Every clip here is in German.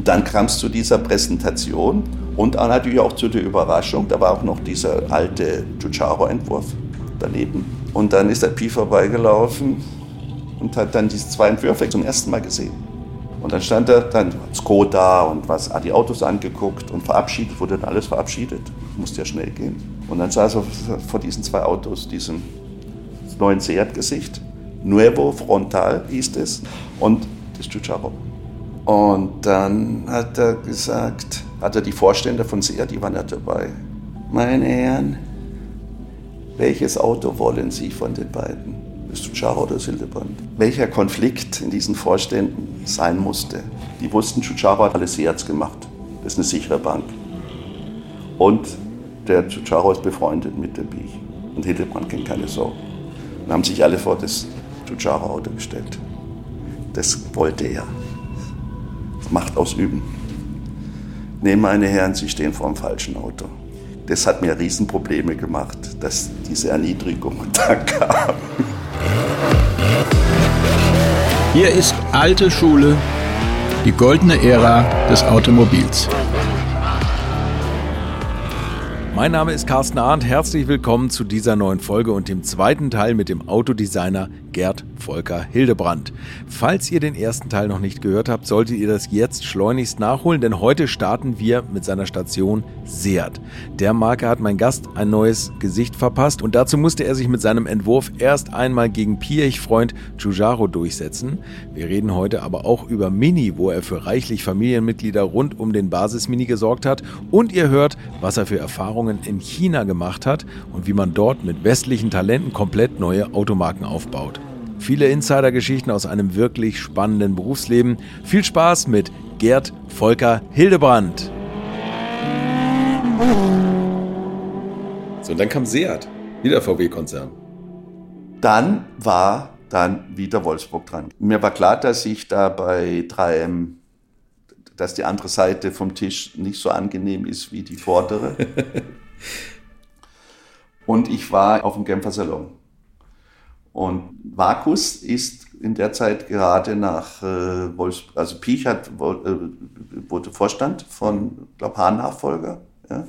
Und dann kam es zu dieser Präsentation und natürlich auch zu der Überraschung, da war auch noch dieser alte Giugiaro-Entwurf daneben. Und dann ist der Pi vorbeigelaufen und hat dann diese zwei Entwürfe zum ersten Mal gesehen. Und dann stand er dann Skoda und was, hat die Autos angeguckt und verabschiedet, wurde dann alles verabschiedet. Musste ja schnell gehen. Und dann saß er vor diesen zwei Autos, diesem neuen Seat-Gesicht. Nuevo Frontal hieß es und das Giugiaro. Und dann hat er gesagt, hat er die Vorstände von Seat, die waren ja dabei. Meine Herren, welches Auto wollen Sie von den beiden? Das Giugiaro oder das Hildebrand? Welcher Konflikt in diesen Vorständen sein musste? Die wussten, Giugiaro hat alles Seats gemacht. Das ist eine sichere Bank. Und der Giugiaro ist befreundet mit dem Biech. Und Hildebrand kennt keine Sau. Dann haben sich alle vor das Giugiaro-Auto gestellt. Das wollte er. Macht ausüben. Nee, meine Herren, Sie stehen vor dem falschen Auto. Das hat mir Riesenprobleme gemacht, dass diese Erniedrigung da kam. Hier ist alte Schule, die goldene Ära des Automobils. Mein Name ist Carsten Arndt. Herzlich willkommen zu dieser neuen Folge und dem zweiten Teil mit dem Autodesigner Gerd Volker Hildebrand. Falls ihr den ersten Teil noch nicht gehört habt, solltet ihr das jetzt schleunigst nachholen, denn heute starten wir mit seiner Station Seat. Der Marke hat mein Gast ein neues Gesicht verpasst und dazu musste er sich mit seinem Entwurf erst einmal gegen Piech-Freund Giugiaro durchsetzen. Wir reden heute aber auch über Mini, wo er für reichlich Familienmitglieder rund um den Basis-Mini gesorgt hat und ihr hört, was er für Erfahrungen in China gemacht hat und wie man dort mit westlichen Talenten komplett neue Automarken aufbaut. Viele Insider-Geschichten aus einem wirklich spannenden Berufsleben. Viel Spaß mit Gerd Volker Hildebrand. So, und dann kam Seat, wieder VW-Konzern. Dann war dann wieder Wolfsburg dran. Mir war klar, dass ich da bei 3M, dass die andere Seite vom Tisch nicht so angenehm ist wie die vordere. Und ich war auf dem Genfer Salon. Und Vakus ist in der Zeit gerade nach äh, Wolfsburg, also Piech hat, äh, wurde Vorstand von, glaube Hahn-Nachfolger, ja?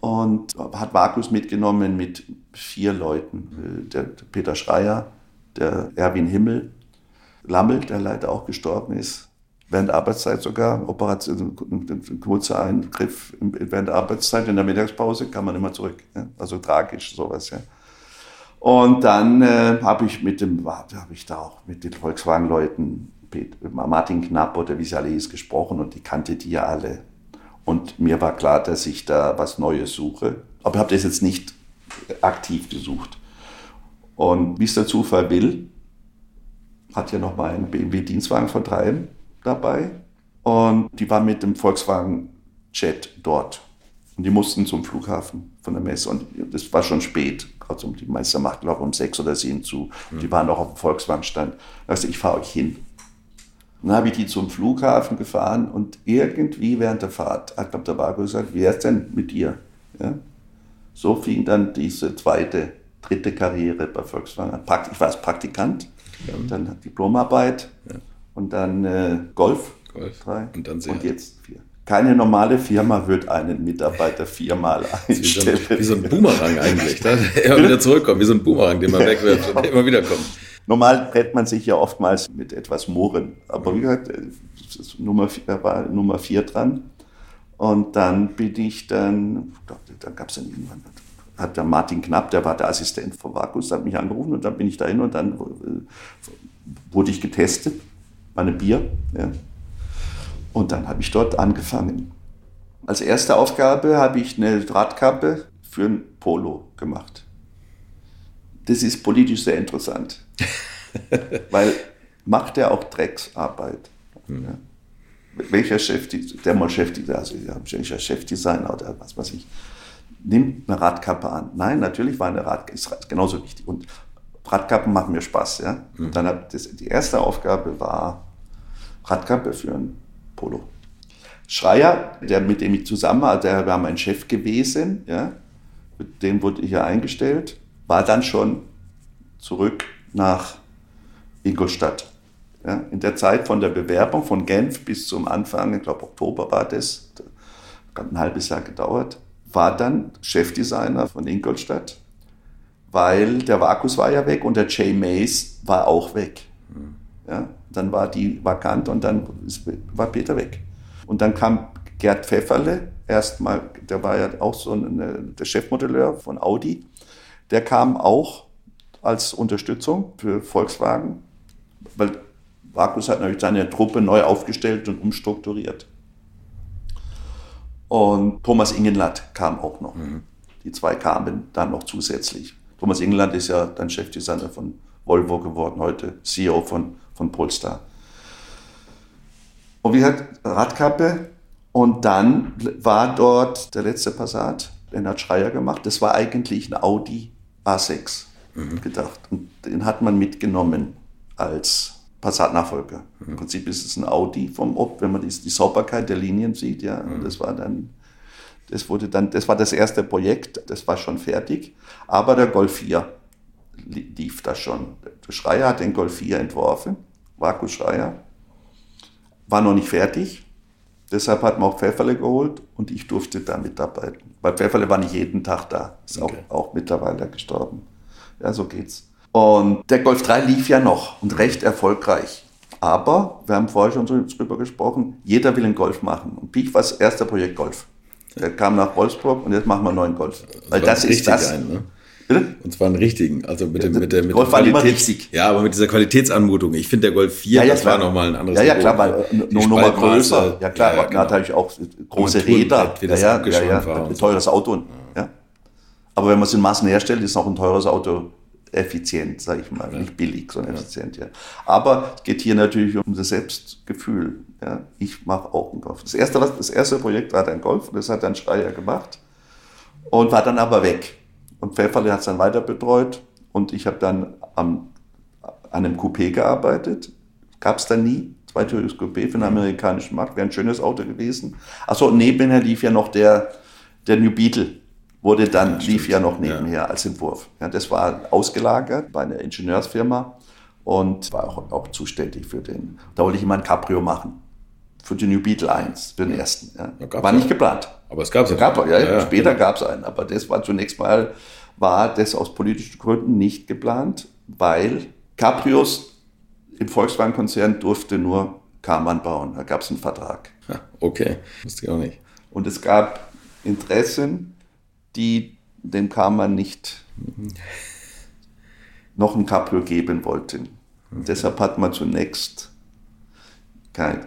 und hat Vakus mitgenommen mit vier Leuten. Äh, der, der Peter Schreier, der Erwin Himmel, Lammel, der leider auch gestorben ist, während der Arbeitszeit sogar, Operation, ein kurzer Eingriff während der Arbeitszeit, in der Mittagspause kam man immer zurück. Ja? Also tragisch sowas, ja. Und dann äh, habe ich mit dem, habe ich da auch mit den Volkswagen-Leuten, Martin Knapp oder wie sie alle hieß, gesprochen und die kannte die ja alle. Und mir war klar, dass ich da was Neues suche. Aber ich habe das jetzt nicht aktiv gesucht. Und wie es der Zufall will, hat ja noch mal ein BMW-Dienstwagen von 3M dabei. Und die waren mit dem Volkswagen-Jet dort. Und die mussten zum Flughafen von der Messe. Und das war schon spät. Also die Meister macht, glaube ich, um sechs oder sieben zu. Mhm. Die waren auch auf dem Volkswagenstand. Also ich fahre euch hin. dann habe ich die zum Flughafen gefahren und irgendwie während der Fahrt hat, glaube der Vago gesagt, wie ist denn mit dir? Ja? So fing dann diese zweite, dritte Karriere bei Volkswagen an. Ich war als Praktikant, ja. dann Diplomarbeit ja. und dann äh, Golf. Golf. Drei. Und dann Und jetzt vier. Keine normale Firma wird einen Mitarbeiter viermal einstellen. Wie so ein, Boomerang eigentlich, ne? der immer wieder zurückkommt, wie so ein Boomerang, den man wegwirft und immer wieder kommt. Normal brett man sich ja oftmals mit etwas Murren. Aber wie gesagt, Nummer vier, war Nummer vier dran. Und dann bin ich dann, dann gab es dann irgendwann, hat der Martin Knapp, der war der Assistent von Vakus, hat mich angerufen und dann bin ich dahin und dann äh, wurde ich getestet, meine Bier. Ja. Und dann habe ich dort angefangen. Als erste Aufgabe habe ich eine Drahtkappe für ein Polo gemacht. Das ist politisch sehr interessant, weil macht er auch Drecksarbeit. Mhm. Ja. Welcher Chef, der mal Chef, also welcher Chefdesigner oder was weiß ich, nimmt eine Radkappe an. Nein, natürlich war eine Radkappe, ist genauso wichtig. Und Radkappen machen mir Spaß. Ja? Mhm. Dann hat das, die erste Aufgabe war Radkappe für ein Polo. Schreier, der mit dem ich zusammen war, der war mein Chef gewesen, ja, mit dem wurde ich ja eingestellt, war dann schon zurück nach Ingolstadt. Ja, in der Zeit von der Bewerbung von Genf bis zum Anfang, ich glaube Oktober war das, hat ein halbes Jahr gedauert, war dann Chefdesigner von Ingolstadt, weil der Vakus war ja weg und der Jay Mays war auch weg. Ja, dann war die vakant und dann war Peter weg. Und dann kam Gerd Pfefferle, erstmal, der war ja auch so eine, der Chefmodelleur von Audi, der kam auch als Unterstützung für Volkswagen, weil Vakus hat natürlich seine Truppe neu aufgestellt und umstrukturiert. Und Thomas Ingenlatt kam auch noch. Mhm. Die zwei kamen dann noch zusätzlich. Thomas Ingenlatt ist ja dann Chefdesigner von Volvo geworden, heute CEO von, von Polestar. Und wie gesagt, Radkappe. Und dann war dort der letzte Passat, Lennart Schreier gemacht. Das war eigentlich ein Audi A6 mhm. gedacht. Und den hat man mitgenommen als Passat-Nachfolger. Mhm. Im Prinzip ist es ein Audi vom Ob, wenn man die, die Sauberkeit der Linien sieht, ja. Mhm. Das war dann, das wurde dann, das war das erste Projekt, das war schon fertig. Aber der Golf 4 lief da schon. Schreier hat den Golf 4 entworfen, Vaku Schreier. War noch nicht fertig. Deshalb hat man auch Pfefferle geholt und ich durfte da mitarbeiten. Weil Pfefferle war nicht jeden Tag da. Ist okay. auch, auch mittlerweile gestorben. Ja, so geht's. Und der Golf 3 lief ja noch und recht erfolgreich. Aber wir haben vorher schon drüber gesprochen, jeder will einen Golf machen. Und Peak war das erste Projekt Golf. Der kam nach Wolfsburg und jetzt machen wir einen neuen Golf. Weil das, das ist das. Ein, ne? Und zwar einen richtigen, also mit dem mit der mit Golf der Qualität. Ja, aber mit dieser Qualitätsanmutung. Ich finde der Golf 4, ja, ja, das klar. war nochmal ein anderes Ja, ja, klar, weil nur nochmal größer. Ja, klar, ja, ja, gerade habe ich auch große Räder. Wie das ja, ja, ja, ein teures Auto. Ja. Aber wenn man es in Massen herstellt, ist auch ein teures Auto effizient, sage ich mal. Ja. Nicht billig, sondern ja. effizient, ja. Aber es geht hier natürlich um das Selbstgefühl. Ja. Ich mache auch einen Golf. Das erste, was, das erste Projekt war dann Golf, das hat dann Schreier gemacht und war dann aber weg. Und Pfefferle hat es dann weiter betreut und ich habe dann am, an einem Coupé gearbeitet. Gab es dann nie. Zweitüriges Coupé für den amerikanischen Markt. Wäre ein schönes Auto gewesen. Achso, nebenher lief ja noch der, der New Beetle wurde dann, ja, lief ja noch nebenher ja. als Entwurf. Ja, das war ausgelagert bei einer Ingenieursfirma und war auch, auch zuständig für den. Da wollte ich immer ein Cabrio machen. Für den New Beetle 1, für den ersten. Ja. War nicht geplant. Aber es gab es. Gab, ja, ja, Später genau. gab es einen. Aber das war zunächst mal, war das aus politischen Gründen nicht geplant, weil Cabrios im Volkswagen-Konzern durfte nur Karmann bauen. Da gab es einen Vertrag. Okay, wusste ich auch nicht. Und es gab Interessen, die dem Karma nicht noch ein Cabrio geben wollten. Und deshalb hat man zunächst kein.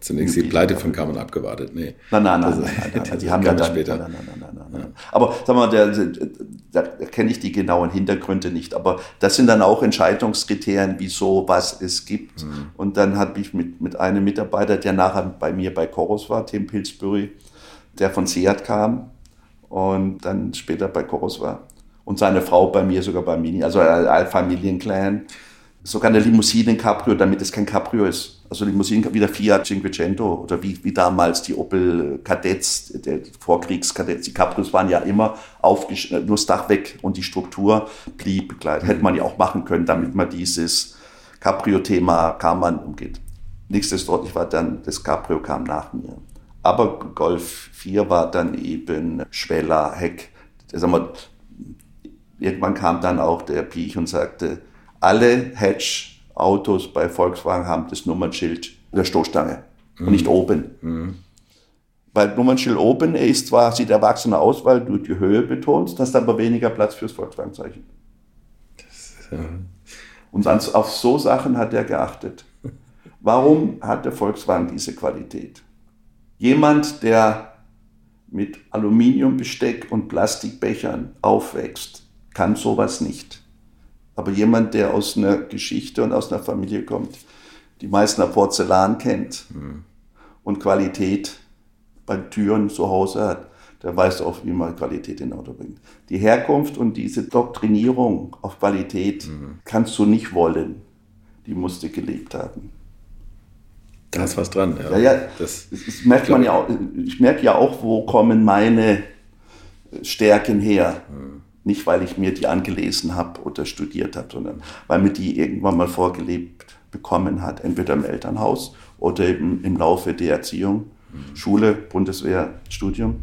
Zunächst die Pleite von Karmann abgewartet. Nee. Nein, nein, nein. nein, nein, nein die haben ja dann, später. Nein, nein, nein, nein, Aber sag mal, da, da kenne ich die genauen Hintergründe nicht. Aber das sind dann auch Entscheidungskriterien, wieso was es gibt. Mhm. Und dann habe ich mit, mit einem Mitarbeiter, der nachher bei mir bei Chorus war, Tim Pillsbury, der von Seat kam, und dann später bei Chorus war. Und seine Frau bei mir sogar bei Mini, also ein Familienclan. Sogar eine Limousine Cabrio, damit es kein Cabrio ist. Also Limousinen wie der Fiat Cinquecento oder wie, wie damals die Opel Kadetts, der Vorkriegskadetts. Die Cabrios waren ja immer nur das Dach weg und die Struktur blieb gleich. Hätte man ja auch machen können, damit man dieses Cabrio-Thema kam man umgeht. Nichtsdestotrotz, ich war dann, das Cabrio kam nach mir. Aber Golf 4 war dann eben Schweller, Heck. Sagen wir, irgendwann kam dann auch der Piech und sagte, alle Hedge-Autos bei Volkswagen haben das Nummernschild der Stoßstange mhm. und nicht oben. Mhm. Weil Nummernschild oben ist zwar, sieht erwachsener aus, weil du die Höhe betonst, hast aber weniger Platz fürs Volkswagen-Zeichen. Und auf so Sachen hat er geachtet. Warum hat der Volkswagen diese Qualität? Jemand, der mit Aluminiumbesteck und Plastikbechern aufwächst, kann sowas nicht. Aber jemand, der aus einer Geschichte und aus einer Familie kommt, die meisten Porzellan kennt mhm. und Qualität bei Türen zu Hause hat, der weiß auch, wie man Qualität in Auto bringt. Die Herkunft und diese Doktrinierung auf Qualität mhm. kannst du nicht wollen. Die musst du gelebt haben. Da ist was dran. Ja, ja, ja das, das merkt man ja auch. Ich merke ja auch, wo kommen meine Stärken her. Hm. Nicht, weil ich mir die angelesen habe oder studiert habe, sondern weil mir die irgendwann mal vorgelebt bekommen hat, entweder im Elternhaus oder eben im Laufe der Erziehung, mhm. Schule, Bundeswehr, Studium.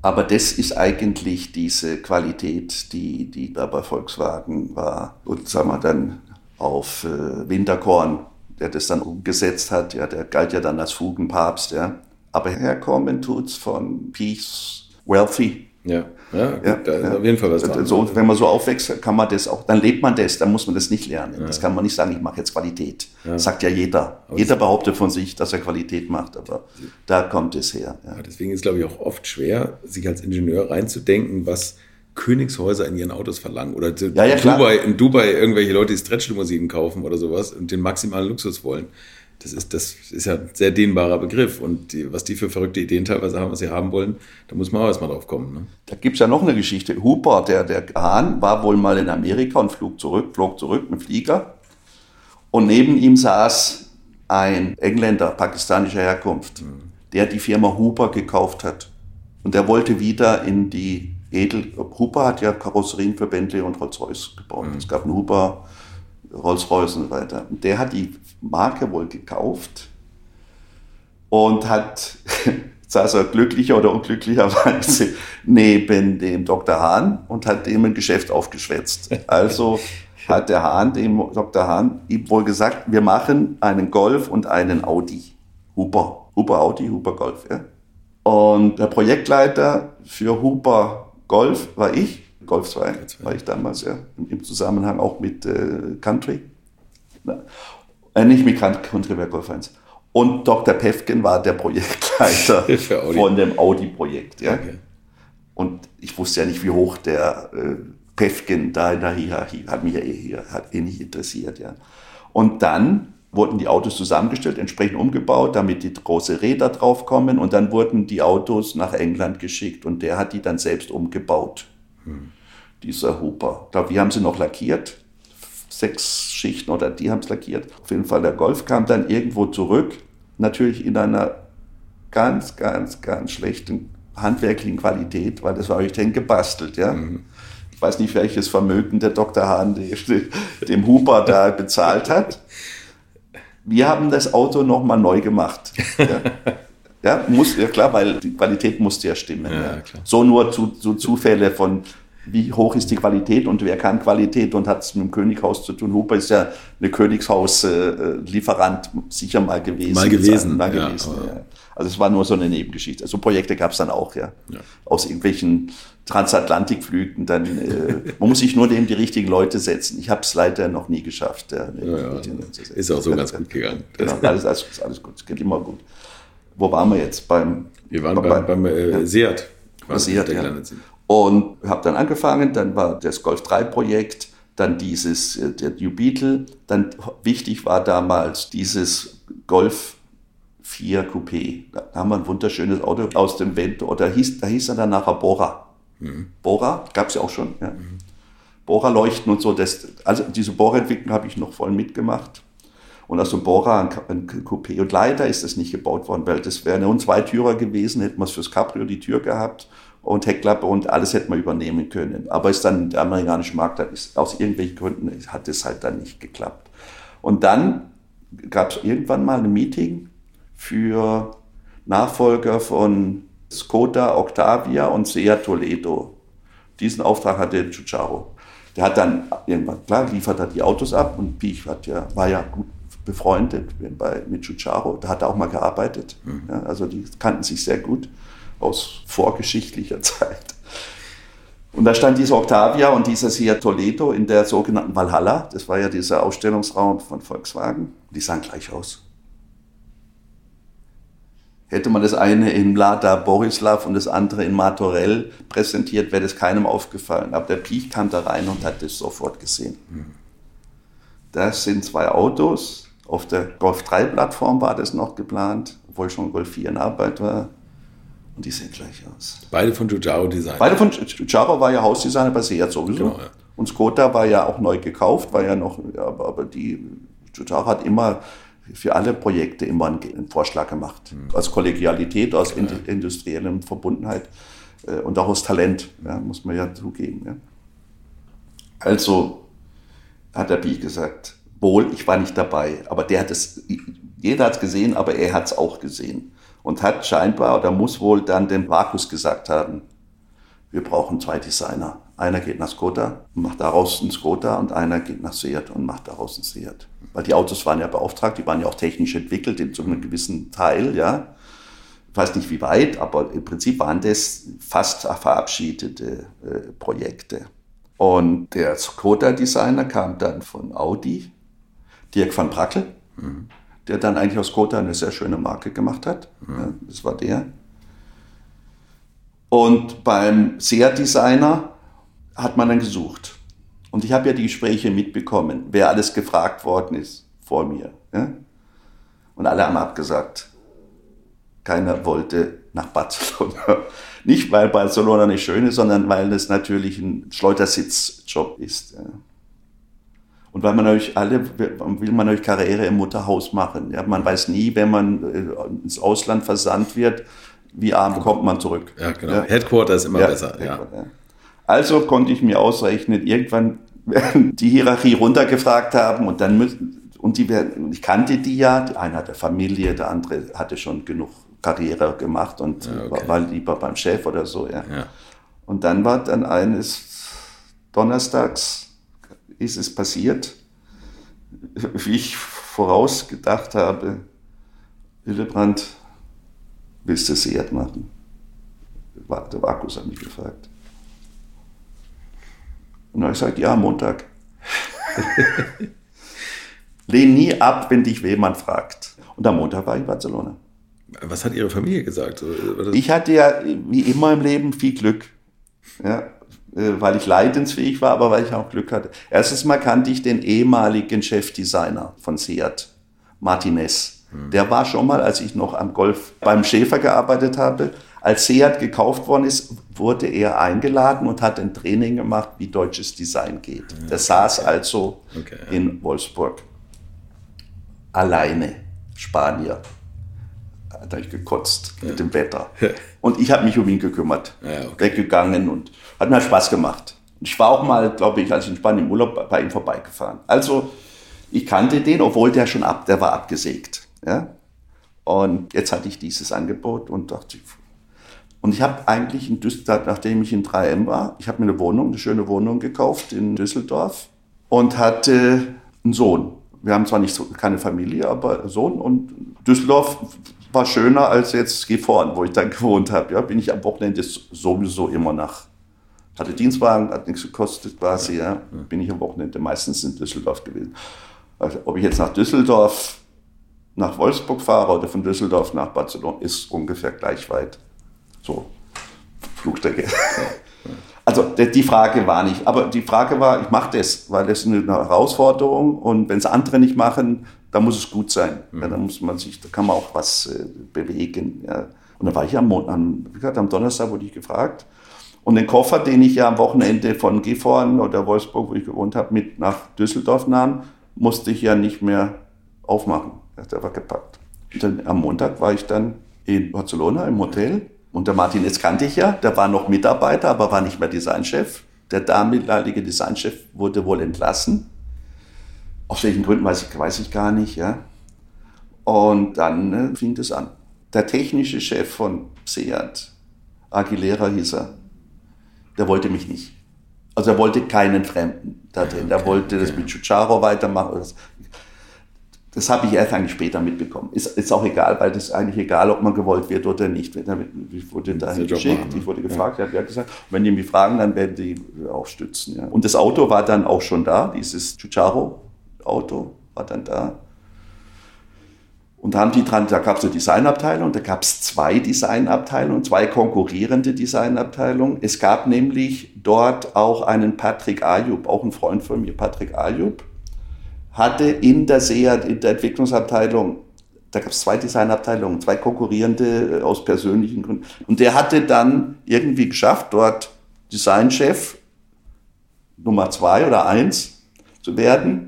Aber das ist eigentlich diese Qualität, die, die da bei Volkswagen war. Und sagen wir dann auf äh, Winterkorn, der das dann umgesetzt hat, ja, der galt ja dann als Fugenpapst, ja. Aber herkommen tut's von Peace Wealthy. Ja, ja, gut, ja, da ist ja. auf jeden Fall was dran. So, wenn man so aufwächst, kann man das auch, dann lebt man das, dann muss man das nicht lernen. Ja. Das kann man nicht sagen, ich mache jetzt Qualität. Ja. sagt ja jeder. Aber jeder behauptet von sich, dass er Qualität macht, aber da kommt es her. deswegen ist, glaube ich, auch oft schwer, sich als Ingenieur reinzudenken, was Königshäuser in ihren Autos verlangen. Oder in, Dubai, in Dubai irgendwelche Leute, die Stretchlimousinen kaufen oder sowas und den maximalen Luxus wollen. Das ist, das ist ja ein sehr dehnbarer Begriff. Und die, was die für verrückte Ideen teilweise haben, was sie haben wollen, da muss man auch erstmal drauf kommen. Ne? Da gibt's ja noch eine Geschichte. Hooper, der, der Hahn, war wohl mal in Amerika und flog zurück, flog zurück mit Flieger. Und neben ihm saß ein Engländer pakistanischer Herkunft, mhm. der die Firma Hooper gekauft hat. Und der wollte wieder in die Edel. Hooper hat ja Karosserien für Bentley und Rolls-Royce gebaut. Mhm. Es gab einen Hooper, Rolls-Royce und so weiter. Und der hat die Marke wohl gekauft und hat, saß er glücklicher oder unglücklicherweise neben dem Dr. Hahn und hat dem ein Geschäft aufgeschwätzt. Also hat der Hahn, dem Dr. Hahn, ihm wohl gesagt, wir machen einen Golf und einen Audi. Huber. Huber Audi, Huber Golf. Ja. Und der Projektleiter für Huber Golf war ich. Golf 2 war ich damals, ja, im Zusammenhang auch mit äh, Country. Äh, nicht Golf 1. Und Dr. Pefken war der Projektleiter von dem Audi-Projekt. Ja. Okay. Und ich wusste ja nicht, wie hoch der äh, Pefken da in der Hierarchie, hat mich ja eh, hat eh nicht interessiert. Ja. Und dann wurden die Autos zusammengestellt, entsprechend umgebaut, damit die große Räder draufkommen. Und dann wurden die Autos nach England geschickt und der hat die dann selbst umgebaut. Hm. Dieser Hooper. Ich glaube, wir haben sie noch lackiert sechs Schichten oder die haben es lackiert. Auf jeden Fall, der Golf kam dann irgendwo zurück, natürlich in einer ganz, ganz, ganz schlechten handwerklichen Qualität, weil das war euch denn gebastelt, ja. Mhm. Ich weiß nicht, welches Vermögen der Dr. Hahn dem Huber da bezahlt hat. Wir haben das Auto nochmal neu gemacht. Ja. Ja, muss, ja klar, weil die Qualität musste ja stimmen. Ja, ja. So nur zu, zu Zufälle von wie hoch ist die Qualität und wer kann Qualität und hat es mit dem Könighaus zu tun. Huber ist ja eine Königshauslieferant sicher mal gewesen. Mal gewesen. Mal ja, gewesen ja. Also es war nur so eine Nebengeschichte. Also Projekte gab es dann auch, ja. ja. Aus irgendwelchen Transatlantikflügen. Dann, äh, man muss sich nur dem die richtigen Leute setzen. Ich habe es leider noch nie geschafft. Ja, ist auch so ganz gut gegangen. Genau, alles, alles, alles gut, es geht immer gut. Wo waren wir jetzt? Beim, wir waren beim, beim, beim äh, Seat. Seat, ja. Und habe dann angefangen, dann war das Golf 3 Projekt, dann dieses, äh, der New Beetle, dann wichtig war damals dieses Golf 4 Coupé. Da haben wir ein wunderschönes Auto aus dem Vento, oder hieß, da hieß er dann nachher Bora. Mhm. Bora, gab es ja auch schon. Ja. Mhm. Bora-Leuchten und so, das, also diese Bora-Entwicklung habe ich noch voll mitgemacht. Und aus dem Bora ein, ein Coupé. Und leider ist das nicht gebaut worden, weil das wäre nur ein Zweitürer gewesen, hätten wir es fürs Cabrio die Tür gehabt und Heckklappe und alles hätte man übernehmen können. Aber ist dann der amerikanische Markt, ist, aus irgendwelchen Gründen hat es halt dann nicht geklappt. Und dann gab es irgendwann mal ein Meeting für Nachfolger von Skoda, Octavia und Seat Toledo. Diesen Auftrag hatte Giugiaro. Der hat dann irgendwann, klar, liefert er die Autos ab und Piech hat ja, war ja gut befreundet bei, mit Giugiaro. Da hat er auch mal gearbeitet. Mhm. Ja, also die kannten sich sehr gut aus vorgeschichtlicher Zeit. Und da stand dieser Octavia und dieser Seat Toledo in der sogenannten Valhalla. Das war ja dieser Ausstellungsraum von Volkswagen. Die sahen gleich aus. Hätte man das eine in Mlada Borislav und das andere in Martorell präsentiert, wäre das keinem aufgefallen. Aber der Piech kam da rein und hat das sofort gesehen. Das sind zwei Autos. Auf der Golf 3 Plattform war das noch geplant, obwohl schon Golf 4 in Arbeit war. Und die sehen gleich aus. Beide von Giugiaro Design. Beide von Giugiaro war ja Hausdesigner bei Seat sowieso. Genau, ja. Und Skoda war ja auch neu gekauft, war ja noch, aber, aber die Giugiaro hat immer für alle Projekte immer einen, einen Vorschlag gemacht. Mhm. Aus Kollegialität, aus ja. industriellem Verbundenheit. Äh, und auch aus Talent, ja, muss man ja zugeben. Ja. Also hat der Bi gesagt, wohl, ich war nicht dabei, aber der hat es, jeder hat es gesehen, aber er hat es auch gesehen. Und hat scheinbar oder muss wohl dann dem Vakus gesagt haben, wir brauchen zwei Designer. Einer geht nach Skoda und macht daraus einen Skoda und einer geht nach Seat und macht daraus einen Seat. Weil die Autos waren ja beauftragt, die waren ja auch technisch entwickelt in so einem gewissen Teil, ja. Ich weiß nicht wie weit, aber im Prinzip waren das fast verabschiedete äh, Projekte. Und der Skoda-Designer kam dann von Audi, Dirk van Brackel, mhm. Der dann eigentlich aus Skoda eine sehr schöne Marke gemacht hat. Mhm. Ja, das war der. Und beim Seat-Designer hat man dann gesucht. Und ich habe ja die Gespräche mitbekommen, wer alles gefragt worden ist vor mir. Ja? Und alle haben abgesagt. Keiner wollte nach Barcelona. Nicht, weil Barcelona nicht schön ist, sondern weil es natürlich ein Schleudersitzjob ist. Ja? Und weil man euch alle, will man euch Karriere im Mutterhaus machen. Ja? Man weiß nie, wenn man äh, ins Ausland versandt wird, wie arm kommt man zurück. Ja, genau. Ja? Headquarter ist immer ja, besser. Ja. Also konnte ich mir ausrechnen, irgendwann die Hierarchie runtergefragt haben und dann müssen, und die, ich kannte die ja, der eine hatte Familie, der andere hatte schon genug Karriere gemacht und ja, okay. war, war, lieber beim Chef oder so. Ja. Und dann war dann eines Donnerstags ist es passiert, wie ich vorausgedacht habe, Hillebrand, willst du Seat machen? Der Vakus hat mich gefragt. Und dann habe ich gesagt, ja, Montag. Lehn nie ab, wenn dich jemand fragt. Und am Montag war ich in Barcelona. Was hat Ihre Familie gesagt? Ich hatte ja wie immer im Leben viel Glück. Ja, weil ich leidensfähig war, aber weil ich auch Glück hatte. Erstes Mal kannte ich den ehemaligen Chefdesigner von Seat, Martinez. Hm. Der war schon mal, als ich noch am Golf beim Schäfer gearbeitet habe, als Seat gekauft worden ist, wurde er eingeladen und hat ein Training gemacht, wie deutsches Design geht. Der okay. saß also okay, ja. in Wolfsburg. Alleine. Spanier. Da habe ich gekotzt ja. mit dem Wetter. Und ich habe mich um ihn gekümmert. Ja, okay. Weggegangen und hat mir Spaß gemacht. Ich war auch mal, glaube ich, als ich in Spanien im Urlaub bei ihm vorbeigefahren. Also ich kannte den, obwohl der schon ab, der war abgesägt. Ja? Und jetzt hatte ich dieses Angebot und dachte, und ich habe eigentlich in Düsseldorf, nachdem ich in 3M war, ich habe mir eine Wohnung, eine schöne Wohnung gekauft in Düsseldorf und hatte einen Sohn. Wir haben zwar nicht so, keine Familie, aber Sohn und Düsseldorf war schöner als jetzt Gifhorn, wo ich dann gewohnt habe. Ja, bin ich am Wochenende sowieso immer nach. Hatte Dienstwagen, hat nichts gekostet quasi. Ja. Bin ich am Wochenende meistens in Düsseldorf gewesen. Also, ob ich jetzt nach Düsseldorf, nach Wolfsburg fahre oder von Düsseldorf nach Barcelona, ist ungefähr gleich weit. So, Flugstrecke. Also die Frage war nicht, aber die Frage war, ich mache das, weil das eine Herausforderung und wenn es andere nicht machen, dann muss es gut sein. Mhm. Ja, dann muss man sich, da kann man auch was äh, bewegen. Ja. Und dann war ich am, am, wie gesagt, am Donnerstag wurde ich gefragt. Und den Koffer, den ich ja am Wochenende von Gifhorn oder Wolfsburg, wo ich gewohnt habe, mit nach Düsseldorf nahm, musste ich ja nicht mehr aufmachen. Der war gepackt. Und dann, am Montag war ich dann in Barcelona im Hotel und der Martin, jetzt kannte ich ja, der war noch Mitarbeiter, aber war nicht mehr Designchef. Der damalige Designchef wurde wohl entlassen. Aus welchen Gründen weiß ich, weiß ich gar nicht. Ja. Und dann äh, fing das an. Der technische Chef von Seat, Aguilera hieß er, der wollte mich nicht. Also er wollte keinen Fremden da drin. Okay, er wollte das mit Chucharo weitermachen. Das habe ich erst eigentlich später mitbekommen. Ist, ist auch egal, weil das ist eigentlich egal, ob man gewollt wird oder nicht. Ich wurde dahin geschickt, ich wurde gefragt, ja. er hat gesagt, wenn die mich fragen, dann werden die auch stützen. Ja. Und das Auto war dann auch schon da, dieses Chucharo-Auto war dann da. Und haben die dran, da gab es eine Designabteilung, da gab es zwei Designabteilungen, zwei konkurrierende Designabteilungen. Es gab nämlich dort auch einen Patrick Ayub, auch ein Freund von mir, Patrick Ayub hatte in der SEAT, in der Entwicklungsabteilung, da gab es zwei Designabteilungen, zwei konkurrierende äh, aus persönlichen Gründen. Und der hatte dann irgendwie geschafft, dort Designchef Nummer zwei oder eins zu werden.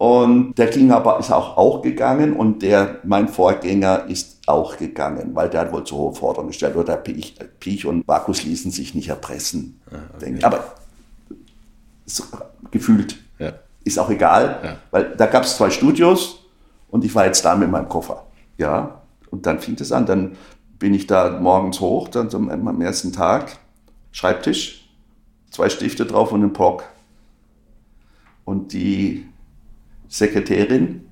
Und der ging aber, ist auch, auch gegangen und der, mein Vorgänger ist auch gegangen, weil der hat wohl zu hohe Forderungen gestellt oder Piech, Piech und Bakus ließen sich nicht erpressen. Ah, okay. Aber ist gefühlt ja. ist auch egal, ja. weil da gab es zwei Studios und ich war jetzt da mit meinem Koffer. Ja, und dann fing es an, dann bin ich da morgens hoch, dann so am ersten Tag, Schreibtisch, zwei Stifte drauf und ein Pock. Und die Sekretärin,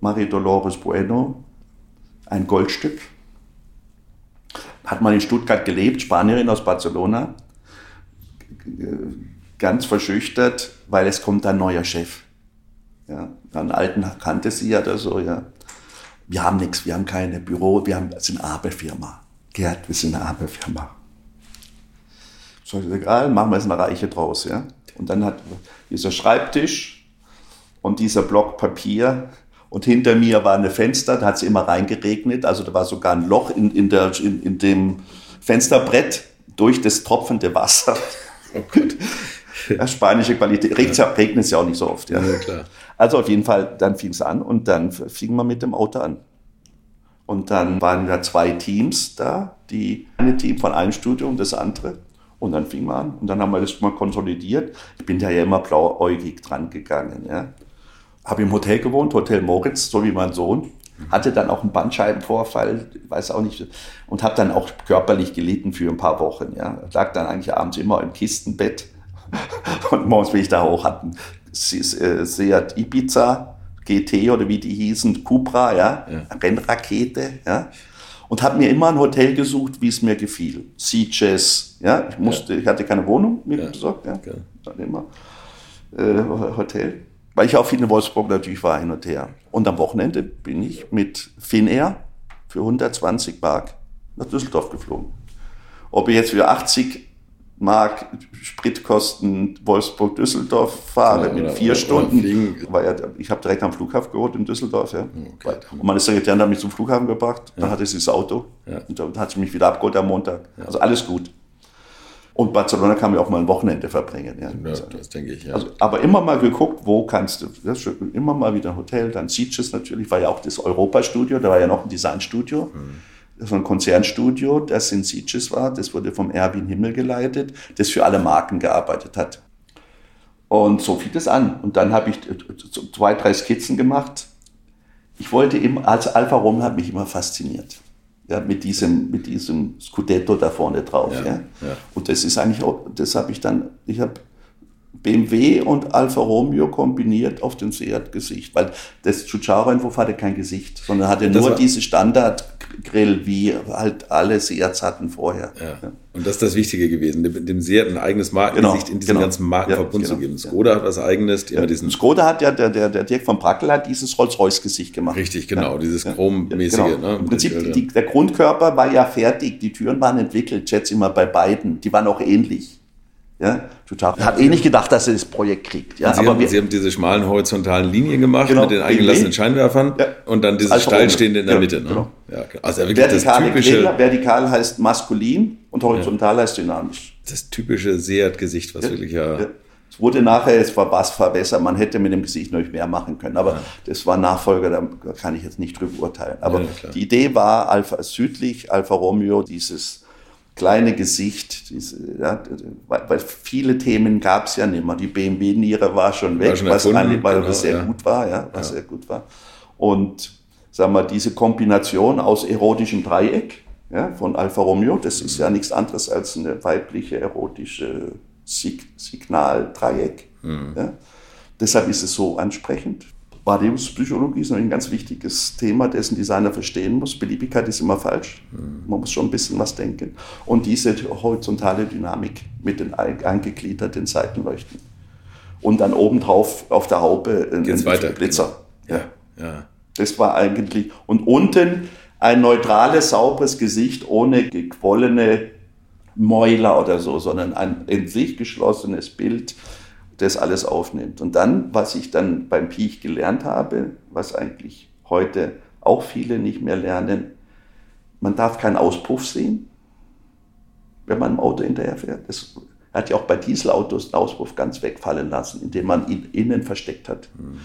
Marie Dolores Bueno, ein Goldstück. Hat mal in Stuttgart gelebt, Spanierin aus Barcelona. Ganz verschüchtert, weil es kommt ein neuer Chef. Ja, einen alten kannte sie ja oder so, ja. Wir haben nichts, wir haben keine Büro, wir haben, sind eine Arbeitsfirma. Gerd, wir sind eine Arbeitsfirma. So, egal, machen wir jetzt eine Reiche draus, ja. Und dann hat dieser Schreibtisch, und dieser Block Papier. Und hinter mir war eine Fenster, da hat es immer reingeregnet. Also da war sogar ein Loch in, in, der, in, in dem Fensterbrett durch das tropfende Wasser. Oh. Ja, spanische Qualität. Regnet, es ja auch nicht so oft. Ja. ja also auf jeden Fall, dann fing es an und dann fing man mit dem Auto an. Und dann waren da zwei Teams da, die eine Team von einem Studio und das andere. Und dann fing man an und dann haben wir das mal konsolidiert. Ich bin da ja immer blauäugig dran gegangen. Ja habe im Hotel gewohnt, Hotel Moritz, so wie mein Sohn. Hatte dann auch einen Bandscheibenvorfall, weiß auch nicht, und habe dann auch körperlich gelitten für ein paar Wochen. Ja. Lag dann eigentlich abends immer im Kistenbett und morgens bin ich da hoch, hatten äh, Seat Ibiza, GT oder wie die hießen, Cupra, ja, ja. Rennrakete, ja. Und habe mir immer ein Hotel gesucht, wie es mir gefiel. Sieges, ja, ich musste, ja. ich hatte keine Wohnung mir ja. besorgt, ja. Okay. Dann immer äh, Hotel weil ich auch viel in Wolfsburg natürlich war hin und her. Und am Wochenende bin ich mit Finnair für 120 Mark nach Düsseldorf geflogen. Ob ich jetzt für 80 Mark Spritkosten Wolfsburg-Düsseldorf fahre ja, mit vier oder, Stunden. Oder ja, ich habe direkt am Flughafen geholt in Düsseldorf. Ja. Okay. Und meine Sekretärin hat mich zum Flughafen gebracht. Dann hatte sie das Auto. Und dann hat sie mich wieder abgeholt am Montag. Also alles gut. Und Barcelona kann man auch mal ein Wochenende verbringen. Ja. ja das denke ich, ja. Also, aber immer mal geguckt, wo kannst du, immer mal wieder ein Hotel, dann Sieges natürlich, war ja auch das Europastudio, da war ja noch ein Designstudio. Mhm. Das war ein Konzernstudio, das in Sieges war, das wurde vom Erwin Himmel geleitet, das für alle Marken gearbeitet hat. Und so fiel das an. Und dann habe ich zwei, drei Skizzen gemacht. Ich wollte immer, also Alfa Romeo hat mich immer fasziniert ja, mit diesem, mit diesem Scudetto da vorne drauf. Ja, ja. Und das ist eigentlich auch, das habe ich dann, ich habe BMW und Alfa Romeo kombiniert auf dem Seat-Gesicht, weil das Giugiaro-Entwurf hatte kein Gesicht, sondern hatte nur diese Standard-Grill, wie halt alle Seats hatten vorher. Ja. Ja. Und das ist das Wichtige gewesen, dem, dem Seat ein eigenes Markengesicht genau, in diesem genau. ganzen Markenverbund ja, genau, zu geben. Skoda hat was eigenes, ja. diesen... Skoda hat ja, der, der, der Dirk von Brackel hat dieses Rolls-Royce-Gesicht gemacht. Richtig, genau, dieses Chrom-mäßige. Genau. Ne, Im Prinzip, die, der Grundkörper war ja fertig, die Türen waren entwickelt, schätze ich mal bei beiden, die waren auch ähnlich. Ja, total. Hat eh nicht gedacht, dass er das Projekt kriegt. Ja, Sie, aber haben, wir, Sie haben diese schmalen horizontalen Linien gemacht genau, mit den eingelassenen Scheinwerfern ja. und dann dieses also steilstehende in der ja, Mitte. Ne? Genau. Ja, also wirklich Vertikale das typische, Gräder, vertikal heißt maskulin und horizontal heißt dynamisch. Das typische Seat-Gesicht, was wirklich ja, Es wurde nachher, es war was verbessert, man hätte mit dem Gesicht noch mehr machen können, aber das war Nachfolger, da kann ich jetzt nicht drüber urteilen. Aber die Idee war Alpha südlich, Alfa Romeo, dieses kleine Gesicht, diese, ja, weil viele Themen gab es ja nicht mehr. Die BMW-Niere war schon weg, war schon was, weil genau, sehr ja. gut war, ja, was ja. sehr gut war. Und sagen wir, diese Kombination aus erotischem Dreieck ja, von Alfa Romeo, das ist ja nichts anderes als eine weibliche erotische Sig Signaldreieck. Mhm. Ja. Deshalb ist es so ansprechend. Wahrnehmungspsychologie ist ein ganz wichtiges Thema, dessen Designer verstehen muss. Beliebigkeit ist immer falsch. Man muss schon ein bisschen was denken. Und diese horizontale Dynamik mit den eingegliederten Seitenleuchten. Und dann obendrauf auf der Haube ein. Blitzer. Ja. ja. Das war eigentlich. Und unten ein neutrales, sauberes Gesicht ohne gequollene Mäuler oder so, sondern ein in sich geschlossenes Bild das alles aufnimmt. Und dann, was ich dann beim Piech gelernt habe, was eigentlich heute auch viele nicht mehr lernen, man darf keinen Auspuff sehen, wenn man im Auto hinterherfährt. Das hat ja auch bei Dieselautos den Auspuff ganz wegfallen lassen, indem man ihn innen versteckt hat. Mhm.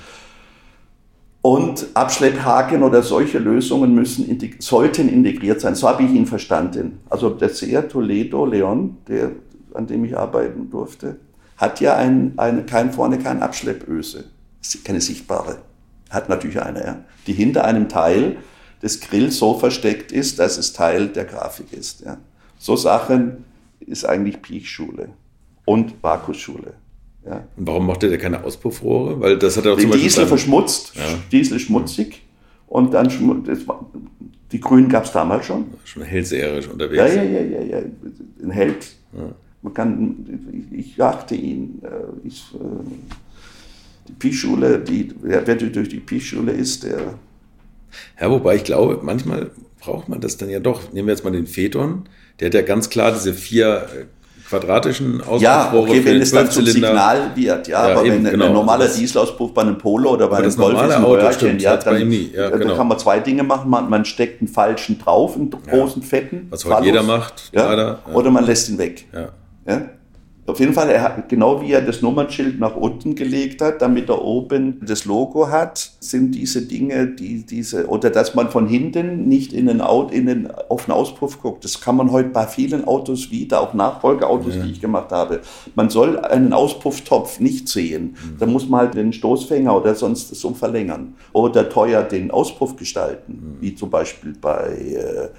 Und Abschlepphaken oder solche Lösungen müssen, sollten integriert sein. So habe ich ihn verstanden. Also der Seat Toledo Leon, der, an dem ich arbeiten durfte, hat ja ein, eine, kein, vorne keine Abschleppöse, keine sichtbare. Hat natürlich eine, ja. Die hinter einem Teil des Grills so versteckt ist, dass es Teil der Grafik ist. Ja. So Sachen ist eigentlich Piechschule und Bakusschule. Ja. Und warum macht der keine Auspuffrohre? Weil das hat er auch zum Beispiel Diesel verschmutzt, ja. Diesel schmutzig und dann die Grünen gab es damals schon. Schon hellseherisch unterwegs. Ja, ja, ja, ja, ja. ein Held. Ja. Man kann, ich jagte ihn. Äh, ich, äh, die Pischule, die, wer durch die Pischule ist, der. Ja, wobei ich glaube, manchmal braucht man das dann ja doch. Nehmen wir jetzt mal den Phaeton, der hat ja ganz klar diese vier äh, quadratischen Auspuffrohre Ja, okay, wenn es dann zum Signal wird, ja, ja aber eben, wenn genau. ein normaler Dieselauspuff bei einem Polo oder bei einem Golf ist ein Auto, Röhrchen, stimmt, ja, dann, ja, genau. dann kann man zwei Dinge machen. Man, man steckt einen falschen drauf, einen großen, fetten. Was heute jeder macht, leider. Oder man lässt ihn weg. Ja. Auf jeden Fall, er hat, genau wie er das Nummernschild nach unten gelegt hat, damit er oben das Logo hat, sind diese Dinge, die diese, oder dass man von hinten nicht in den, Auto, in den auf den Auspuff guckt. Das kann man heute bei vielen Autos wieder, auch Nachfolgeautos, ja. die ich gemacht habe. Man soll einen Auspufftopf nicht sehen. Mhm. Da muss man halt den Stoßfänger oder sonst so verlängern. Oder teuer den Auspuff gestalten, mhm. wie zum Beispiel bei äh,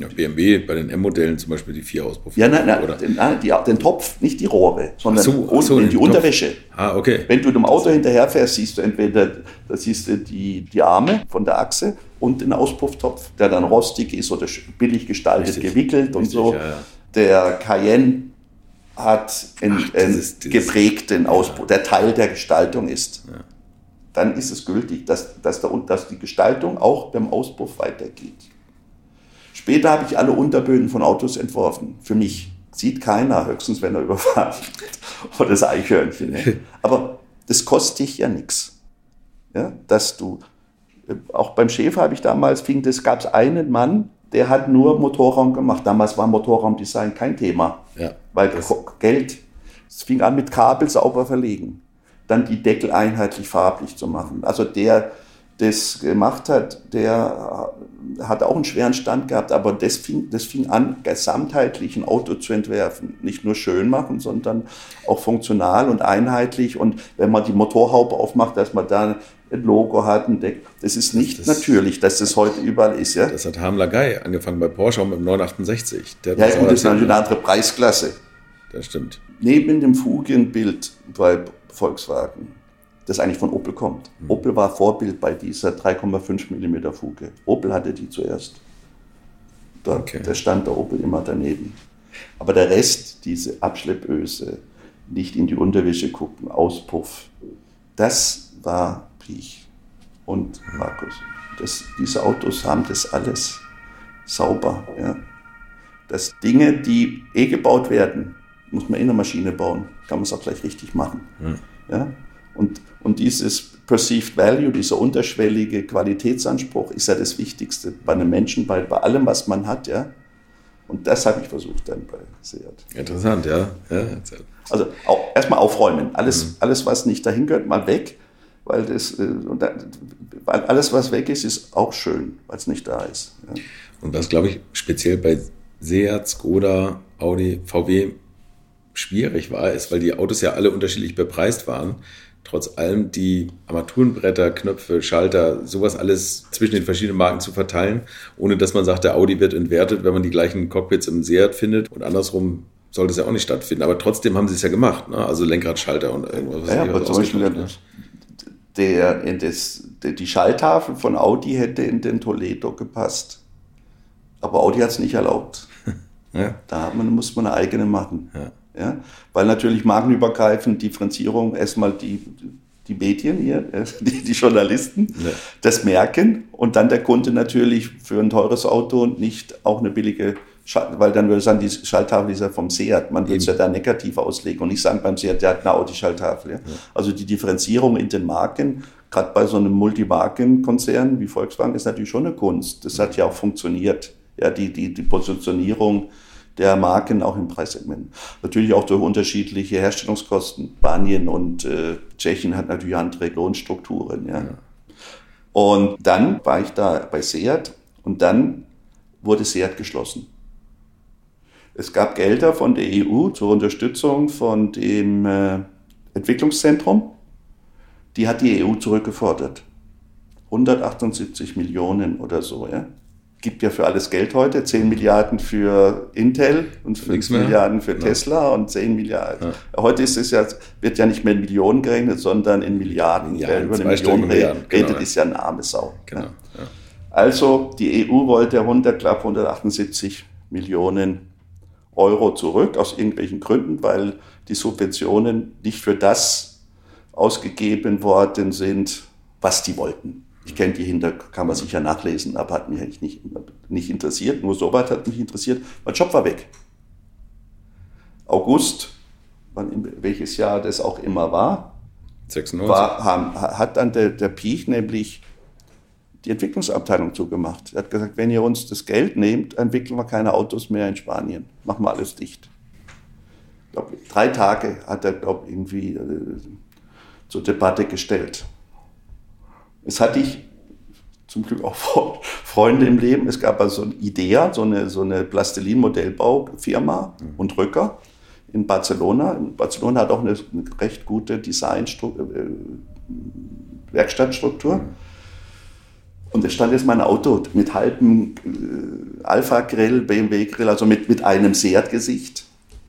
ja, BMW bei den M-Modellen zum Beispiel die vier Auspuffe. Ja, nein, nein, oder? Den, nein die, den Topf, nicht die Rohre, sondern so, unten so, die Unterwäsche. Ah, okay. Wenn du dem Auto hinterherfährst, siehst du entweder da siehst du die, die Arme von der Achse und den Auspufftopf, der dann rostig ist oder billig gestaltet, Richtig. gewickelt Richtig, und so. Ja, ja. Der Cayenne hat einen, Ach, dieses, dieses, geprägten Auspuff, der Teil der Gestaltung ist. Dann ist es gültig, dass, dass, der, dass die Gestaltung auch beim Auspuff weitergeht. Später habe ich alle Unterböden von Autos entworfen. Für mich. Sieht keiner, höchstens wenn er überfahren wird. Oder das Eichhörnchen. Aber das kostet dich ja nichts. Ja, dass du, äh, auch beim Schäfer habe ich damals, fing das, gab es einen Mann, der hat nur Motorraum gemacht. Damals war Motorraumdesign kein Thema. Ja, weil Geld, es fing an mit Kabel sauber verlegen. Dann die Deckel einheitlich farblich zu machen. Also der, das gemacht hat, der hat auch einen schweren Stand gehabt, aber das fing, das fing an, gesamtheitlich ein Auto zu entwerfen. Nicht nur schön machen, sondern auch funktional und einheitlich. Und wenn man die Motorhaube aufmacht, dass man da ein Logo hat, ein Deck. Das ist nicht das, natürlich, dass das heute überall ist. Ja? Das hat Hamler Guy angefangen bei Porsche mit dem 968. Der ja, gut, das ist natürlich eine andere Preisklasse. Das stimmt. Neben dem Fugienbild bei Volkswagen das eigentlich von Opel kommt. Mhm. Opel war Vorbild bei dieser 3,5 mm Fuge. Opel hatte die zuerst. Da, okay. da stand der Opel immer daneben. Aber der Rest, diese Abschleppöse, nicht in die Unterwäsche gucken, Auspuff, das war Piech und Markus. Das, diese Autos haben das alles sauber. Ja. Das Dinge, die eh gebaut werden, muss man in der Maschine bauen, kann man es auch gleich richtig machen. Mhm. Ja. Und, und dieses Perceived Value, dieser unterschwellige Qualitätsanspruch ist ja das Wichtigste bei einem Menschen, bei, bei allem, was man hat. Ja? Und das habe ich versucht dann bei Seat. Interessant, ja. ja. Also auch, erstmal aufräumen. Alles, mhm. alles, was nicht dahin gehört, mal weg. Weil, das, äh, weil alles, was weg ist, ist auch schön, weil es nicht da ist. Ja. Und was, glaube ich, speziell bei Seat, Skoda, Audi, VW schwierig war, ist, weil die Autos ja alle unterschiedlich bepreist waren, trotz allem die Armaturenbretter, Knöpfe, Schalter, sowas alles zwischen den verschiedenen Marken zu verteilen, ohne dass man sagt, der Audi wird entwertet, wenn man die gleichen Cockpits im Seat findet und andersrum sollte es ja auch nicht stattfinden. Aber trotzdem haben sie es ja gemacht, ne? also Lenkradschalter und irgendwas. Ja, aber zum Beispiel ne? der, das, der, die Schalltafel von Audi hätte in den Toledo gepasst. Aber Audi hat es nicht erlaubt. ja. Da man, muss man eine eigene machen. Ja. Ja? Weil natürlich markenübergreifend Differenzierung erstmal die, die Medien hier, die, die Journalisten, ja. das merken und dann der Kunde natürlich für ein teures Auto nicht auch eine billige weil dann würde ich sagen, die Schalltafel ist ja vom Seat. Man würde es ja da negativ auslegen und nicht sagen beim Seat, der hat eine Audi-Schalltafel. Ja? Ja. Also die Differenzierung in den Marken, gerade bei so einem Multimarkenkonzern wie Volkswagen, ist natürlich schon eine Kunst. Das hat ja auch funktioniert. Ja, die, die, die Positionierung der Marken auch im Preissegment. Natürlich auch durch unterschiedliche Herstellungskosten. Spanien und äh, Tschechien hat natürlich andere Lohnstrukturen. Ja. ja. Und dann war ich da bei Seat und dann wurde Seat geschlossen. Es gab Gelder von der EU zur Unterstützung von dem äh, Entwicklungszentrum. Die hat die EU zurückgefordert. 178 Millionen oder so. Ja. Gibt ja für alles Geld heute. 10 Milliarden für Intel und 5 Milliarden für Tesla ja. und 10 Milliarden. Ja. Heute ist es ja, wird ja nicht mehr in Millionen gerechnet, sondern in Milliarden. Ja, Wer über eine Million redet, genau, ist ja eine arme Sau. Genau, also die EU wollte 100, knapp 178 Millionen Euro zurück, aus irgendwelchen Gründen, weil die Subventionen nicht für das ausgegeben worden sind, was die wollten. Ich kenne die hinter, kann man sicher nachlesen, aber hat mich eigentlich nicht, nicht interessiert. Nur so weit hat mich interessiert. Mein Job war weg. August, wann, welches Jahr das auch immer war, 96. War, hat dann der, der Piech nämlich die Entwicklungsabteilung zugemacht. Er hat gesagt, wenn ihr uns das Geld nehmt, entwickeln wir keine Autos mehr in Spanien. Machen wir alles dicht. Ich glaub, drei Tage hat er, glaube ich, irgendwie äh, zur Debatte gestellt. Es hatte ich zum Glück auch Freunde im Leben. Es gab also eine Idea, so eine, so eine Plastilin-Modellbaufirma mhm. und Rücker in Barcelona. Barcelona hat auch eine, eine recht gute Design-Werkstattstruktur. Äh, mhm. Und es stand jetzt mein Auto mit halbem äh, Alpha-Grill, BMW-Grill, also mit, mit einem Seat-Gesicht.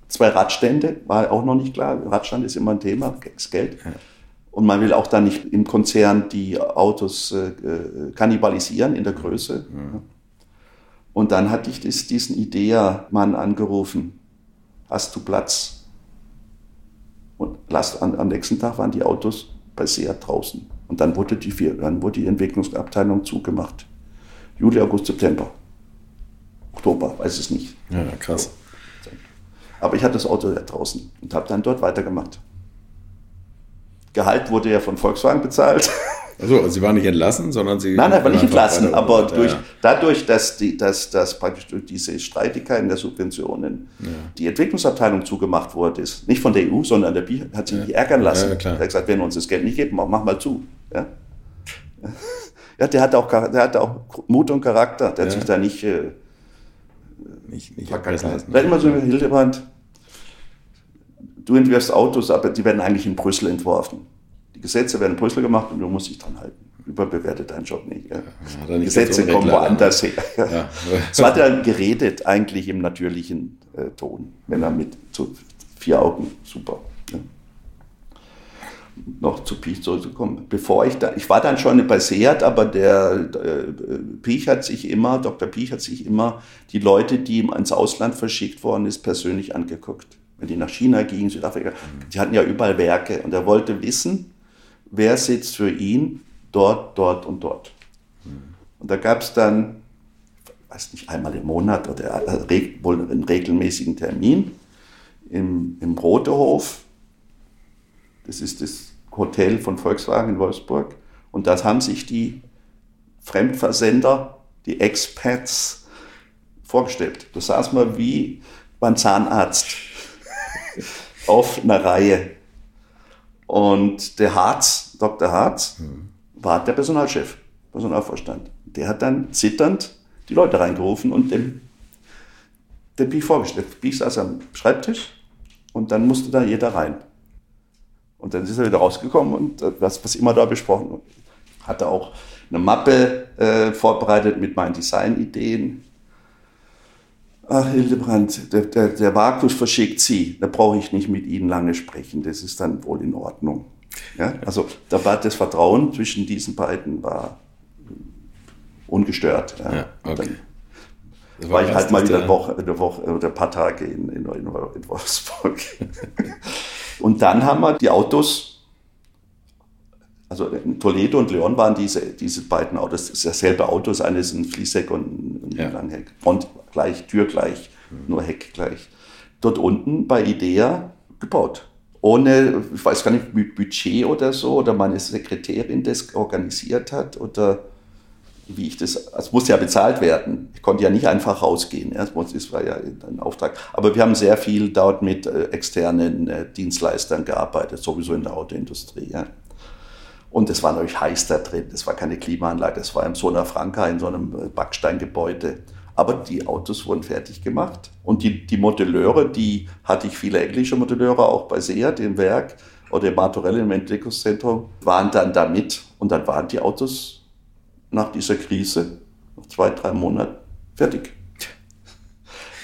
Zwei Radstände, war auch noch nicht klar. Radstand ist immer ein Thema, das Geld. Ja. Und man will auch da nicht im Konzern die Autos äh, äh kannibalisieren in der Größe. Ja. Und dann hatte ich das, diesen Idea-Mann angerufen. Hast du Platz? Und last, am, am nächsten Tag waren die Autos bei Seat draußen. Und dann wurde die, dann wurde die Entwicklungsabteilung zugemacht. Juli, August, September. Oktober, weiß es nicht. Ja, krass. Aber ich hatte das Auto da draußen und habe dann dort weitergemacht. Gehalt wurde ja von Volkswagen bezahlt. Also, also Sie waren nicht entlassen, sondern Sie. Nein, nein, war nicht entlassen, aber durch, dadurch, dass, die, dass, dass praktisch durch diese Streitigkeiten der Subventionen ja. die Entwicklungsabteilung zugemacht wurde, ist nicht von der EU, sondern der BI hat sich ja. nicht ärgern lassen. Ja, klar. Er hat gesagt, wenn uns das Geld nicht gibt, mach, mach mal zu. Ja? ja, der hat auch, der hat auch Mut und Charakter, der hat sich da nicht. Äh, nicht, nicht lassen. Da immer so Hildebrand, du entwirfst Autos, aber die werden eigentlich in Brüssel entworfen. Die Gesetze werden in Brüssel gemacht und du musst dich dran halten. Überbewertet deinen Job nicht. Ja. Ja, nicht Gesetze kommen woanders her. Ja. so hat er geredet, eigentlich im natürlichen äh, Ton, wenn er mit so vier Augen, super. Noch zu Piech zurückzukommen. Bevor ich da, ich war dann schon bei Seat, aber der äh, Piech hat sich immer, Dr. Piech hat sich immer die Leute, die ihm ins Ausland verschickt worden ist, persönlich angeguckt. Wenn die nach China gingen, Südafrika, die hatten ja überall Werke und er wollte wissen, wer sitzt für ihn dort, dort und dort. Und da gab es dann, weiß nicht, einmal im Monat oder wohl einen regelmäßigen Termin im, im Rotehof. Das ist das Hotel von Volkswagen in Wolfsburg. Und da haben sich die Fremdversender, die Expats, vorgestellt. Da saß man wie beim Zahnarzt auf einer Reihe. Und der Harz, Dr. Harz, mhm. war der Personalchef, Personalvorstand. Der hat dann zitternd die Leute reingerufen und dem, dem Biech vorgestellt. Biech saß am Schreibtisch und dann musste da jeder rein. Und dann ist er wieder rausgekommen und was, was immer da besprochen hatte auch eine Mappe äh, vorbereitet mit meinen Designideen Ach, Hildebrand, der, der, der Vakus verschickt Sie. Da brauche ich nicht mit Ihnen lange sprechen. Das ist dann wohl in Ordnung. Ja? Also da war das Vertrauen zwischen diesen beiden war ungestört. Ja. Ja, okay. Dann war, war ich halt mal wieder eine Woche, eine Woche oder ein paar Tage in, in, in Wolfsburg. und dann haben wir die Autos also Toledo und Leon waren diese, diese beiden Autos, das ist dasselbe Auto, das eine ist ein Fließheck und ein ja. Langheck. Front gleich, Tür gleich, mhm. nur Heck gleich. Dort unten bei Idea gebaut. Ohne, ich weiß gar nicht, Budget oder so, oder meine Sekretärin das organisiert hat, oder wie ich das, es musste ja bezahlt werden. Ich konnte ja nicht einfach rausgehen. Ja, das war ja ein Auftrag. Aber wir haben sehr viel dort mit äh, externen äh, Dienstleistern gearbeitet, sowieso in der Autoindustrie. Ja. Und es war natürlich heiß da drin. Das war keine Klimaanlage. Das war im Sona Franca in so einem äh, Backsteingebäude. Aber die Autos wurden fertig gemacht. Und die, die Modelleure, die hatte ich viele englische Modelleure auch bei Seat im Werk oder im Martorell im Entwicklungszentrum, waren dann da mit. Und dann waren die Autos nach dieser Krise, nach zwei, drei Monaten, fertig.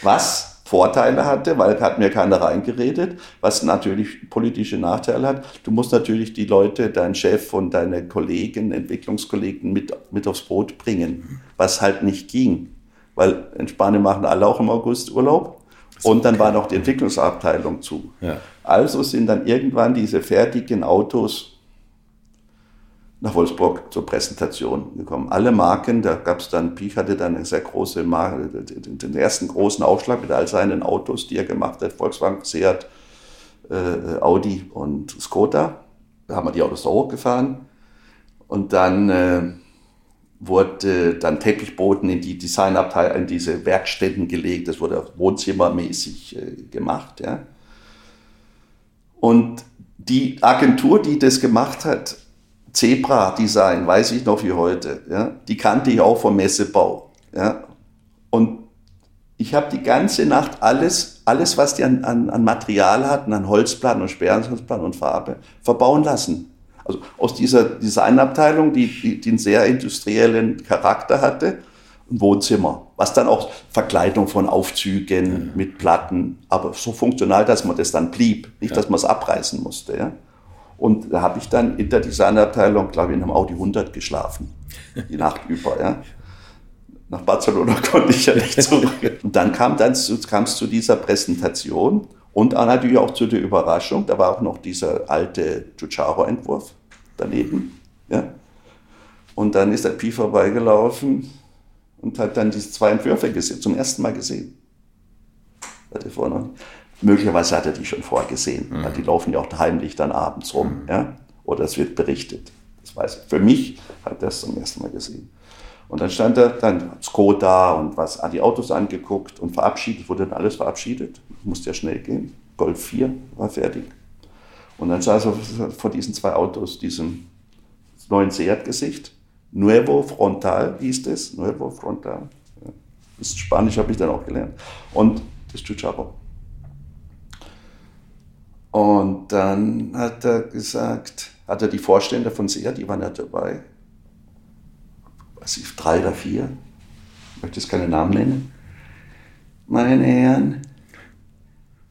Was Vorteile hatte, weil hat mir keiner reingeredet, was natürlich politische Nachteile hat. Du musst natürlich die Leute, dein Chef und deine Kollegen, Entwicklungskollegen mit, mit aufs Boot bringen, was halt nicht ging. Weil in Spanien machen alle auch im August Urlaub und dann war noch die Entwicklungsabteilung zu. Ja. Also sind dann irgendwann diese fertigen Autos nach Wolfsburg zur Präsentation gekommen. Alle Marken, da gab es dann, Piech hatte dann eine sehr große Marke, den ersten großen Aufschlag mit all seinen Autos, die er gemacht hat, Volkswagen, Seat, äh, Audi und Skoda. Da haben wir die Autos da hochgefahren und dann äh, wurde dann Teppichboden in die Designabteilung, in diese Werkstätten gelegt. Das wurde wohnzimmermäßig äh, gemacht. Ja. Und die Agentur, die das gemacht hat, Zebra-Design, weiß ich noch wie heute. Ja? Die kannte ich auch vom Messebau. Ja? Und ich habe die ganze Nacht alles, alles was die an, an, an Material hatten, an Holzplan und Sperrenholzplan und Farbe, verbauen lassen. Also aus dieser Designabteilung, die, die, die einen sehr industriellen Charakter hatte, ein Wohnzimmer, was dann auch Verkleidung von Aufzügen ja. mit Platten, aber so funktional, dass man das dann blieb, nicht, ja. dass man es abreißen musste. Ja? Und da habe ich dann in der Designabteilung, glaube ich, in einem Audi 100 geschlafen, die Nacht über. Ja. Nach Barcelona konnte ich ja nicht zurück. Und dann kam es zu dieser Präsentation und natürlich auch zu der Überraschung. Da war auch noch dieser alte Giugiaro-Entwurf daneben. Ja. Und dann ist der Pi vorbeigelaufen und hat dann diese zwei Entwürfe gesehen, zum ersten Mal gesehen. Hatte vorher noch nicht. Möglicherweise hat er die schon vorgesehen. Mhm. Die laufen ja auch heimlich dann abends rum. Mhm. Ja? Oder es wird berichtet. Das weiß ich. Für mich hat er das zum ersten Mal gesehen. Und dann stand er, dann Skoda und was, die Autos angeguckt und verabschiedet, wurde dann alles verabschiedet. Musste ja schnell gehen. Golf 4 war fertig. Und dann saß er vor diesen zwei Autos, diesem neuen Seat-Gesicht. Nuevo Frontal hieß das. Nuevo Frontal. Das Spanisch habe ich dann auch gelernt. Und das Chucharo. Und dann hat er gesagt, hat er die Vorstände von SEA, die waren ja dabei, weiß ich, drei oder vier, ich möchte jetzt keine Namen nennen. Meine Herren,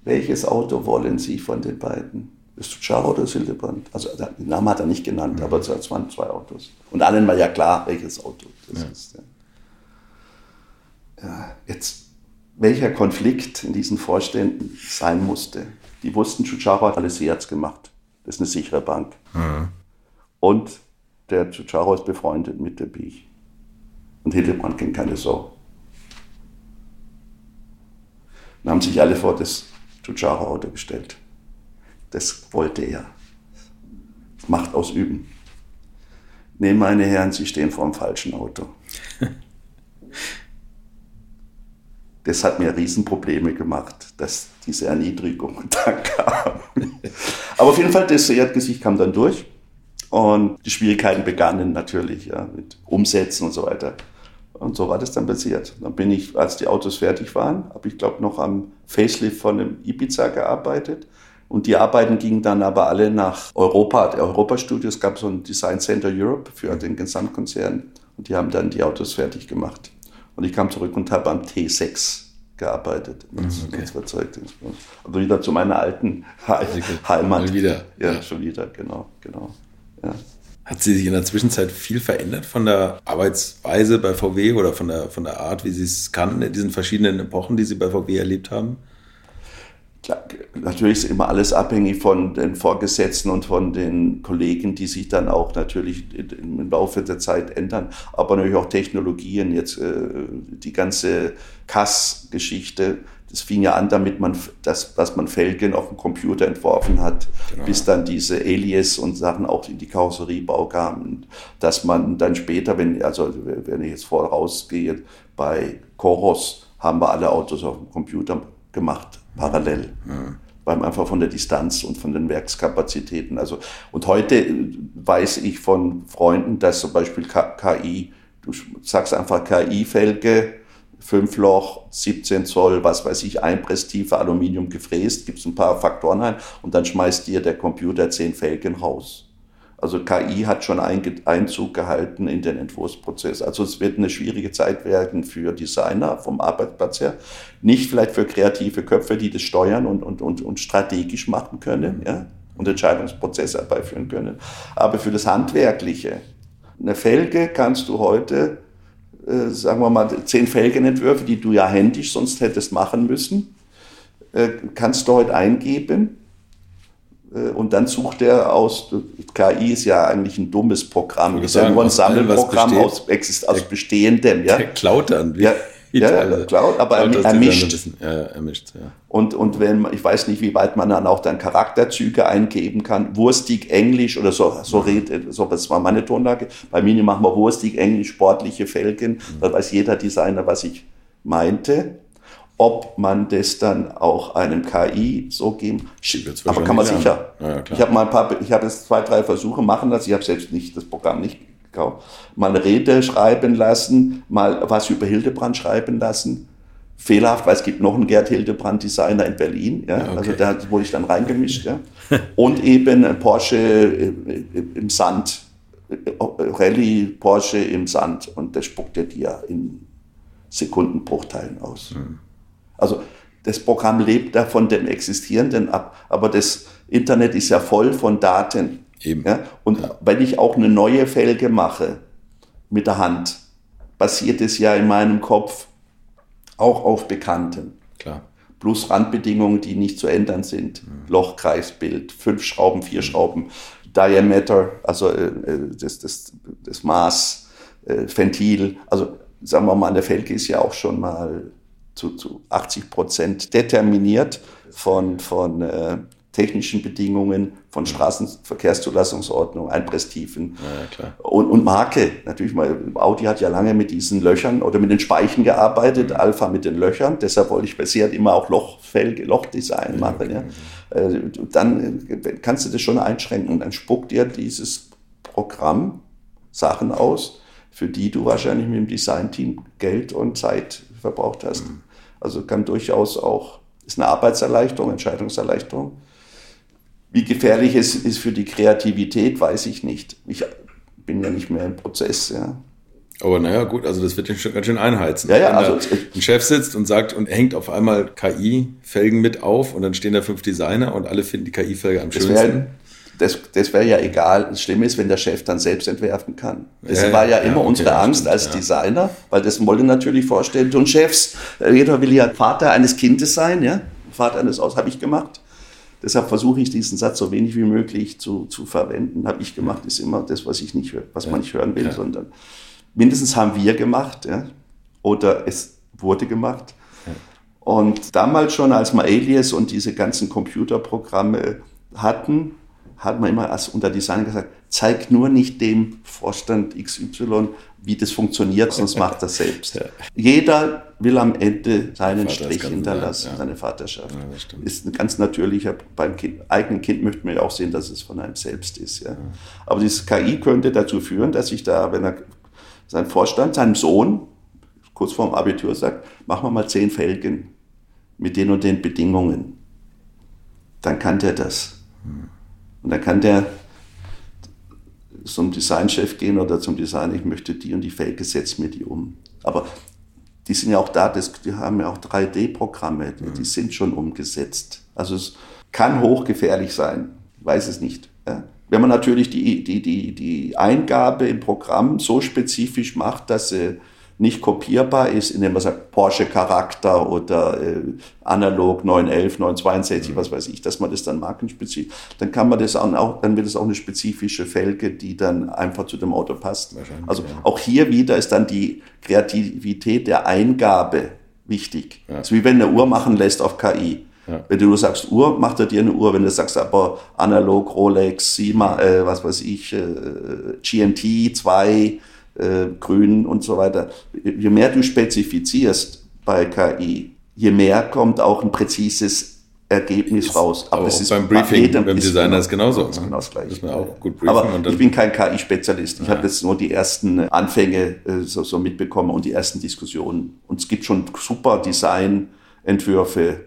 welches Auto wollen Sie von den beiden? Ist Charo oder Sildebrand? Also den Namen hat er nicht genannt, mhm. aber es waren zwei Autos. Und allen war ja klar, welches Auto das ja. ist. Ja, jetzt, welcher Konflikt in diesen Vorständen sein musste. Die wussten, Chucharo hat alles Seats gemacht. Das ist eine sichere Bank. Mhm. Und der Chucharo ist befreundet mit der Biech. Und Hildebrand kennt keine Sau. Dann haben sich alle vor das Chucharo-Auto gestellt. Das wollte er. Macht ausüben. Nee, meine Herren, Sie stehen vor dem falschen Auto. das hat mir Riesenprobleme gemacht, dass diese Erniedrigung da kam. Aber auf jeden Fall, das Erdgesicht kam dann durch und die Schwierigkeiten begannen natürlich ja, mit Umsetzen und so weiter. Und so war das dann passiert. Dann bin ich, als die Autos fertig waren, habe ich glaube noch am Facelift von einem Ibiza gearbeitet. Und die Arbeiten gingen dann aber alle nach Europa, der Europa-Studio. Es gab so ein Design Center Europe für den Gesamtkonzern. Und die haben dann die Autos fertig gemacht. Und ich kam zurück und habe am T6 gearbeitet. Das, okay. das überzeugt. Also wieder zu meiner alten Heimat. Mal wieder. Ja, ja, schon wieder, genau, genau. Ja. Hat sie sich in der Zwischenzeit viel verändert von der Arbeitsweise bei VW oder von der, von der Art, wie sie es kannten, in diesen verschiedenen Epochen, die Sie bei VW erlebt haben? Natürlich ist immer alles abhängig von den Vorgesetzten und von den Kollegen, die sich dann auch natürlich im Laufe der Zeit ändern, aber natürlich auch Technologien, jetzt äh, die ganze Kass-Geschichte, das fing ja an damit, man, dass, dass man Felgen auf dem Computer entworfen hat, genau. bis dann diese Alias und Sachen auch in die Karosseriebau kamen. Dass man dann später, wenn, also wenn ich jetzt vorausgehe, bei Coros haben wir alle Autos auf dem Computer gemacht, parallel. Mhm weil einfach von der Distanz und von den Werkskapazitäten. Also, und heute weiß ich von Freunden, dass zum Beispiel KI, du sagst einfach KI-Felge, 5 Loch, 17 Zoll, was weiß ich, Einpresstiefe, Aluminium gefräst, gibst ein paar Faktoren ein und dann schmeißt dir der Computer 10 Felgen raus. Also KI hat schon Einzug gehalten in den Entwurfsprozess. Also es wird eine schwierige Zeit werden für Designer vom Arbeitsplatz her. Nicht vielleicht für kreative Köpfe, die das steuern und, und, und, und strategisch machen können ja, und Entscheidungsprozesse herbeiführen können. Aber für das Handwerkliche, eine Felge kannst du heute, äh, sagen wir mal, zehn Felgenentwürfe, die du ja händisch sonst hättest machen müssen, äh, kannst du heute eingeben und dann sucht er aus, KI ist ja eigentlich ein dummes Programm, ist ja nur ein Sammelprogramm aus, aus Bestehendem. Ja? Der klaut dann. Wie, ja, ja, klaut, aber er, er mischt. Ja, er mischt ja. Und, und wenn, ich weiß nicht, wie weit man dann auch dann Charakterzüge eingeben kann, wurstig Englisch oder so, so redet, so, das war meine Tonlage. Bei Mini machen wir wurstig Englisch, sportliche Felgen, mhm. da weiß jeder Designer, was ich meinte ob man das dann auch einem KI so geben. Aber kann man sicher. Ja, ich habe mal ein paar, ich habe jetzt zwei, drei Versuche machen lassen. Ich habe selbst nicht das Programm nicht gekauft. Mal eine Rede schreiben lassen, mal was über Hildebrand schreiben lassen. Fehlerhaft, weil es gibt noch einen Gerd Hildebrand Designer in Berlin. Ja? Okay. Also da wurde ich dann reingemischt. Ja? Und eben ein Porsche im Sand. Rallye Porsche im Sand. Und das spuckt dir in Sekundenbruchteilen aus. Mhm. Also das Programm lebt da von dem Existierenden ab, aber das Internet ist ja voll von Daten. Eben. Ja? Und ja. wenn ich auch eine neue Felge mache mit der Hand, basiert es ja in meinem Kopf auch auf Bekannten. Klar. Plus Randbedingungen, die nicht zu ändern sind. Mhm. Lochkreisbild, fünf Schrauben, vier mhm. Schrauben, Diameter, also äh, äh, das, das, das Maß, äh, Ventil. Also sagen wir mal, eine Felge ist ja auch schon mal zu, zu 80 Prozent determiniert von, von äh, technischen Bedingungen, von Straßenverkehrszulassungsordnung, Einpresstiefen ja, und, und, Marke. Natürlich, mal, Audi hat ja lange mit diesen Löchern oder mit den Speichen gearbeitet, mhm. Alpha mit den Löchern. Deshalb wollte ich bei Seat immer auch Lochfelge, Lochdesign machen. Ja. Äh, dann äh, kannst du das schon einschränken. Dann spuckt dir dieses Programm Sachen aus, für die du wahrscheinlich mit dem Designteam Geld und Zeit verbraucht hast. Mhm. Also kann durchaus auch, ist eine Arbeitserleichterung, Entscheidungserleichterung. Wie gefährlich es ist für die Kreativität, weiß ich nicht. Ich bin ja nicht mehr im Prozess. Ja. Aber naja, gut, also das wird schon ganz schön einheizen. Ja, ja, also ein Chef sitzt und sagt und hängt auf einmal KI-Felgen mit auf und dann stehen da fünf Designer und alle finden die KI-Felge am schönsten das, das wäre ja egal. Das Schlimme ist, wenn der Chef dann selbst entwerfen kann. Das ja, war ja, ja immer okay, unsere Angst stimmt, als. Designer, weil das wollte natürlich vorstellen, und Chefs, äh, jeder will ja Vater eines Kindes sein, ja. Vater eines Aus habe ich gemacht. Deshalb versuche ich diesen Satz so wenig wie möglich zu, zu verwenden. Habe ich gemacht, ist immer das, was ich nicht höre, was man nicht hören will, sondern mindestens haben wir gemacht, ja. Oder es wurde gemacht. Und damals schon, als wir Alias und diese ganzen Computerprogramme hatten, hat man immer als unter Designer gesagt, zeig nur nicht dem Vorstand XY, wie das funktioniert, sonst macht er selbst. Ja. Jeder will am Ende seinen Strich hinterlassen, ja. seine Vaterschaft. Ja, ist ein ganz natürlicher, beim kind, eigenen Kind möchte man ja auch sehen, dass es von einem selbst ist. Ja. Aber dieses KI könnte dazu führen, dass sich da, wenn er sein Vorstand, seinem Sohn, kurz vorm Abitur sagt, machen wir mal zehn Felgen mit den und den Bedingungen, dann kann der das. Und dann kann der zum Designchef gehen oder zum Designer, ich möchte die und die Felge, setz mir die um. Aber die sind ja auch da, das, die haben ja auch 3D-Programme, die, die, sind schon umgesetzt. Also es kann hochgefährlich sein, ich weiß es nicht. Ja. Wenn man natürlich die, die, die, die Eingabe im Programm so spezifisch macht, dass sie nicht kopierbar ist, indem man sagt Porsche Charakter oder äh, analog 911, 962, mhm. was weiß ich, dass man das dann markenspezifisch, dann kann man das auch, dann wird es auch eine spezifische Felge, die dann einfach zu dem Auto passt. Also ja. auch hier wieder ist dann die Kreativität der Eingabe wichtig. Ja. Das ist wie wenn eine Uhr machen lässt auf KI. Ja. Wenn du nur sagst Uhr, macht er dir eine Uhr. Wenn du sagst aber analog, Rolex, Sima, äh, was weiß ich, äh, GMT 2, äh, grün und so weiter. Je mehr du spezifizierst bei KI, je mehr kommt auch ein präzises Ergebnis raus. Aber, aber das ist beim Briefing, beim Designer genau, ist genauso. Ist genau das Gleiche. Muss man auch gut briefen aber ich bin kein KI-Spezialist. Ich ja. habe jetzt nur die ersten Anfänge äh, so, so mitbekommen und die ersten Diskussionen. Und es gibt schon super Designentwürfe,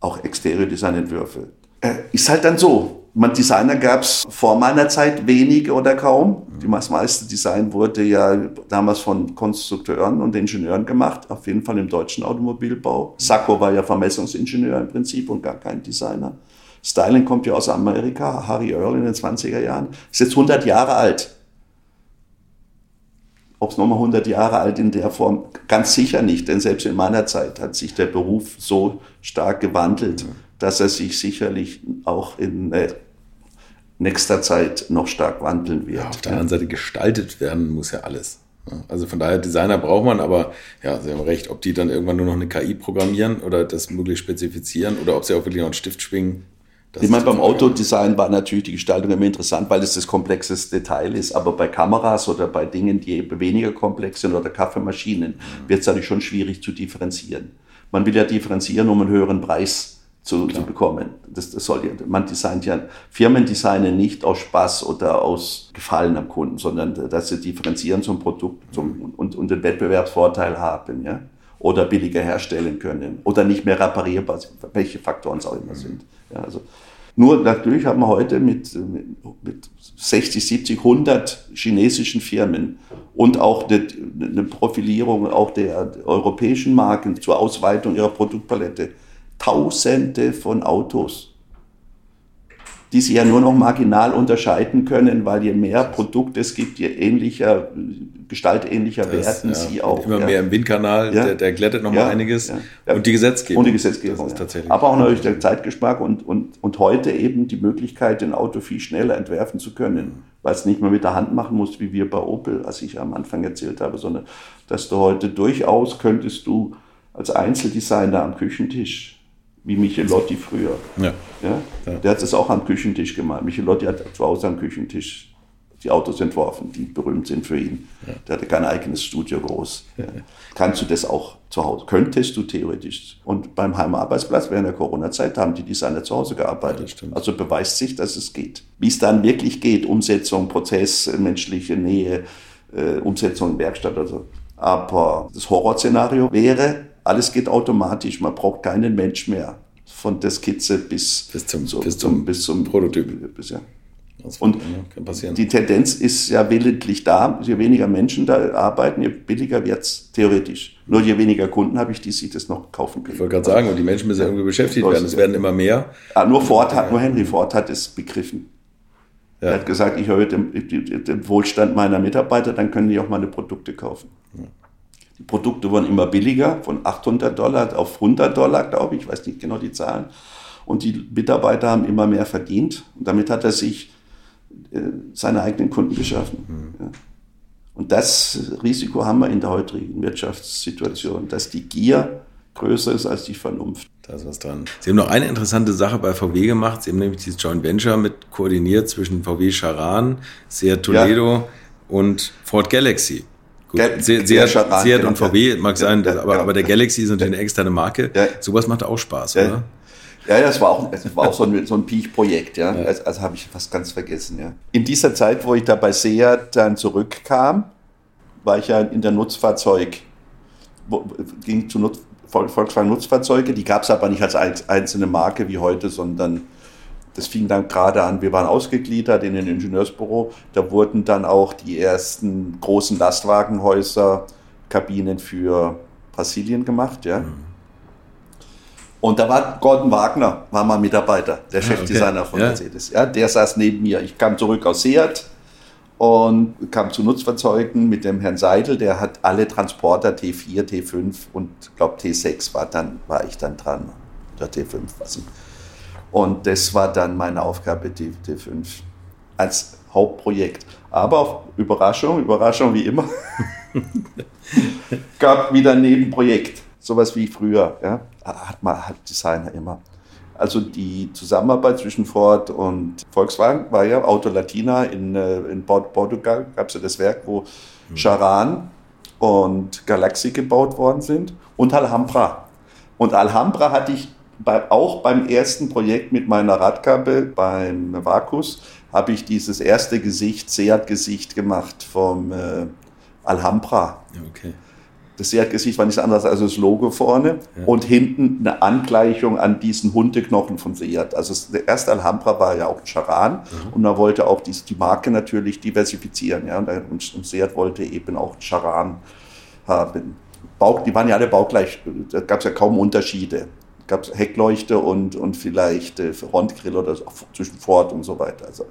auch exterior Designentwürfe. Äh, ist halt dann so. Man Designer gab es vor meiner Zeit wenige oder kaum. Die meiste Design wurde ja damals von Konstrukteuren und Ingenieuren gemacht, auf jeden Fall im deutschen Automobilbau. Sacco war ja Vermessungsingenieur im Prinzip und gar kein Designer. Styling kommt ja aus Amerika, Harry Earl in den 20er Jahren. Ist jetzt 100 Jahre alt. Ob es nochmal 100 Jahre alt in der Form, ganz sicher nicht, denn selbst in meiner Zeit hat sich der Beruf so stark gewandelt, dass er sich sicherlich auch in äh, nächster Zeit noch stark wandeln wird. Ja, auf der anderen Seite gestaltet werden muss ja alles. Also von daher, Designer braucht man, aber ja, Sie haben recht, ob die dann irgendwann nur noch eine KI programmieren oder das möglichst spezifizieren oder ob sie auch wirklich noch einen Stift schwingen. Ich meine, beim Autodesign war natürlich die Gestaltung immer interessant, weil es das komplexeste Detail ist. Aber bei Kameras oder bei Dingen, die eben weniger komplex sind oder Kaffeemaschinen, mhm. wird es natürlich schon schwierig zu differenzieren. Man will ja differenzieren, um einen höheren Preis zu, zu bekommen. Das, das soll ja, man designt ja, Firmen designen nicht aus Spaß oder aus Gefallen am Kunden, sondern dass sie differenzieren zum Produkt zum, und, und den Wettbewerbsvorteil haben, ja. Oder billiger herstellen können. Oder nicht mehr reparierbar, welche Faktoren es auch immer sind. Ja, also, nur natürlich haben wir heute mit, mit 60, 70, 100 chinesischen Firmen und auch eine, eine Profilierung auch der europäischen Marken zur Ausweitung ihrer Produktpalette Tausende von Autos, die sie ja nur noch marginal unterscheiden können, weil je mehr Produkte es gibt, je ähnlicher, gestaltähnlicher das, werden ja, sie auch. Immer ja. mehr im Windkanal, ja. der, der glättet nochmal ja, einiges. Und die Gesetzgebung. Und die Gesetzgebung. Aber auch natürlich der Zeitgeschmack und, und, und heute eben die Möglichkeit, ein Auto viel schneller entwerfen zu können, weil es nicht mehr mit der Hand machen muss, wie wir bei Opel, als ich am Anfang erzählt habe, sondern dass du heute durchaus könntest du als Einzeldesigner am Küchentisch wie Michelotti früher. Ja. Ja? ja. Der hat es auch am Küchentisch gemacht. Michelotti hat zu Hause am Küchentisch die Autos entworfen, die berühmt sind für ihn. Ja. Der hatte kein eigenes Studio groß. Ja. Kannst du das auch zu Hause? Könntest du theoretisch. Und beim Heimarbeitsplatz während der Corona-Zeit haben die Designer zu Hause gearbeitet. also beweist sich, dass es geht. Wie es dann wirklich geht, Umsetzung, Prozess, menschliche Nähe, äh, Umsetzung in Werkstatt. Also. Aber das Horrorszenario wäre, alles geht automatisch, man braucht keinen Mensch mehr. Von der Skizze bis, bis, zum, so, bis, zum, bis zum Prototyp. Bis, ja. Und die Tendenz ist ja willentlich da. Je weniger Menschen da arbeiten, je billiger wird es theoretisch. Nur je weniger Kunden habe ich, die sich das noch kaufen können. Ich wollte gerade sagen, und die Menschen müssen ja irgendwie beschäftigt werden. Es werden immer mehr. Ah, nur, Ford hat, nur Henry Ford hat es begriffen. Ja. Er hat gesagt, ich erhöhe den, den, Wohlstand meiner Mitarbeiter, dann können die auch meine Produkte kaufen. Ja. Die Produkte wurden immer billiger, von 800 Dollar auf 100 Dollar, glaube ich, ich weiß nicht genau die Zahlen. Und die Mitarbeiter haben immer mehr verdient. Und damit hat er sich äh, seine eigenen Kunden geschaffen. Mhm. Ja. Und das Risiko haben wir in der heutigen Wirtschaftssituation, dass die Gier größer ist als die Vernunft. Da ist was dran. Sie haben noch eine interessante Sache bei VW gemacht. Sie haben nämlich dieses Joint Venture mit koordiniert zwischen VW Charan, Seat Toledo ja. und Ford Galaxy. Gut, Seat, Seat, Seat und VW mag sein, ja, aber, aber der Galaxy ist natürlich eine externe Marke. Ja. Sowas macht auch Spaß, oder? Ja, das war auch, das war auch so ein, so ein Peak-Projekt, ja. Also, also habe ich fast ganz vergessen, ja. In dieser Zeit, wo ich da bei Seat dann zurückkam, war ich ja in der Nutzfahrzeug, wo, ging zu Nutz, Volkswagen Nutzfahrzeuge, die gab es aber nicht als einzelne Marke wie heute, sondern das fing dann gerade an, wir waren ausgegliedert in ein Ingenieursbüro, da wurden dann auch die ersten großen Lastwagenhäuser, Kabinen für Brasilien gemacht, ja. Mhm. Und da war Gordon Wagner, war mal Mitarbeiter, der ah, Chefdesigner okay. von ja. Mercedes. Ja, der saß neben mir. Ich kam zurück aus Seat und kam zu Nutzfahrzeugen mit dem Herrn Seidel. Der hat alle Transporter T4, T5 und glaube T6 war dann war ich dann dran oder T5 was ich. Und das war dann meine Aufgabe T, T5 als Hauptprojekt. Aber auf Überraschung, Überraschung wie immer, gab wieder ein Nebenprojekt sowas wie früher, ja, hat man hat Designer immer. Also die Zusammenarbeit zwischen Ford und Volkswagen war ja Auto Latina in, äh, in Portugal, gab es ja das Werk, wo mhm. Charan und Galaxy gebaut worden sind und Alhambra. Und Alhambra hatte ich bei, auch beim ersten Projekt mit meiner Radkappe beim Vakus, habe ich dieses erste Gesicht, Seat-Gesicht gemacht vom äh, Alhambra. Okay. Das Seat-Gesicht war nichts anderes als das Logo vorne ja. und hinten eine Angleichung an diesen Hundeknochen von Seat. Also der erste Alhambra war ja auch ein Charan mhm. und man wollte auch die, die Marke natürlich diversifizieren. Ja? Und, und Seat wollte eben auch Charan haben. Bau, die waren ja alle baugleich, da gab es ja kaum Unterschiede. Gab es Heckleuchte und, und vielleicht äh, Frontgrill oder so, zwischen Ford und so weiter. Also.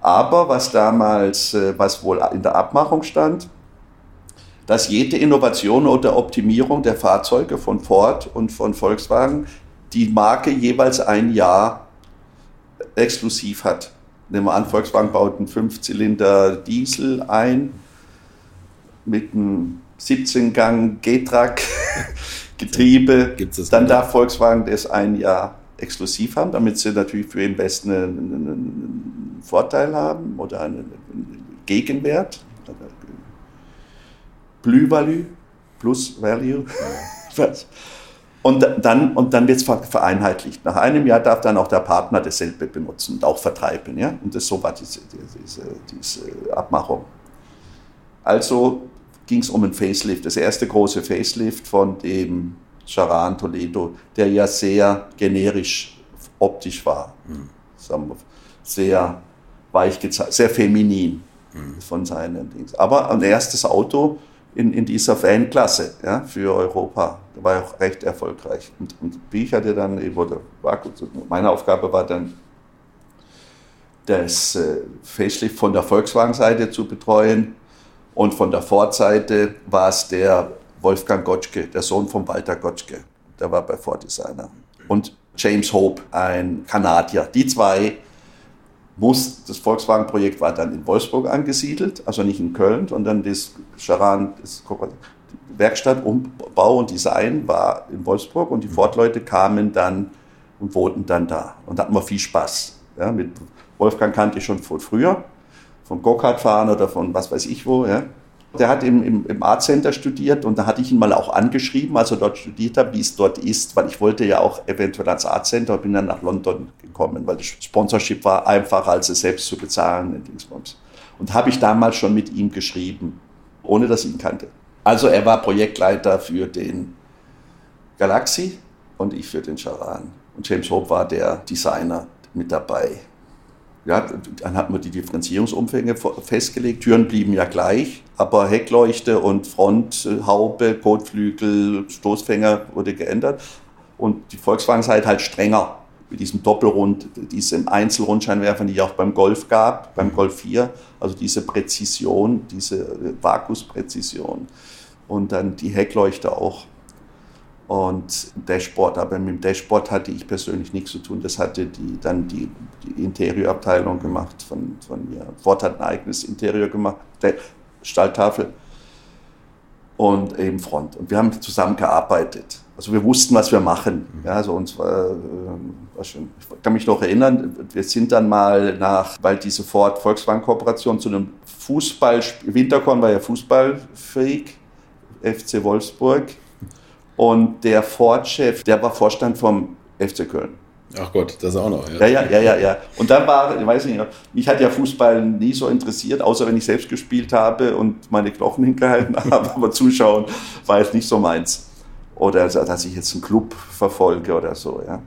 Aber was damals, äh, was wohl in der Abmachung stand, dass jede Innovation oder Optimierung der Fahrzeuge von Ford und von Volkswagen die Marke jeweils ein Jahr exklusiv hat. Nehmen wir an, Volkswagen baut einen Fünfzylinder Diesel ein mit einem 17-Gang G-Track Getriebe. Dann darf Volkswagen das ein Jahr exklusiv haben, damit sie natürlich für den Westen einen, einen Vorteil haben oder einen Gegenwert. Blue-Value plus Value. Und dann, und dann wird es vereinheitlicht. Nach einem Jahr darf dann auch der Partner dasselbe benutzen und auch vertreiben. Ja? Und das, so war diese, diese, diese Abmachung. Also ging es um ein Facelift, das erste große Facelift von dem Charan Toledo, der ja sehr generisch optisch war. Mhm. Sehr weich gezeigt, sehr feminin mhm. von seinen Dings. Aber ein erstes Auto, in, in dieser Fanklasse ja, für Europa. Da war auch recht erfolgreich. Und, und ich hatte dann, oder war, meine Aufgabe war dann, das äh, Facelift von der Volkswagen-Seite zu betreuen. Und von der Ford-Seite war es der Wolfgang Gotschke, der Sohn von Walter Gotschke. Der war bei Ford Designer. Und James Hope, ein Kanadier. Die zwei muss, das Volkswagen-Projekt war dann in Wolfsburg angesiedelt, also nicht in Köln, sondern das Charan, das Werkstatt, Umbau und Design war in Wolfsburg und die Ford-Leute kamen dann und wohnten dann da. Und da hatten wir viel Spaß. Ja, mit Wolfgang kannte ich schon von früher, vom Go-Kart fahren oder von was weiß ich wo. Ja. Der hat im, im, im Art Center studiert und da hatte ich ihn mal auch angeschrieben, als er dort studiert hat, wie es dort ist, weil ich wollte ja auch eventuell ans Art Center, bin dann nach London gekommen, weil das Sponsorship war einfacher, als es selbst zu bezahlen. Und habe ich damals schon mit ihm geschrieben, ohne dass ich ihn kannte. Also er war Projektleiter für den Galaxy und ich für den Charan. Und James Hope war der Designer mit dabei. Ja, dann hatten wir die Differenzierungsumfänge festgelegt. Türen blieben ja gleich, aber Heckleuchte und Fronthaube, Kotflügel, Stoßfänger wurde geändert. Und die Volkswagen-Seite halt strenger mit diesem Doppelrund, diesem Einzelrundscheinwerfer, die auch beim Golf gab, beim Golf 4. Also diese Präzision, diese Vakuuspräzision. Und dann die Heckleuchte auch und Dashboard. Aber mit dem Dashboard hatte ich persönlich nichts zu tun. Das hatte die, dann die, die Interieurabteilung gemacht von, von mir. Ford hat ein eigenes Interieur gemacht, der Stahltafel und eben Front. Und wir haben zusammen gearbeitet. Also wir wussten, was wir machen. Ja, also uns war, äh, war schön. Ich kann mich noch erinnern, wir sind dann mal nach, weil diese Ford Volkswagen Kooperation zu einem Fußball, Winterkorn war ja Fußballfreak, FC Wolfsburg und der Ford-Chef, der war Vorstand vom FC Köln. Ach Gott, das auch noch. Ja, ja, ja, ja. ja. Und dann war, ich weiß nicht, mich hat ja Fußball nie so interessiert, außer wenn ich selbst gespielt habe und meine Knochen hingehalten habe, aber zuschauen war jetzt nicht so meins. Oder also, dass ich jetzt einen Club verfolge oder so, ja.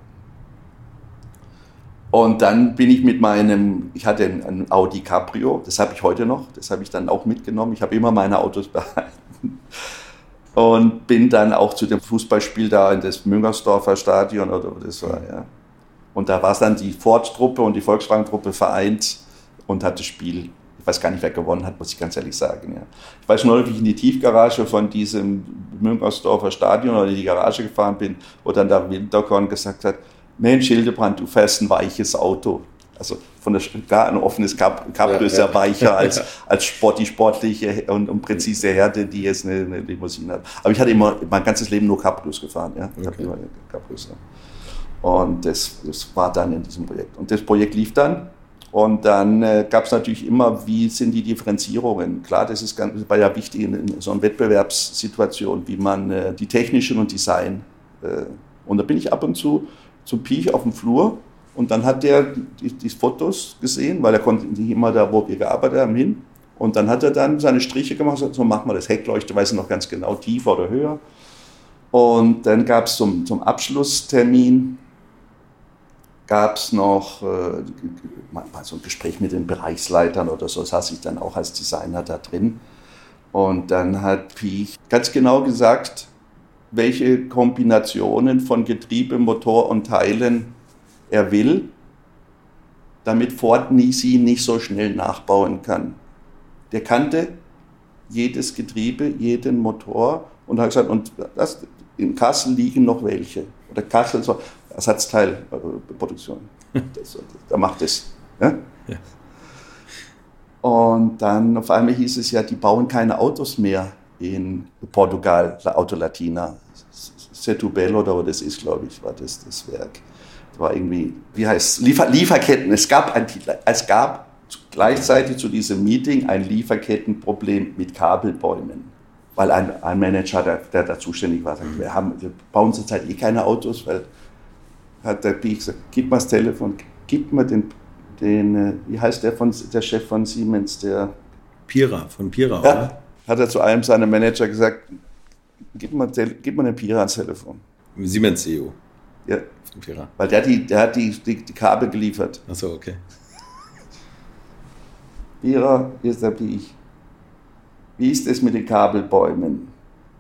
Und dann bin ich mit meinem, ich hatte einen Audi Cabrio, das habe ich heute noch, das habe ich dann auch mitgenommen. Ich habe immer meine Autos behalten und bin dann auch zu dem Fußballspiel da in das Müngersdorfer Stadion oder wo das war, ja. Und da war es dann die Ford-Truppe und die Volkswagen-Truppe vereint und hat das Spiel, ich weiß gar nicht, wer gewonnen hat, muss ich ganz ehrlich sagen, ja. Ich weiß nur, wie ich in die Tiefgarage von diesem Müngersdorfer Stadion oder in die Garage gefahren bin, wo dann der Winterkorn gesagt hat, Mensch, Hildebrand, du fährst ein weiches Auto. Also von der gar ein offenes Cap, Cabrio ist ja, weicher als, als sportlich sportliche und, und präzise Härte, die jetzt eine, eine Limousine hat. Aber ich hatte immer mein ganzes Leben nur Cabrios gefahren. Ja? Ich okay. immer Cabrios, ja. Und das, das war dann in diesem Projekt. Und das Projekt lief dann. Und dann äh, gab es natürlich immer, wie sind die Differenzierungen? Klar, das ist ganz, das war ja wichtig in, in so einer Wettbewerbssituation, wie man äh, die technischen und Design. Äh, und da bin ich ab und zu zum Piech auf dem Flur und dann hat der die, die, Fotos gesehen, weil er konnte nicht immer da, wo wir gearbeitet haben, hin. Und dann hat er dann seine Striche gemacht, so machen wir das Heckleuchte, weiß ich noch ganz genau, tiefer oder höher. Und dann gab es zum, zum Abschlusstermin, gab es noch äh, so ein Gespräch mit den Bereichsleitern oder so, saß ich dann auch als Designer da drin. Und dann hat Piech ganz genau gesagt, welche Kombinationen von Getriebe, Motor und Teilen er will, damit Ford nie sie nicht so schnell nachbauen kann. Der kannte jedes Getriebe, jeden Motor und hat gesagt, und das, in Kassel liegen noch welche. Oder Kassel, so Ersatzteilproduktion. da macht es. Ja? Ja. Und dann auf einmal hieß es ja, die bauen keine Autos mehr in Portugal, La Auto Latina. Setubel oder das ist, glaube ich, war das das Werk war irgendwie, wie heißt Liefer Lieferketten. Es gab, ein, es gab gleichzeitig zu diesem Meeting ein Lieferkettenproblem mit Kabelbäumen. Weil ein, ein Manager, der, der da zuständig war, sagt, wir, haben, wir bauen zurzeit eh keine Autos, weil hat der Bieg gesagt, gib mal das Telefon, gib mir den, den äh, wie heißt der, von, der Chef von Siemens, der... Pira, von Pira, ja, oder? Hat er zu einem seiner Manager gesagt, gib mir, gib mir den Pira ans Telefon. Siemens CEO. Ja, Vierer. Weil der, die, der hat die, die, die Kabel geliefert. Achso, okay. Vierer, hier ist der ich. Wie ist es mit den Kabelbäumen?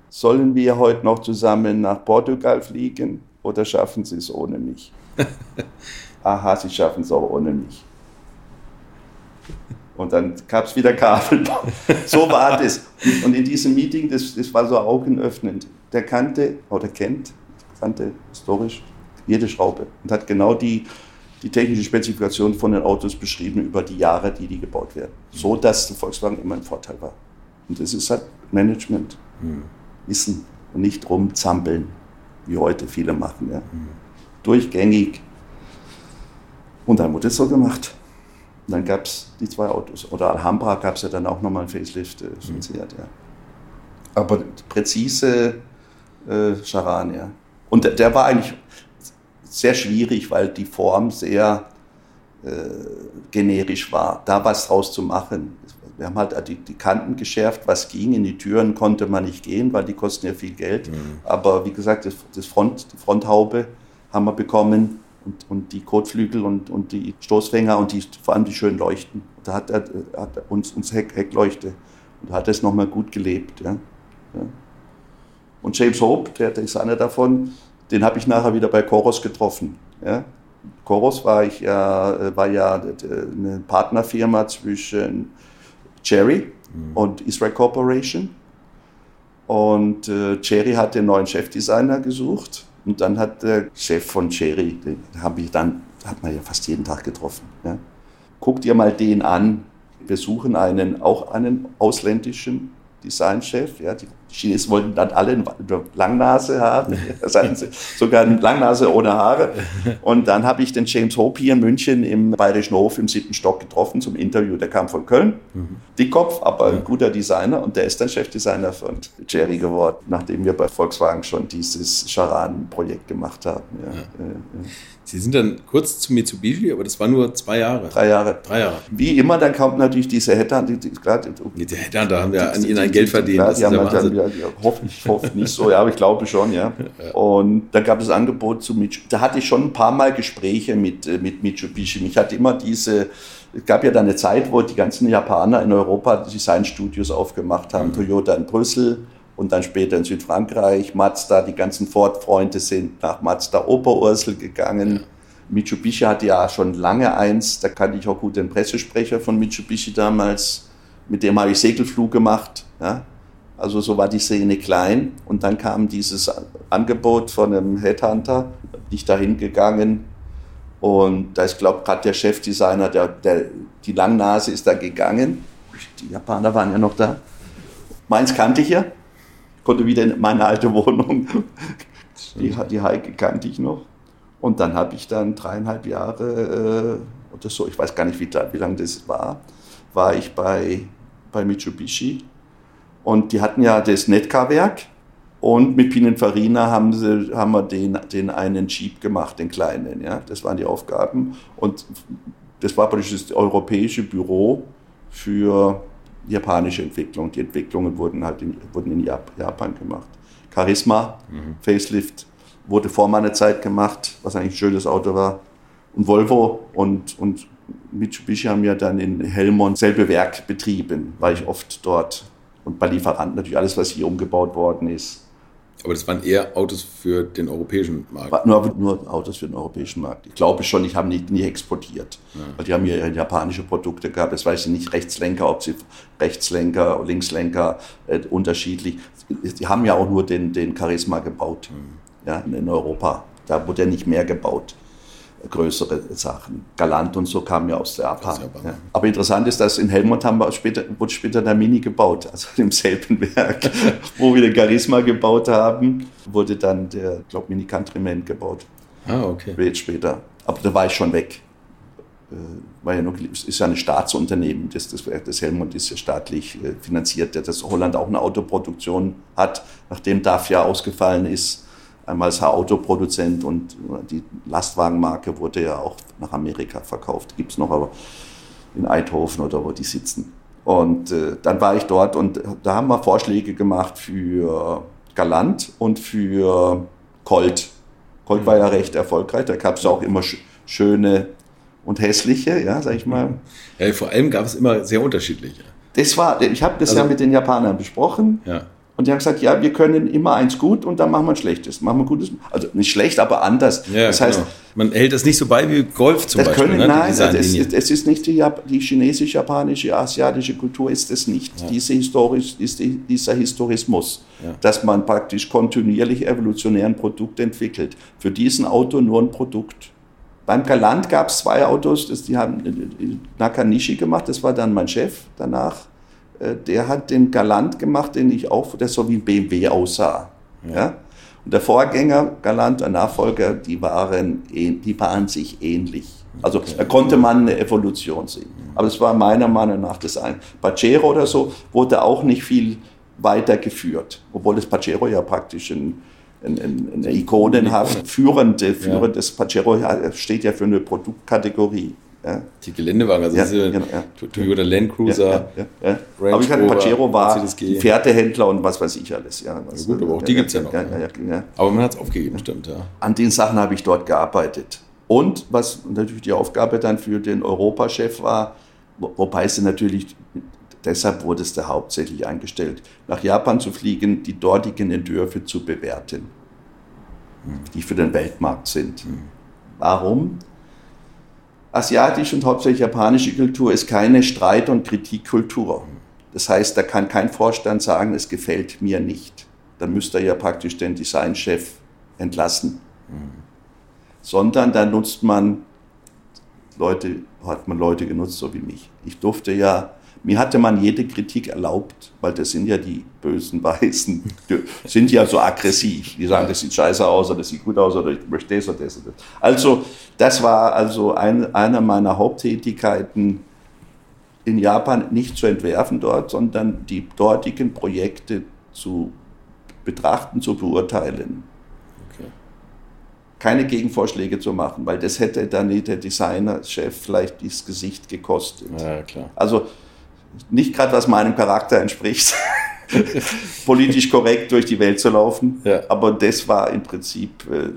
Sollen wir heute noch zusammen nach Portugal fliegen oder schaffen Sie es ohne mich? Aha, Sie schaffen es auch ohne mich. Und dann gab es wieder Kabelbäume. So war das. Und in diesem Meeting, das, das war so augenöffnend. Der kannte, oder kennt, kannte historisch jede Schraube und hat genau die, die technische Spezifikation von den Autos beschrieben über die Jahre, die die gebaut werden. So, dass der Volkswagen immer ein Vorteil war. Und das ist halt Management. Mhm. Wissen und nicht rumzampeln, wie heute viele machen. Ja. Mhm. Durchgängig. Und dann wurde es so gemacht. Und dann gab es die zwei Autos. Oder Alhambra gab es ja dann auch nochmal ein Facelift äh, mhm. Seat, ja. Aber präzise äh, Charan, ja. Und der, der war eigentlich sehr schwierig, weil die Form sehr äh, generisch war, da was draus zu machen. Wir haben halt die, die, Kanten geschärft, was ging. In die Türen konnte man nicht gehen, weil die kosten ja viel Geld. Mhm. Aber wie gesagt, das, das Front, die Fronthaube haben wir bekommen und, und die Kotflügel und, und die Stoßfänger und die, vor allem die schönen Leuchten. Da hat er hat uns, uns Heck, Heckleuchte und da hat es nochmal gut gelebt. Ja. ja. Und James Hope, der, der ist einer davon, den habe ich nachher wieder bei Coros getroffen. Ja. Coros war, ich ja, äh, war ja eine Partnerfirma zwischen Cherry mhm. und Israel Corporation. Und äh, Cherry hat den neuen Chefdesigner gesucht. Und dann hat der Chef von Cherry, den habe ich dann, hat man ja fast jeden Tag getroffen. Ja. Guck dir mal den an. Wir suchen einen, auch einen ausländischen Designchef. Ja, die Chinesen wollten dann alle eine Langnase haben, sogar eine Langnase ohne Haare. Und dann habe ich den James Hope hier in München im Bayerischen Hof im siebten Stock getroffen zum Interview. Der kam von Köln, mhm. Dickkopf, aber ein guter Designer und der ist dann Chefdesigner von Jerry geworden, nachdem wir bei Volkswagen schon dieses Charan-Projekt gemacht haben. Ja. Ja. Sie sind dann kurz zu Mitsubishi, aber das war nur zwei Jahre. Drei Jahre. Drei Jahre. Wie immer, dann kommt natürlich diese Headhunter. Die, die, Mit der Headhunter haben wir an ihnen ein Geld verdient. Klar, die haben ja dann, ja, hoffe ich hoffe nicht so, ja, aber ich glaube schon, ja. Und da gab es Angebot zu Mitsubishi. Da hatte ich schon ein paar Mal Gespräche mit, äh, mit Mitsubishi. Mich hat immer diese, es gab ja dann eine Zeit, wo die ganzen Japaner in Europa Designstudios aufgemacht haben. Mhm. Toyota in Brüssel, und dann später in Südfrankreich. Mazda, die ganzen Ford-Freunde sind nach Mazda Oberursel gegangen. Ja. Mitsubishi hatte ja schon lange eins, da kannte ich auch gut den Pressesprecher von Mitsubishi damals, mit dem habe ich Segelflug gemacht. Ja. Also so war die Szene klein und dann kam dieses Angebot von einem Headhunter, bin ich dahin gegangen Und da ist, glaube ich, gerade der Chefdesigner, der, der, die Langnase ist da gegangen. Die Japaner waren ja noch da. Meins kannte ich ja. Konnte wieder in meine alte Wohnung. Die, die Heike kannte ich noch. Und dann habe ich dann dreieinhalb Jahre äh, oder so, ich weiß gar nicht, wie, wie lange das war, war ich bei, bei Mitsubishi. Und die hatten ja das Netcar-Werk. Und mit Pininfarina haben, sie, haben wir den, den einen Jeep gemacht, den kleinen. Ja? Das waren die Aufgaben. Und das war praktisch das europäische Büro für japanische Entwicklung. Die Entwicklungen wurden halt in, wurden in Japan gemacht. Charisma, mhm. Facelift, wurde vor meiner Zeit gemacht, was eigentlich ein schönes Auto war. Und Volvo und, und Mitsubishi haben ja dann in Helmond selbe Werk betrieben, war ich oft dort. Und bei Lieferanten natürlich alles, was hier umgebaut worden ist. Aber das waren eher Autos für den europäischen Markt? Nur, nur Autos für den europäischen Markt. Ich glaube schon, ich habe nie, nie exportiert. Ja. Weil die haben ja japanische Produkte gehabt. Das weiß ich nicht, Rechtslenker, ob sie Rechtslenker, Linkslenker, äh, unterschiedlich. Die haben ja auch nur den, den Charisma gebaut. Mhm ja, in Europa. Da wurde ja nicht mehr gebaut, größere Sachen. Galant und so kamen ja aus der Japan. Ja. Aber interessant ist, dass in Helmut haben wir später, wurde später der Mini gebaut, also im selben Werk, wo wir den Charisma gebaut haben, wurde dann der, glaube Mini Countryman gebaut. Ah, okay. Jetzt später. Aber da war ich schon weg. Äh, war ja noch, ist ja ein Staatsunternehmen, das, das, das Helmut ist ja staatlich äh, finanziert, dass Holland auch eine Autoproduktion hat, nachdem DAF ja ausgefallen ist einmal als Autoproduzent und die Lastwagenmarke wurde ja auch nach Amerika verkauft. Gibt es noch aber in Eindhoven oder wo die sitzen. Und äh, dann war ich dort und da haben wir Vorschläge gemacht für Galant und für Colt. Colt war ja mhm. recht erfolgreich, da gab es auch immer sch schöne und hässliche, ja, sag ich mal. Ja, vor allem gab es immer sehr unterschiedliche. Das war, ich habe das also, ja mit den Japanern besprochen. Ja. Und die haben gesagt, ja, wir können immer eins gut und dann machen wir ein schlechtes. Machen wir gutes. Also nicht schlecht, aber anders. Ja, das heißt, genau. man hält das nicht so bei wie Golf zum Beispiel. Können, ne? Nein, es, es, ist nicht die, die chinesisch-japanische, asiatische Kultur, ist es nicht. Ja. Diese Historis, ist die, dieser Historismus, ja. dass man praktisch kontinuierlich evolutionär ein Produkt entwickelt. Für diesen Auto nur ein Produkt. Beim Galant gab es zwei Autos, das, die haben Nakanishi gemacht, das war dann mein Chef danach. Äh, der hat den Galant gemacht, den ich auch, der so wie BMW aussah. Ja. ja? Und der Vorgänger, Galant, der Nachfolger, die waren, die waren sich ähnlich. Also okay. da konnte man eine Evolution sehen. Aber es war meiner Meinung nach das ein. Pacero oder so wurde auch nicht viel weitergeführt, obwohl das Pacero ja praktisch ein, ein, ein, eine ikonenhaft führende, führendes ja. Pacero steht ja für eine Produktkategorie. Ja. Die Geländewagen, also ja, diese genau, ja. Toyota Land Cruiser, ja. Aber ich hatte Pajero war Pferdehändler und was weiß ich alles. Ja, was, gut, aber auch die gibt es ja noch. Ne? Aber man hat es aufgegeben, stimmt, ja. An den Sachen habe ich dort gearbeitet. Und was natürlich die Aufgabe dann für den Europachef war, wobei es natürlich, deshalb wurde es da hauptsächlich eingestellt, nach Japan zu fliegen, die dortigen Entwürfe zu bewerten, hm. die für den Weltmarkt sind. Hm. Warum? Asiatische und hauptsächlich japanische Kultur ist keine Streit- und Kritikkultur. Das heißt, da kann kein Vorstand sagen, es gefällt mir nicht. Dann müsste er ja praktisch den Designchef entlassen. Sondern da nutzt man Leute, hat man Leute genutzt, so wie mich. Ich durfte ja mir hatte man jede Kritik erlaubt, weil das sind ja die bösen Weißen, die sind ja so aggressiv. Die sagen, das sieht scheiße aus oder das sieht gut aus oder ich möchte das oder das oder das. Also, das war also ein, einer meiner Haupttätigkeiten in Japan, nicht zu entwerfen dort, sondern die dortigen Projekte zu betrachten, zu beurteilen. Keine Gegenvorschläge zu machen, weil das hätte dann der Designerchef vielleicht das Gesicht gekostet. Ja. Also nicht gerade was meinem Charakter entspricht, politisch korrekt durch die Welt zu laufen. Ja. Aber das war im Prinzip, äh,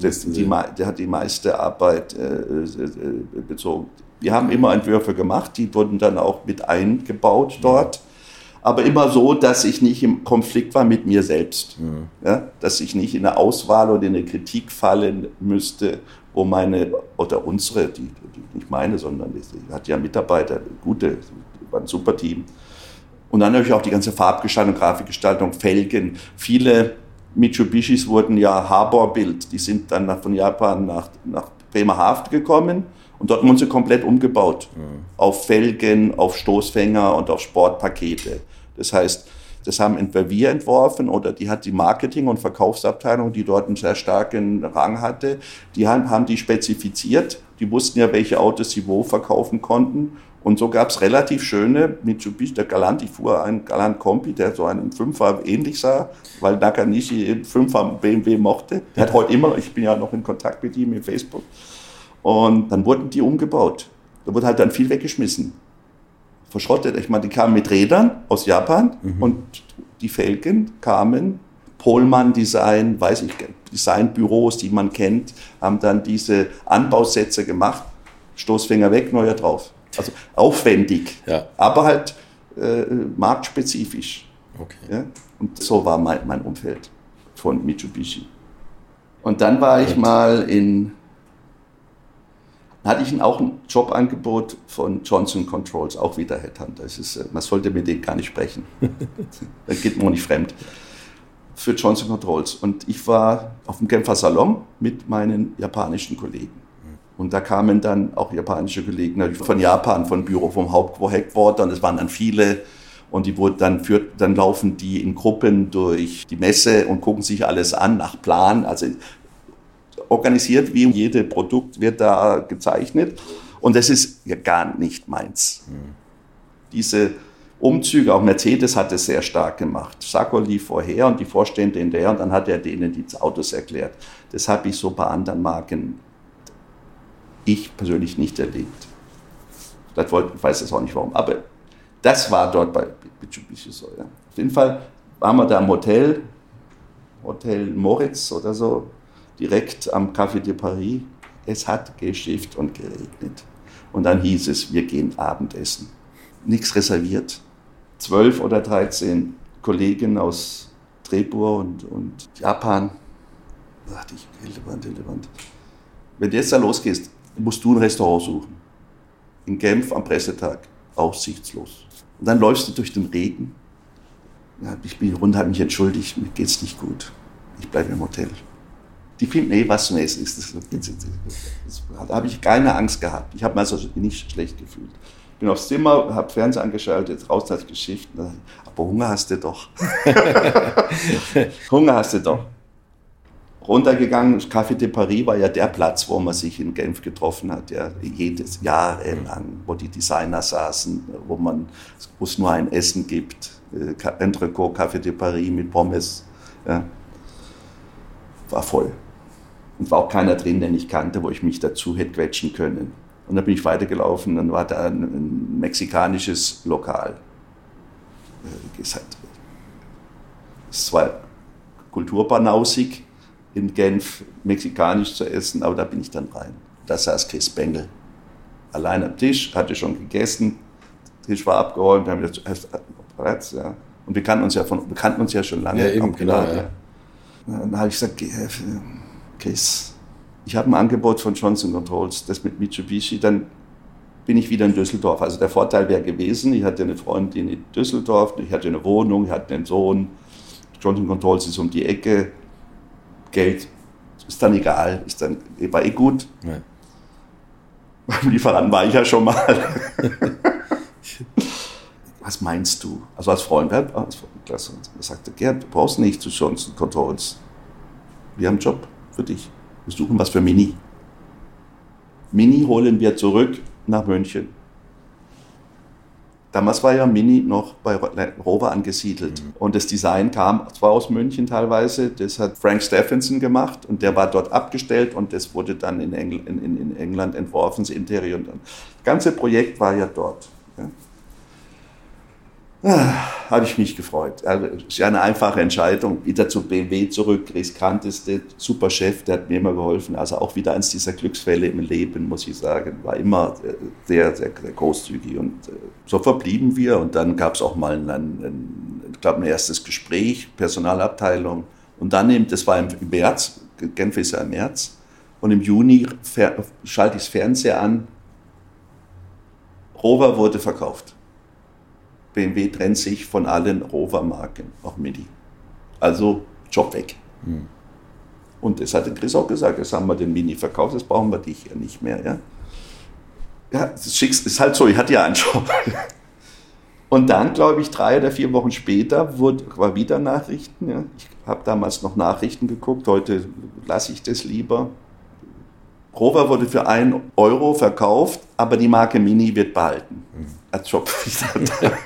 das, die, der hat die meiste Arbeit äh, äh, bezogen. Wir haben immer Entwürfe gemacht, die wurden dann auch mit eingebaut dort. Aber immer so, dass ich nicht im Konflikt war mit mir selbst. Ja, dass ich nicht in eine Auswahl oder in eine Kritik fallen müsste, wo meine, oder unsere, die, die nicht meine, sondern die, hat ja Mitarbeiter, gute, war ein super Team. Und dann natürlich auch die ganze Farbgestaltung, Grafikgestaltung, Felgen. Viele Mitsubishis wurden ja Harbor-Bild. Die sind dann von Japan nach, nach Bremerhaven gekommen und dort wurden sie komplett umgebaut. Mhm. Auf Felgen, auf Stoßfänger und auf Sportpakete. Das heißt, das haben entweder wir entworfen oder die hat die Marketing- und Verkaufsabteilung, die dort einen sehr starken Rang hatte, die haben die spezifiziert. Die wussten ja, welche Autos sie wo verkaufen konnten. Und so gab es relativ schöne Mitsubishi, der Galant, ich fuhr einen Galant Kombi, der so einen Fünfer ähnlich sah, weil Nakanishi einen Fünfer BMW mochte. Der hat heute immer, ich bin ja noch in Kontakt mit ihm in Facebook. Und dann wurden die umgebaut. Da wurde halt dann viel weggeschmissen. Verschrottet. Ich meine, die kamen mit Rädern aus Japan mhm. und die Felgen kamen Polmann Design, weiß ich, Designbüros, die man kennt, haben dann diese Anbausätze gemacht. Stoßfänger weg, neuer drauf. Also aufwendig, ja. aber halt äh, marktspezifisch. Okay. Ja? Und so war mein, mein Umfeld von Mitsubishi. Und dann war ich mal in hatte ich auch ein Jobangebot von Johnson Controls, auch wieder Headhunter. Das ist, äh, man sollte mit denen gar nicht sprechen. da geht man nicht fremd. Für Johnson Controls. Und ich war auf dem Genfer Salon mit meinen japanischen Kollegen. Und da kamen dann auch japanische Kollegen von Japan, von Büro, vom Hauptquarter, und es waren dann viele. Und die wurden dann führt, dann laufen die in Gruppen durch die Messe und gucken sich alles an nach Plan. Also organisiert, wie jedes Produkt wird da gezeichnet. Und das ist ja gar nicht meins. Mhm. Diese Umzüge, auch Mercedes hat es sehr stark gemacht. Sacco lief vorher und die Vorstände hinterher und dann hat er denen die Autos erklärt. Das habe ich so bei anderen Marken ich persönlich nicht erlebt. Vielleicht wollte, ich weiß es auch nicht warum, aber das war dort bei Mitsubishi so. Ja. Auf jeden Fall waren wir da im Hotel, Hotel Moritz oder so, direkt am Café de Paris. Es hat geschifft und geregnet. Und dann hieß es, wir gehen Abendessen. Nichts reserviert. Zwölf oder dreizehn Kollegen aus Trepur und, und Japan. Da dachte ich, Hildeband, Hildeband. Wenn du jetzt da losgehst, musst du ein Restaurant suchen. In Genf am Pressetag. Aussichtslos. Und dann läufst du durch den Regen. Ja, ich bin rund, habe mich entschuldigt, mir geht's nicht gut. Ich bleibe im Hotel die finden eh was zum Essen. Da habe ich keine Angst gehabt. Ich habe mir also nicht schlecht gefühlt. Bin aufs Zimmer, habe Fernseher angeschaltet, raus als Geschichten. Aber Hunger hast du doch. Hunger hast du doch. Runtergegangen, Café de Paris war ja der Platz, wo man sich in Genf getroffen hat, ja, jedes Jahr lang, wo die Designer saßen, wo man, wo es nur ein Essen gibt, äh, Entrecot, Café de Paris mit Pommes, ja, war voll. Und war auch keiner drin, den ich kannte, wo ich mich dazu hätte quetschen können. Und dann bin ich weitergelaufen, dann war da ein, ein mexikanisches Lokal. Äh, es zwar kulturbanausig in Genf mexikanisch zu essen, aber da bin ich dann rein. Da saß Chris Bengel. Allein am Tisch, hatte schon gegessen, der Tisch war abgeräumt, haben wir gesagt, ja. Und wir kannten uns ja, von, wir kannten uns ja schon lange. Ja, eben, genau, ja. Dann habe ich gesagt, Chris, ich habe ein Angebot von Johnson Controls, das mit Mitsubishi, dann bin ich wieder in Düsseldorf. Also der Vorteil wäre gewesen, ich hatte eine Freundin in Düsseldorf, ich hatte eine Wohnung, ich hatte einen Sohn, Johnson Controls ist um die Ecke, Geld ist dann egal, ist dann, war eh gut. Ja. Beim Lieferanten war ich ja schon mal. Was meinst du? Also als Freund, als Freund. Er sagte, Gerd, du brauchst nicht zu Johnson Controls. Wir haben einen Job für dich. Wir suchen was für Mini. Mini holen wir zurück nach München. Damals war ja Mini noch bei Rover angesiedelt. Mhm. Und das Design kam zwar aus München teilweise, das hat Frank Stephenson gemacht und der war dort abgestellt und das wurde dann in, Engl in, in England entworfen, das Interieur. Und das ganze Projekt war ja dort. Ja. Ah, habe ich mich gefreut. Also, ist ja eine einfache Entscheidung. Wieder zu BMW zurück, riskanteste, super Chef, der hat mir immer geholfen. Also auch wieder eines dieser Glücksfälle im Leben, muss ich sagen. War immer äh, sehr, sehr, sehr großzügig. Und äh, so verblieben wir. Und dann gab es auch mal ein, ein, ich glaube, ein erstes Gespräch, Personalabteilung. Und dann, eben, das war im März, Genf ist ja im März. Und im Juni schalte ich das Fernseher an. Rover wurde verkauft. BMW trennt sich von allen Rover-Marken, auch Mini. Also Job weg. Hm. Und das hat Chris auch gesagt, jetzt haben wir den Mini verkauft, jetzt brauchen wir dich ja nicht mehr. Ja, ja das Schicksal ist halt so, ich hatte ja einen Job. Und dann, glaube ich, drei oder vier Wochen später wurde, war wieder Nachrichten. Ja. Ich habe damals noch Nachrichten geguckt, heute lasse ich das lieber. Rover wurde für einen Euro verkauft, aber die Marke Mini wird behalten. Als Job.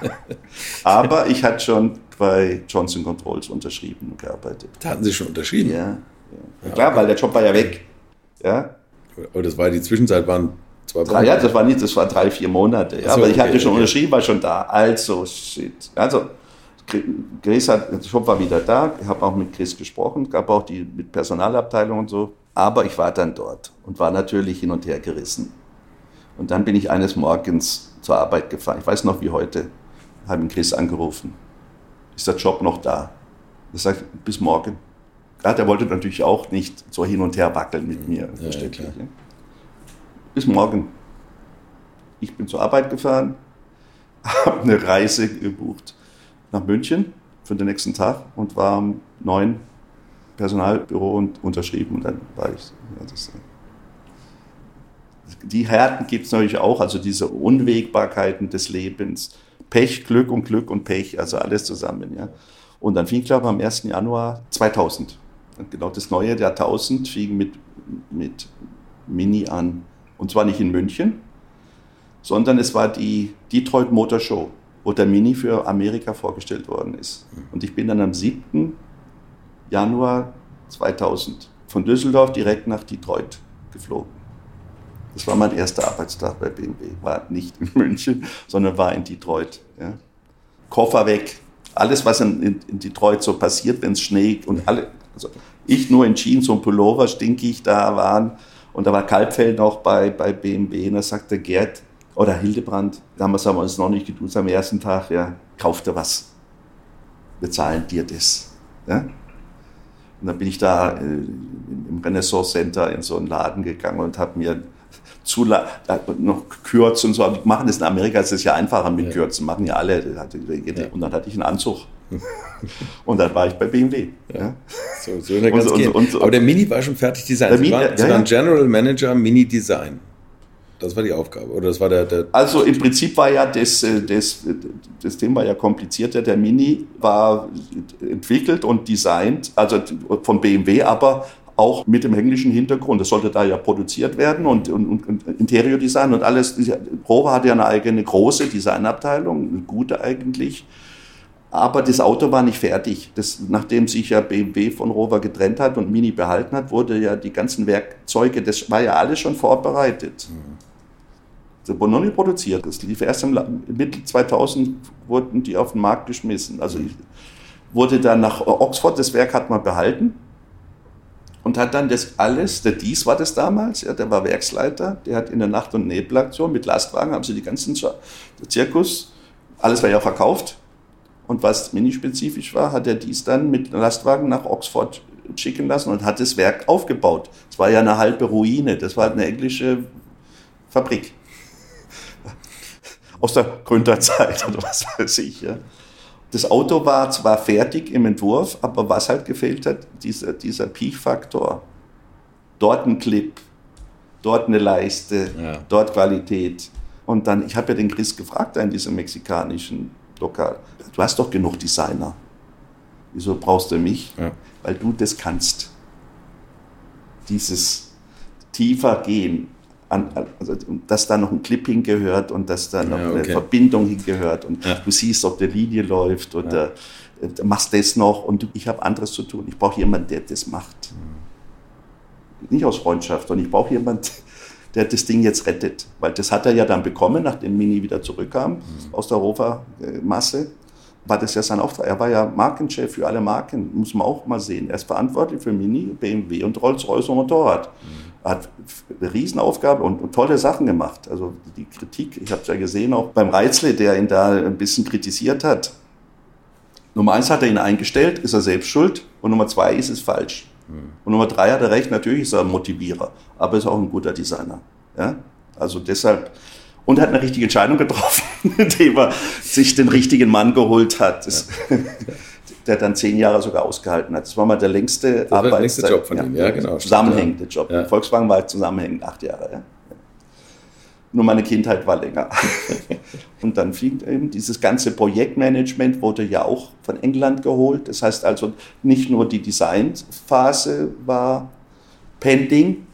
aber ich hatte schon bei Johnson Controls unterschrieben und gearbeitet. Da hatten Sie schon unterschrieben? Ja. ja. ja Klar, weil der Job war ja weg. Ja. Aber das war die Zwischenzeit, waren zwei Wochen. Ja, das war nicht, das war drei, vier Monate. Ja, so, aber ich okay, hatte schon okay. unterschrieben, war schon da. Also, shit. Also, Chris hat, der Job war wieder da, ich habe auch mit Chris gesprochen, gab auch die mit Personalabteilung und so. Aber ich war dann dort und war natürlich hin und her gerissen. Und dann bin ich eines Morgens zur Arbeit gefahren. Ich weiß noch wie heute. Habe ihn Chris angerufen. Ist der Job noch da? Er sagt, bis morgen. Ja, der wollte natürlich auch nicht so hin und her wackeln mit mir. Ja, verständlich. Ja, bis morgen. Ich bin zur Arbeit gefahren, habe eine Reise gebucht nach München für den nächsten Tag und war um neun Personalbüro und unterschrieben und dann war ich. Ja, das, die Härten gibt es natürlich auch, also diese Unwägbarkeiten des Lebens. Pech, Glück und Glück und Pech, also alles zusammen. Ja. Und dann fing, ich glaube am 1. Januar 2000. Und genau das neue Jahrtausend fing mit, mit Mini an. Und zwar nicht in München, sondern es war die Detroit Motor Show, wo der Mini für Amerika vorgestellt worden ist. Und ich bin dann am 7. Januar 2000 von Düsseldorf direkt nach Detroit geflogen. Das war mein erster Arbeitstag bei BMW. War nicht in München, sondern war in Detroit. Ja. Koffer weg. Alles, was in, in Detroit so passiert, wenn es schneit und alle. Also ich nur in Jeans und Pullover stinkig da waren. Und da war Kalbfeld noch bei, bei BMW. Und da sagte Gerd oder Hildebrand, damals haben wir uns noch nicht geduzt am ersten Tag, ja, dir was. Wir zahlen dir das. Ja? Und dann bin ich da äh, im Renaissance Center in so einen Laden gegangen und habe mir Zula noch Kürzen und so. Die machen das in Amerika, ist es ja einfacher mit ja. Kürzen, machen ja alle. Und dann hatte ich einen Anzug. und dann war ich bei BMW. Ja. So, so und, und, und, Aber der Mini war schon fertig designt. Sie waren, ja, ja. General Manager Mini Design. Das war die Aufgabe. Oder das war der, der also im Prinzip war ja das, äh, das, das Thema ja komplizierter. Der Mini war entwickelt und designt, also von BMW, aber auch mit dem englischen Hintergrund. Das sollte da ja produziert werden und, und, und Interiordesign und alles. Rover hatte ja eine eigene große Designabteilung, eine gute eigentlich. Aber das Auto war nicht fertig. Das, nachdem sich ja BMW von Rover getrennt hat und Mini behalten hat, wurde ja die ganzen Werkzeuge, das war ja alles schon vorbereitet. Mhm. Das wurde noch nicht produziert. Das lief erst im Mitte 2000 wurden die auf den Markt geschmissen. Also wurde dann nach Oxford, das Werk hat man behalten und hat dann das alles, der Dies war das damals, ja, der war Werksleiter, der hat in der Nacht- und Nebelaktion mit Lastwagen, haben sie die ganzen Zirkus, alles war ja verkauft. Und was minispezifisch war, hat er dies dann mit Lastwagen nach Oxford schicken lassen und hat das Werk aufgebaut. Es war ja eine halbe Ruine, das war eine englische Fabrik aus der Gründerzeit oder was weiß ich. Ja. Das Auto war zwar fertig im Entwurf, aber was halt gefehlt hat, dieser, dieser Peak-Faktor. Dort ein Clip, dort eine Leiste, ja. dort Qualität. Und dann, ich habe ja den Chris gefragt in diesem mexikanischen Lokal, du hast doch genug Designer. Wieso brauchst du mich? Ja. Weil du das kannst. Dieses tiefer gehen, an, also, dass da noch ein Clip hingehört und dass da noch ja, okay. eine Verbindung hingehört und ja. du siehst, ob der Linie läuft oder ja. äh, machst das noch und ich habe anderes zu tun. Ich brauche jemanden, der das macht. Mhm. Nicht aus Freundschaft, sondern ich brauche jemanden, der das Ding jetzt rettet. Weil das hat er ja dann bekommen, nachdem Mini wieder zurückkam mhm. aus der Rover-Masse war das ja sein Auftrag. Er war ja Markenchef für alle Marken, muss man auch mal sehen. Er ist verantwortlich für Mini, BMW und Rolls-Royce und Motorrad. Mhm hat eine Riesenaufgabe und, und, tolle Sachen gemacht. Also die Kritik, ich habe es ja gesehen, auch beim Reizle, der ihn da ein bisschen kritisiert hat. Nummer eins hat er ihn eingestellt, ist er selbst schuld. Und Nummer zwei ist es falsch. Mhm. Und Nummer drei hat er recht, natürlich ist er ein Motivierer, aber ist auch ein guter Designer. Ja? Also deshalb, und hat eine richtige Entscheidung getroffen, indem er sich den richtigen Mann geholt hat. Das, der dann zehn Jahre sogar ausgehalten hat. Das war mal der längste das der längste Job von ihm, ja, genau. Zusammenhängende Job. Ja. Volkswagen war halt zusammenhängend acht Jahre. Ja. Nur meine Kindheit war länger. und dann fing eben dieses ganze Projektmanagement wurde ja auch von England geholt. Das heißt also nicht nur die Designphase war pending,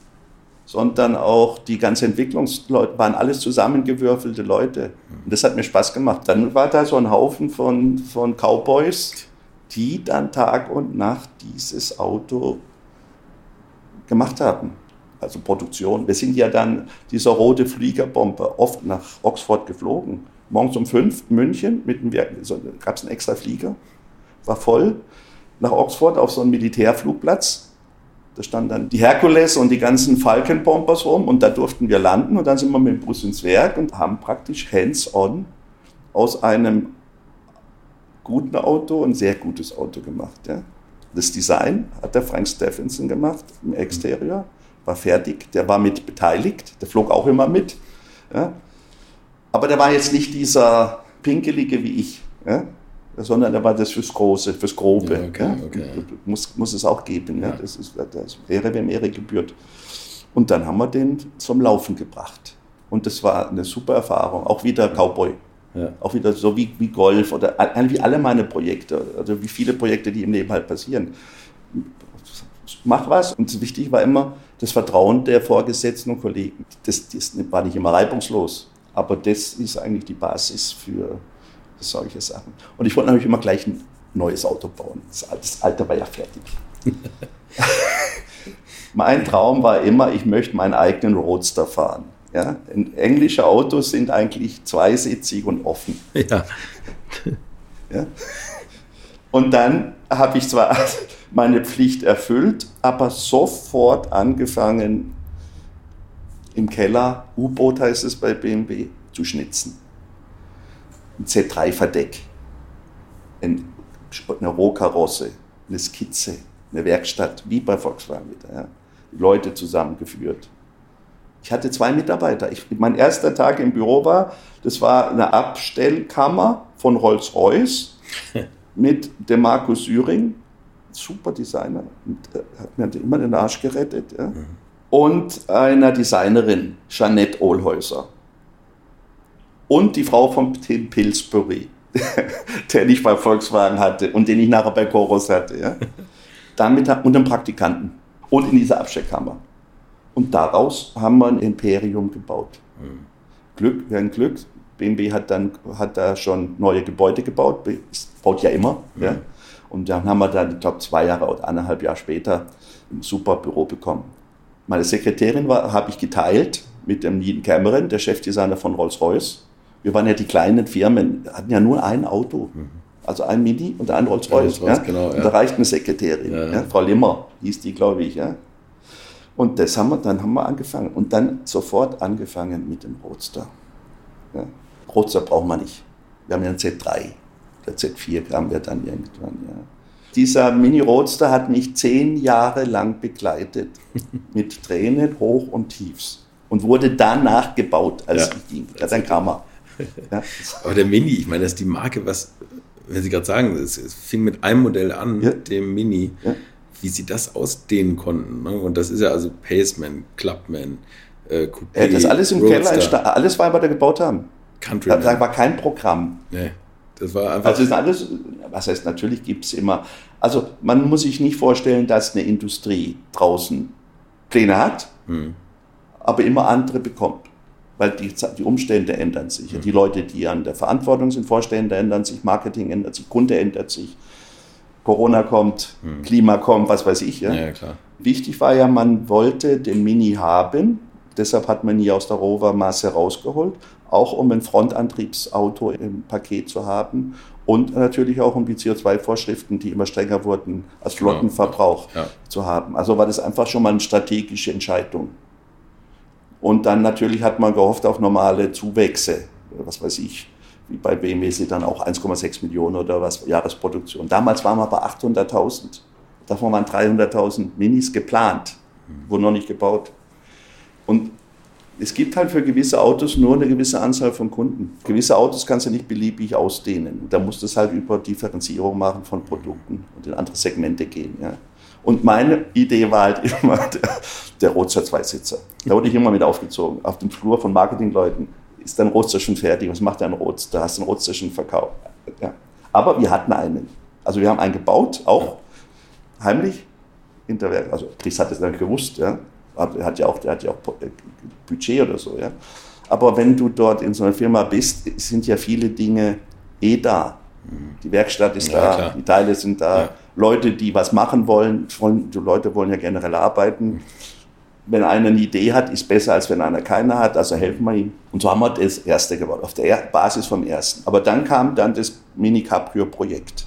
sondern auch die ganzen Entwicklungsleute waren alles zusammengewürfelte Leute. Und das hat mir Spaß gemacht. Dann war da so ein Haufen von, von Cowboys, die dann Tag und Nacht dieses Auto gemacht haben also Produktion. Wir sind ja dann dieser rote Fliegerbomber oft nach Oxford geflogen. Morgens um fünf München, mit so, gab es einen extra Flieger, war voll, nach Oxford auf so einem Militärflugplatz. Da standen dann die Herkules und die ganzen Falcon-Bombers rum und da durften wir landen und dann sind wir mit dem Bus ins Werk und haben praktisch hands-on aus einem guten Auto ein sehr gutes Auto gemacht. Ja. Das Design hat der Frank Stephenson gemacht im Exterior war fertig, der war mit beteiligt, der flog auch immer mit. Ja. Aber der war jetzt nicht dieser Pinkelige wie ich, ja, sondern der war das fürs Große, fürs Grobe. Ja, okay, okay. Muss, muss es auch geben. Ja. Das, ist, das Ehre, wem Ehre gebührt. Und dann haben wir den zum Laufen gebracht. Und das war eine super Erfahrung. Auch wieder Cowboy. Ja. Auch wieder so wie, wie Golf oder wie alle meine Projekte, also wie viele Projekte, die im Leben halt passieren. Mach was. Und wichtig war immer, das Vertrauen der Vorgesetzten und Kollegen. Das, das war nicht immer reibungslos, aber das ist eigentlich die Basis für solche Sachen. Und ich wollte natürlich immer gleich ein neues Auto bauen. Das alte war ja fertig. mein Traum war immer, ich möchte meinen eigenen Roadster fahren. Ja? Englische Autos sind eigentlich zweisitzig und offen. Ja. ja? Und dann habe ich zwar meine Pflicht erfüllt, aber sofort angefangen, im Keller, U-Boot heißt es bei BMW, zu schnitzen. Ein Z3-Verdeck, eine Rohkarosse, eine Skizze, eine Werkstatt, wie bei Volkswagen wieder. Ja. Leute zusammengeführt. Ich hatte zwei Mitarbeiter. Ich, mein erster Tag im Büro war, das war eine Abstellkammer von Rolls-Royce mit dem Markus Süring, super Designer, und, äh, hat mir immer den Arsch gerettet. Ja. Mhm. Und einer Designerin, Jeanette Ohlhäuser. Und die Frau von Tim Pillsbury, den ich bei Volkswagen hatte und den ich nachher bei Chorus hatte. Ja. Damit, und einen Praktikanten. Und in dieser Absteckkammer. Und daraus haben wir ein Imperium gebaut. Mhm. Glück, wir haben Glück. BMW hat dann hat da schon neue Gebäude gebaut, baut ja immer. Mhm. Ja. Und dann haben wir dann, ich glaube, zwei Jahre oder eineinhalb Jahre später ein super Büro bekommen. Meine Sekretärin habe ich geteilt mit dem Needham Cameron, der Chefdesigner von Rolls-Royce. Wir waren ja die kleinen Firmen, hatten ja nur ein Auto. Mhm. Also ein Mini und ein Rolls-Royce. Ja, Rolls ja. Genau, und da reicht eine Sekretärin. Ja. Frau Limmer hieß die, glaube ich. Ja. Und das haben wir, dann haben wir angefangen. Und dann sofort angefangen mit dem Roadster. Ja. Roadster braucht man nicht. Wir haben ja einen Z3 der Z4 kam wir dann irgendwann, ja. Dieser Mini-Roadster hat mich zehn Jahre lang begleitet, mit Tränen hoch und tiefs. Und wurde danach gebaut, als ja. ich ging. Ja, dann kam er. Ja. Aber der Mini, ich meine, das ist die Marke, was, wenn Sie gerade sagen, es, es, fing mit einem Modell an, ja. dem Mini, ja. Wie Sie das ausdehnen konnten. Ne? Und das ist ja also Paceman, Clubman, äh, Coupé, ja, Das alles im Roadster. Keller, alles war, was wir gebaut haben. Countryman. Da war kein Programm. Nee. Das war einfach. Also ist alles, was heißt, natürlich gibt es immer. Also man muss sich nicht vorstellen, dass eine Industrie draußen Pläne hat, hm. aber immer andere bekommt. Weil die, die Umstände ändern sich. Hm. Die Leute, die an der Verantwortung sind, Vorstände ändern sich, Marketing ändert sich, Kunde ändert sich. Corona kommt, hm. Klima kommt, was weiß ich. Ja? ja klar. Wichtig war ja, man wollte den Mini haben, deshalb hat man ihn aus der Rover-Masse rausgeholt auch um ein Frontantriebsauto im Paket zu haben und natürlich auch um die CO2-Vorschriften, die immer strenger wurden, als Flottenverbrauch ja. zu haben. Also war das einfach schon mal eine strategische Entscheidung. Und dann natürlich hat man gehofft auf normale Zuwächse, was weiß ich, wie bei BMW sind dann auch 1,6 Millionen oder was Jahresproduktion. Damals waren wir bei 800.000. Davon waren 300.000 Minis geplant, wurden noch nicht gebaut. Und Es gibt halt für gewisse Autos nur eine gewisse Anzahl von Kunden. Gewisse Autos kannst du nicht beliebig ausdehnen. Da musst du es halt über Differenzierung machen von Produkten und in andere Segmente gehen. Ja. Und meine Idee war halt immer der, der Roadster Zweisitzer. Da wurde ich immer mit aufgezogen. Auf dem Flur von Marketingleuten ist dein Roadster schon fertig. Was macht dein Roadster? Hast du einen Roadster schon verkauft? Ja. Aber wir hatten einen. Also wir haben einen gebaut, auch heimlich. Hinterwerk. Also Chris hat es dann gewusst, ja. Er hat ja auch, der hat ja auch äh, Budget oder so, ja. Aber wenn du dort in so einer Firma bist, sind ja viele Dinge eh da. Die Werkstatt ist ja, da, klar. die Teile sind da. Ja. Leute, die was machen wollen, wollen, die Leute wollen ja generell arbeiten. Wenn einer eine Idee hat, ist besser, als wenn einer keine hat, also helfen wir ihm. Und so haben wir das erste gebaut, auf der Basis vom ersten. Aber dann kam dann das Mini Caprio Projekt.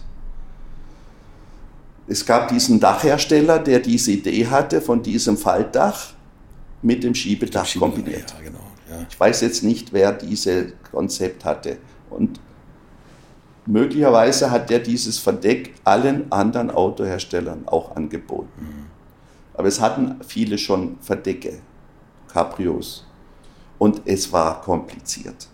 Es gab diesen Dachhersteller, der diese Idee hatte von diesem Faltdach mit dem Schiebedach Schiebe, kombiniert. Ja, genau, ja. Ich weiß jetzt nicht, wer dieses Konzept hatte. Und möglicherweise hat der dieses Verdeck allen anderen Autoherstellern auch angeboten. Mhm. Aber es hatten viele schon Verdecke, Cabrios. Und es war kompliziert.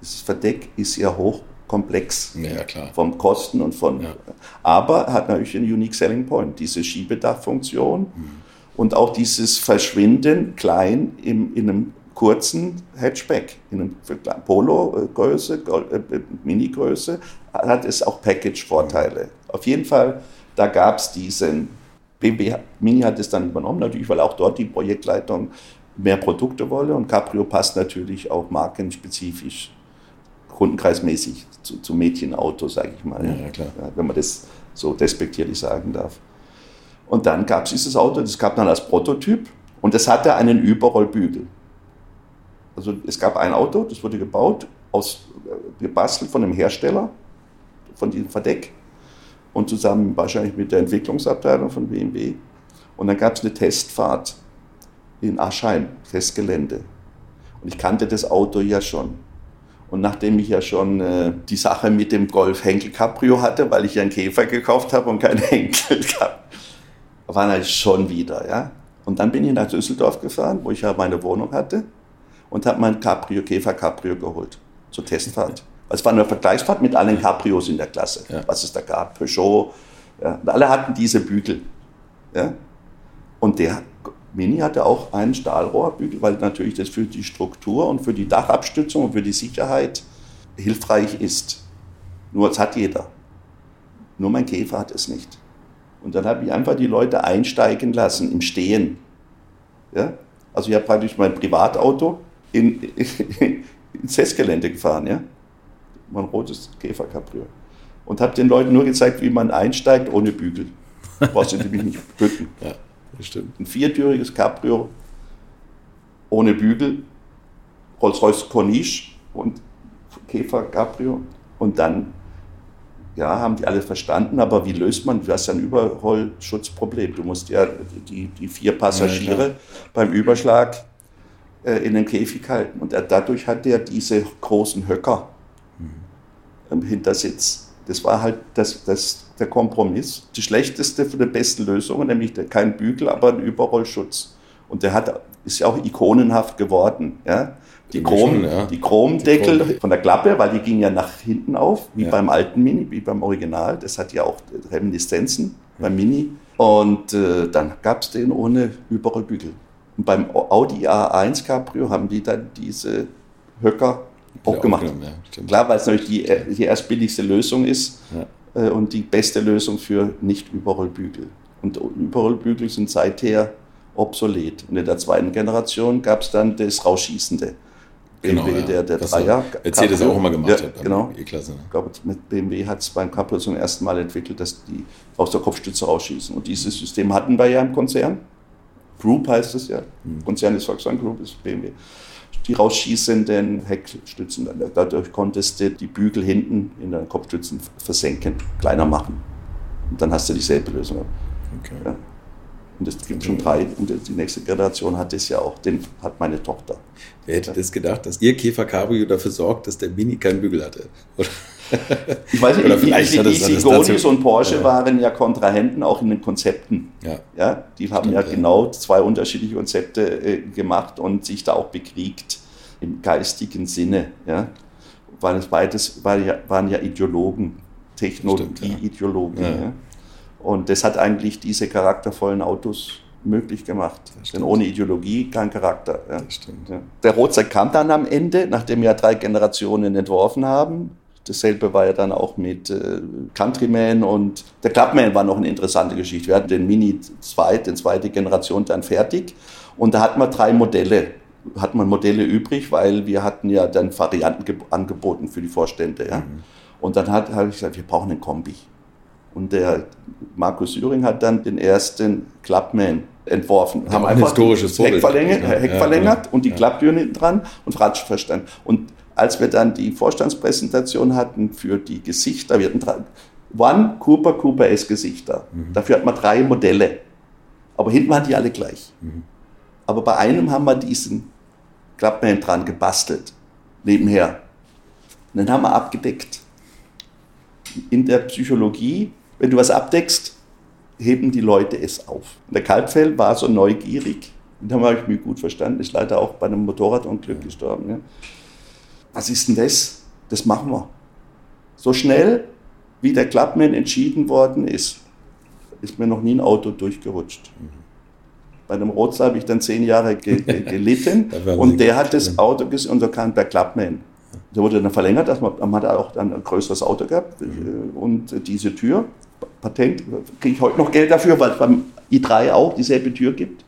Das Verdeck ist ja hochkomplex. Ja, klar. Vom Kosten und von. Ja. Aber hat natürlich einen Unique Selling Point, diese Schiebedachfunktion mhm. und auch dieses Verschwinden klein im, in einem kurzen Hatchback, in einem Polo-Größe, äh, Mini-Größe, hat es auch Package-Vorteile. Auf jeden Fall, da gab es diesen, BMW Mini hat es dann übernommen, natürlich, weil auch dort die Projektleitung mehr Produkte wolle und Cabrio passt natürlich auch markenspezifisch, kundenkreismäßig zu, zu Mädchenauto, sage ich mal. Ja, klar. Ja, wenn man das so despektierlich sagen darf. Und dann gab es dieses Auto, das gab dann als Prototyp und das hatte einen Überrollbügel. Also es gab ein Auto, das wurde gebaut, aus, äh, gebastelt von einem Hersteller, von diesem Verdeck und zusammen wahrscheinlich mit der Entwicklungsabteilung von BMW. Und dann gab es eine Testfahrt in Aschheim, Festgelände. Und ich kannte das Auto ja schon. Und nachdem ich ja schon äh, die Sache mit dem Golf Henkel Cabrio hatte, weil ich ja einen Käfer gekauft habe und keinen Henkel gehabt, war ich schon wieder. Ja? Und dann bin ich nach Düsseldorf gefahren, wo ich ja meine Wohnung hatte und habe mein Cabrio, Käfer Cabrio geholt zur Testfahrt. Es war eine Vergleichsfahrt mit allen Cabrios in der Klasse, ja. was es da gab, Peugeot. Ja. Und alle hatten diese Bügel. Ja. Und der Mini hatte auch einen Stahlrohrbügel, weil natürlich das für die Struktur und für die Dachabstützung und für die Sicherheit hilfreich ist. Nur es hat jeder. Nur mein Käfer hat es nicht. Und dann habe ich einfach die Leute einsteigen lassen im Stehen. Ja? Also ich habe praktisch mein Privatauto in, ins Festgelände gefahren, ja. Mein rotes Käfer Cabrio. Und habe den Leuten nur gezeigt, wie man einsteigt ohne Bügel. Brauchst du nämlich nicht bücken. Ja, das stimmt. Ein viertüriges Cabrio ohne Bügel, Rolls-Royce Corniche und Käfer Cabrio. Und dann, ja, haben die alle verstanden, aber wie löst man, du hast ja ein Überrollschutzproblem. Du musst ja die, die vier Passagiere ja, beim Überschlag äh, in den Käfig halten. Und er, dadurch hat er diese großen Höcker im Hintersitz. Das war halt das, das, der Kompromiss. Die schlechteste von den besten Lösungen, nämlich der, kein Bügel, aber ein Überrollschutz. Und der hat, ist ja auch ikonenhaft geworden. Ja? Die, Chrom, ja. die Chromdeckel die Chrom. von der Klappe, weil die ging ja nach hinten auf, wie ja. beim alten Mini, wie beim Original. Das hat ja auch Reminiszenzen beim Mini. Und äh, dann gab es den ohne Überrollbügel. Und beim Audi A1 Cabrio haben die dann diese Höcker auch gemacht. Ja, Klar, weil es natürlich die, äh, die erst billigste Lösung ist. Äh, und die beste Lösung für Nicht-Überrollbügel. Und Überrollbügel sind seither obsolet. Und in der zweiten Generation gab es dann das Rausschießende. BMW, genau, ja. der, der Dreier. Mercedes auch immer gemacht ja, hat. Genau. E-Klasse. Ne? Ich glaube, mit BMW hat es beim Cabrio zum ersten Mal entwickelt, dass die aus der Kopfstütze rausschießen. Und dieses System hatten wir ja im Konzern. Group heißt es ja. Mhm. Konzern ist Volkswagen Group, ist BMW. Die rausschießenden Heckstützen. Dadurch konntest du die Bügel hinten in den Kopfstützen versenken, kleiner machen. Und dann hast du dieselbe Lösung. Okay. Ja. Und es gibt schon drei, und die nächste Generation hat es ja auch, den hat meine Tochter. Wer hätte das gedacht, dass Ihr Käfer Cabrio dafür sorgt, dass der Mini keinen Bügel hatte? Oder? Ich weiß nicht, Oder vielleicht hat es Easy alles Gonis dazu- und Porsche Ja. waren ja Kontrahenten auch in den Konzepten. Ja. Ja, die haben Stimmt, ja ja. genau zwei unterschiedliche Konzepte äh, gemacht und sich da auch bekriegt im geistigen Sinne. Ja, weil es beides war ja, waren ja Ideologen, Technologie-Ideologen. Ja. Und das hat eigentlich diese charaktervollen Autos möglich gemacht. Denn ohne Ideologie kein Charakter. Ja. Ja. Der Roadster kam dann am Ende, nachdem wir drei Generationen entworfen haben. Dasselbe war ja dann auch mit äh, Countryman und der Clubman war noch eine interessante Geschichte. Wir hatten den Mini 2, den zweite Generation dann fertig und da hatten wir drei Modelle. Hatten wir Modelle übrig, weil wir hatten ja dann Varianten ge- angeboten für die Vorstände. Ja. Und dann hat- habe ich gesagt, wir brauchen einen Kombi. Und der Markus Süring hat dann den ersten Clubman entworfen. auch ein historisches Heck, verlängert, Heck ja, verlängert ja. und die Ja. Klapptüren hinten dran und Radverstand. Und als wir dann die Vorstandspräsentation hatten für die Gesichter, wir hatten drei, One Cooper Cooper S Gesichter. Mhm. Dafür hat man drei Modelle. Aber hinten waren die alle gleich. Mhm. Aber bei einem haben wir diesen Clubman dran gebastelt, nebenher. Und den haben wir abgedeckt. In der Psychologie, wenn du was abdeckst, heben die Leute es auf. Und der Kalbfell war so neugierig, und da habe ich mich gut verstanden, ist leider auch bei einem Motorradunglück gestorben. Ja. Was ist denn das? Das machen wir. So schnell, wie der Clubman entschieden worden ist, ist mir noch nie ein Auto durchgerutscht. Bei einem Roadster habe ich dann zehn Jahre ge ge gelitten und der hat das Auto gesehen und so kam der Clubman. Der wurde dann verlängert, dass man, man hat auch dann ein größeres Auto gehabt äh, und diese Tür, Patent, kriege ich heute noch Geld dafür, weil es beim i3 auch dieselbe Tür gibt.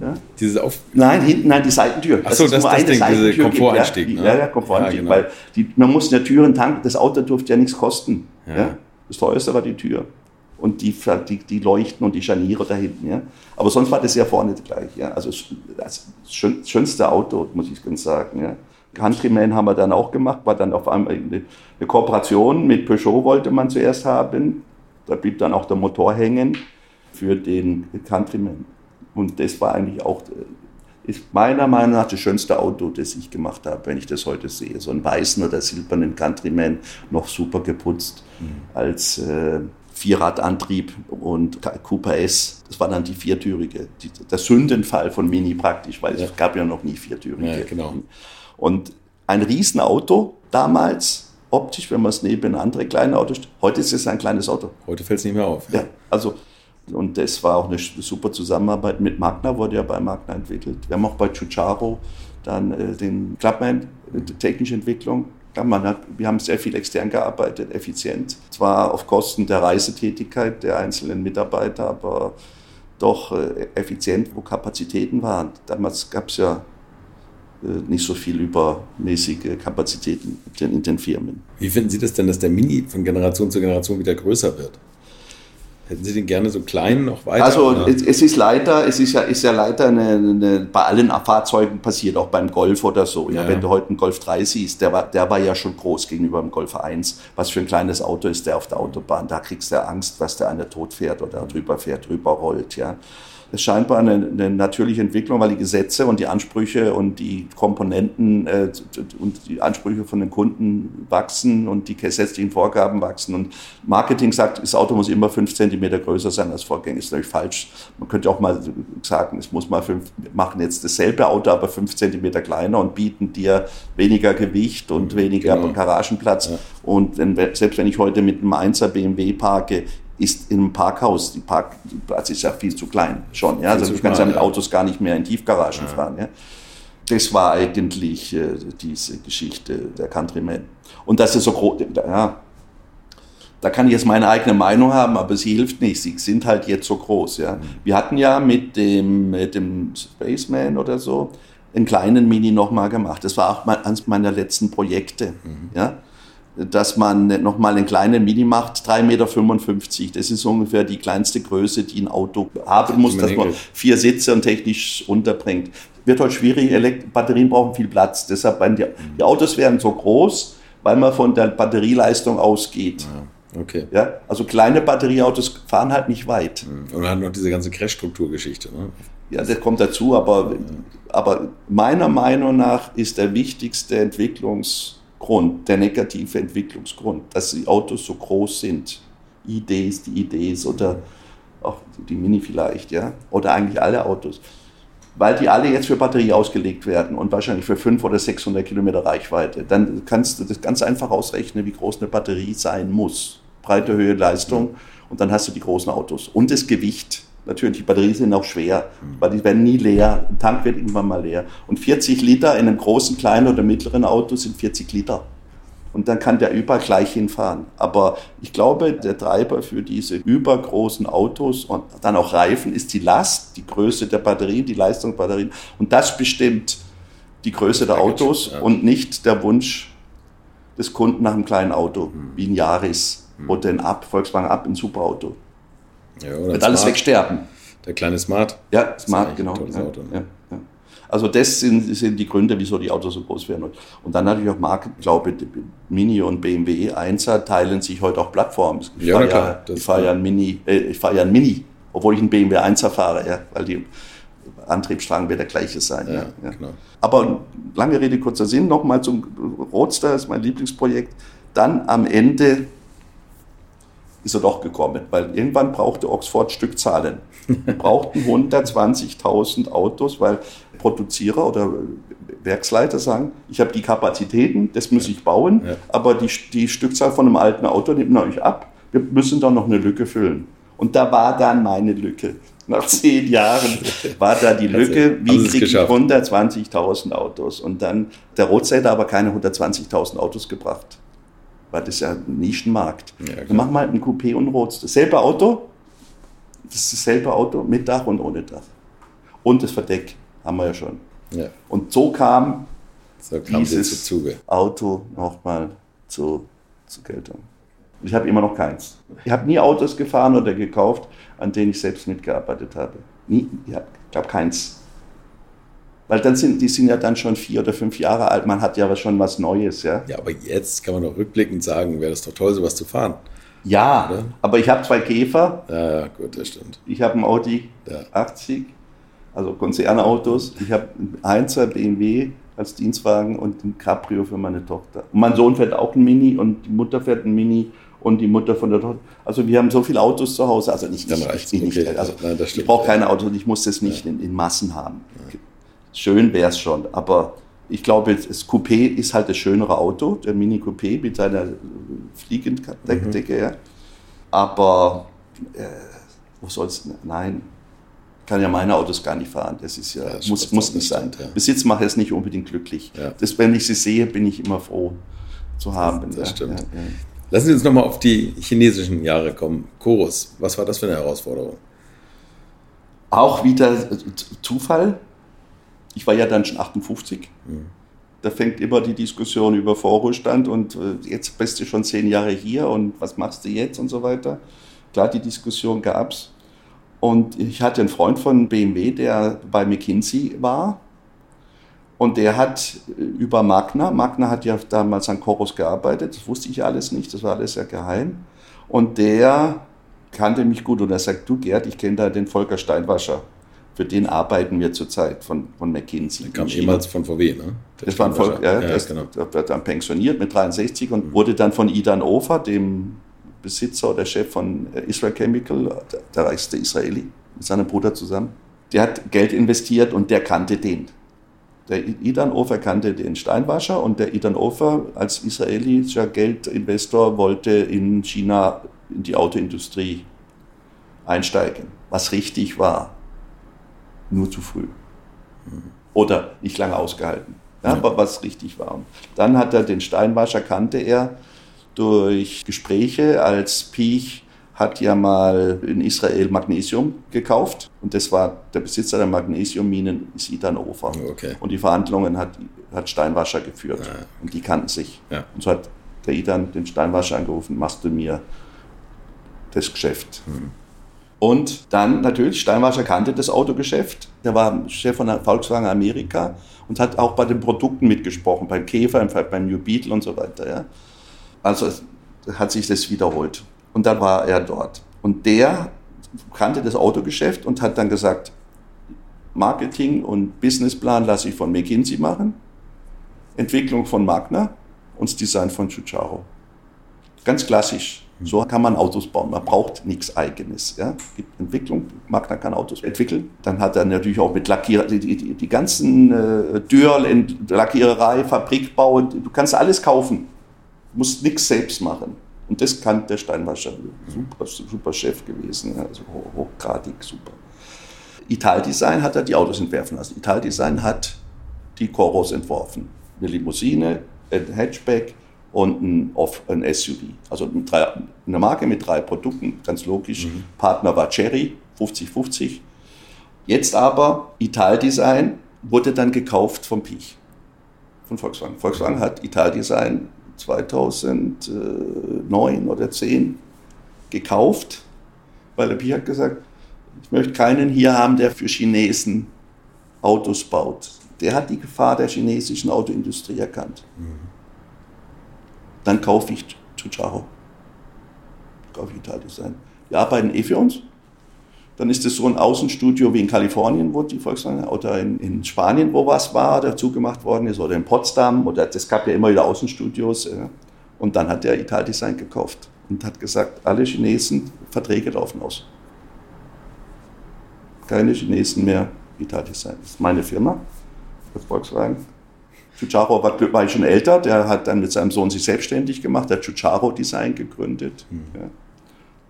Ja. Dieses Auf Nein, hinten, nein, die Seitentür. Ach so, es das- nur das eine Ding, diese Seitentür gibt, Ja, ne? ja, ja Komforteinstieg. Ja, genau. Weil die, man muss in der Türen tanken, das Auto durfte ja nichts kosten. Ja. Ja. Das teuerste war die Tür. Und die, die, die Leuchten und die Scharniere da hinten. Ja. Aber sonst war das ja vorne gleich. Ja. Also das schön- schönste Auto, muss ich ganz sagen. Ja. Countryman haben wir dann auch gemacht, war dann auf einmal eine, eine Kooperation mit Peugeot wollte man zuerst haben. Da blieb dann auch der Motor hängen für den Countryman. Und das war eigentlich auch, äh, ist meiner Meinung nach das schönste Auto, das ich gemacht habe, wenn ich das heute sehe. So einen weißen oder silbernen Countryman, noch super geputzt, als äh, Vierradantrieb und Cooper S. Das war dann die viertürige, die, der Sündenfall von Mini praktisch, weil Ja. es gab ja noch nie viertürige. Ja, genau. Und ein Riesenauto damals, optisch, wenn man es neben andere kleine Autos, heute ist es ein kleines Auto. heute fällt es nicht mehr auf. Ja, also, und das war auch eine super Zusammenarbeit mit Magna, wurde ja bei Magna entwickelt. Wir haben auch bei Chucharo dann äh, den Clubman, äh, die technische Entwicklung. Ja, hat, wir haben sehr viel extern gearbeitet, effizient. Zwar auf Kosten der Reisetätigkeit der einzelnen Mitarbeiter, aber doch äh, effizient, wo Kapazitäten waren. Damals gab es ja nicht so viel übermäßige Kapazitäten in den, Firmen. Wie finden Sie das denn, dass der Mini von Generation zu Generation wieder größer wird? Hätten Sie den gerne so klein noch weiter? Also oder? es, ist leider, es ist ja, ist ja leider eine, eine, bei allen Fahrzeugen passiert, auch beim Golf oder so. Ja, Ja. Wenn du heute einen Golf 3 siehst, der war, der war ja schon groß gegenüber dem Golf 1. Was für ein kleines Auto ist der auf der Autobahn? Da kriegst du Angst, dass der eine tot fährt oder drüber fährt, drüber rollt. Ja. Das ist scheinbar eine, eine natürliche Entwicklung, weil die Gesetze und die Ansprüche und die Komponenten äh, und die Ansprüche von den Kunden wachsen und die gesetzlichen Vorgaben wachsen. Und Marketing sagt, das Auto muss immer fünf Zentimeter größer sein als Vorgänger. Ist natürlich falsch. Man könnte auch mal sagen, es muss mal fünf, wir machen jetzt dasselbe Auto, aber fünf Zentimeter kleiner und bieten dir weniger Gewicht und weniger Genau. Garagenplatz. Ja. Und wenn, selbst wenn ich heute mit einem 1er BMW parke, ist in einem Parkhaus, die Parkplatz ist ja viel zu klein schon. Ja? Also du kannst ja mit ja. Autos gar nicht mehr in Tiefgaragen fahren. Ja? Das war eigentlich äh, diese Geschichte der Countryman. Und das ist so groß, ja, da kann ich jetzt meine eigene Meinung haben, aber sie hilft nicht. Sie sind halt jetzt so groß. Ja. Wir hatten ja mit dem, mit dem Spaceman oder so einen kleinen Mini nochmal gemacht. Das war auch mal eines meiner letzten Projekte. Ja. Dass man nochmal einen kleinen Mini macht, 3,55 Meter. Das ist ungefähr die kleinste Größe, die ein Auto haben muss, dass man vier Sitze und technisch unterbringt. Wird heute schwierig, Elekt Batterien brauchen viel Platz. Deshalb, werden die, die Autos werden so groß, weil man von der Batterieleistung ausgeht. okay. Ja, also kleine Batterieautos fahren halt nicht weit. Und dann hat noch diese ganze Crash-Strukturgeschichte. Ne? Ja, das kommt dazu, aber, aber meiner Meinung nach ist der wichtigste Entwicklungsschritt Grund, der negative Entwicklungsgrund, dass die Autos so groß sind. Idee die Idee oder auch die Mini vielleicht, ja, oder eigentlich alle Autos, weil die alle jetzt für Batterie ausgelegt werden und wahrscheinlich für 500 oder 600 Kilometer Reichweite. Dann kannst du das ganz einfach ausrechnen, wie groß eine Batterie sein muss. Breite Höhe, Leistung und dann hast du die großen Autos. Und das Gewicht. Natürlich, die Batterien sind auch schwer, weil die werden nie leer. Ein Tank wird irgendwann mal leer. Und 40 Liter in einem großen, kleinen oder mittleren Auto sind 40 Liter und dann kann der überall gleich hinfahren. Aber ich glaube, der Treiber für diese übergroßen Autos und dann auch Reifen ist die Last, die Größe der Batterien, die Leistung der Batterien. Und das bestimmt die Größe der Autos und nicht der Wunsch des Kunden nach einem kleinen Auto, hm. wie ein Yaris hm. oder ein Up, Volkswagen Up, ein Superauto. Ja, Wird alles wegsterben. Der kleine Smart. Ja, Smart, genau. Ja, Auto, ne? ja. Also das sind, sind die Gründe, wieso die Autos so groß werden. Und dann natürlich auch Marken, ich glaube, Mini und BMW 1er teilen sich heute auch Plattformen. Ich ja, fahre ja, ich fahr ja ein Mini, äh, ich fahre ja ein Mini, obwohl ich ein BMW 1er fahre, ja, weil die Antriebsstrang wird der gleiche sein. Ja, ja. Genau. Aber lange Rede, kurzer Sinn, nochmal zum Roadster, das ist mein Lieblingsprojekt. Dann am Ende ist er doch gekommen, weil irgendwann brauchte Oxford Stückzahlen. Wir brauchten 120.000 Autos, weil Produzierer oder Werksleiter sagen, ich habe die Kapazitäten, das muss ich bauen, ja. aber die, die Stückzahl von einem alten Auto nimmt euch ab. Wir müssen da noch eine Lücke füllen. Und da war dann meine Lücke. Nach zehn Jahren war da die Lücke, wie kriege ich 120.000 Autos? Und dann, der Roadster hätte aber keine 120.000 Autos gebracht weil das ist ja ein Nischenmarkt. Ja, Dann machen wir halt ein Coupé und Roadster. Dasselbe Auto, das ist dasselbe Auto mit Dach und ohne Dach. Und das Verdeck haben wir ja schon. Ja. Und so kam, so kam dieses Auto nochmal zu, zu Geltung. Ich habe immer noch keins. Ich habe nie Autos gefahren oder gekauft, an denen ich selbst mitgearbeitet habe. Nie, ich glaube keins. Weil dann sind, die sind ja dann schon vier oder fünf Jahre alt, man hat ja schon was Neues, ja. Ja, aber jetzt kann man doch rückblickend sagen, wäre das doch toll, sowas zu fahren. Ja, oder? aber ich habe zwei Käfer. Ja, ja, gut, das stimmt. Ich habe einen Audi ja. 80, also Konzernautos. Ich habe einen 1er BMW als Dienstwagen und ein Cabrio für meine Tochter. Und mein Sohn fährt auch ein Mini und die Mutter fährt ein Mini und die Mutter von der Tochter. Also wir haben so viele Autos zu Hause. Also nicht, Dann ich, ich, okay. nicht also Nein, ich brauche keine Autos, ich muss das nicht ja. in, in, Massen haben. Ja. Schön wäre es schon, aber ich glaube, das Coupé ist halt das schönere Auto, der Mini Coupé mit seiner Fliegendecke. Mhm. Ja. Aber äh, wo soll es? Nein, kann ja meine Autos gar nicht fahren. Das ist ja, ja das muss, muss nicht sein. Ja. Besitz macht es nicht unbedingt glücklich. Ja. Das, wenn ich sie sehe, bin ich immer froh zu haben. Das, das stimmt. Lassen Sie uns nochmal auf die chinesischen Jahre kommen. Chorus, was war das für eine Herausforderung? Auch wieder Zufall ich war ja dann schon 58. Mhm. Da fängt immer die Diskussion über Vorruhestand und äh, jetzt bist du schon zehn Jahre hier und was machst du jetzt und so weiter. Klar, die Diskussion gab es. Und ich hatte einen Freund von BMW, der bei McKinsey war. Und der hat äh, über Magna, Magna hat ja damals an Chorus gearbeitet, das wusste ich alles nicht, das war alles sehr geheim. Und der kannte mich gut und er sagt, du Gerd, ich kenne da den Volker Steinwascher. Für den arbeiten wir zurzeit von, von McKinsey. Der kam ehemals von VW, ne? Der das war ein Volk, ja, ja, ist, genau. wird dann pensioniert mit 63 und mhm. wurde dann von Idan Ofer, dem Besitzer oder Chef von Israel Chemical, der, der reichste Israeli, mit seinem Bruder zusammen. Der hat Geld investiert und der kannte den. Der Idan Ofer kannte den Steinwascher und der Idan Ofer als israelischer Geldinvestor wollte in China in die Autoindustrie einsteigen, was richtig war nur zu früh. Oder nicht lange ausgehalten. Ja, ja. Was richtig war. Und dann hat er den Steinwascher, kannte er durch Gespräche, als Piech hat ja mal in Israel Magnesium gekauft und das war der Besitzer der Magnesiumminen ist Idan Ofer. Okay. Und die Verhandlungen hat, hat Steinwascher geführt ja. und die kannten sich. Ja. Und so hat der Idan den Steinwascher angerufen, machst du mir das Geschäft. Mhm. Und dann natürlich, Steinwascher kannte das Autogeschäft. Der war Chef von Volkswagen Amerika und hat auch bei den Produkten mitgesprochen, beim Käfer, beim New Beetle und so weiter. Ja. Also hat sich das wiederholt. Und dann war er dort. Und der kannte das Autogeschäft und hat dann gesagt, Marketing und Businessplan lasse ich von McKinsey machen, Entwicklung von Magna und das Design von Giugiaro. Ganz klassisch. So kann man Autos bauen. Man braucht nichts Eigenes. Ja? Gibt Entwicklung. Magna kann Autos entwickeln. Dann hat er natürlich auch mit Lackierer, die, die, die ganzen äh, Dürl, Lackiererei, Fabrikbau. Du kannst alles kaufen. Du musst nichts selbst machen. Und das kann der Steinwascher. Super, super Chef gewesen. Also hochgradig super. Italdesign hat er die Autos entwerfen lassen. Italdesign hat die Coros entworfen. Eine Limousine, ein Hatchback und ein, Off, ein SUV. Also eine Marke mit drei Produkten, ganz logisch. Mhm. Partner war Cherry, 50-50. Jetzt aber Italdesign wurde dann gekauft vom Piech, von Volkswagen. Volkswagen hat Italdesign 2009 oder 10 gekauft, weil der Piech hat gesagt, ich möchte keinen hier haben, der für Chinesen Autos baut. Der hat die Gefahr der chinesischen Autoindustrie erkannt. Mhm. Dann kaufe ich Giugiaro. Kaufe ich Italdesign. Die arbeiten eh für uns. Dann ist es so ein Außenstudio wie in Kalifornien, wo die Volkswagen, oder in, in Spanien, wo was war, dazu gemacht worden ist, oder in Potsdam, oder es gab ja immer wieder Außenstudios. Und dann hat der Italdesign gekauft und hat gesagt, alle Chinesen, Verträge laufen aus keine Chinesen mehr Italdesign. Das ist meine Firma, das Volkswagen. Giugiaro war, war schon älter, der hat dann mit seinem Sohn sich selbstständig gemacht, der Giugiaro Design gegründet. Mhm. Ja.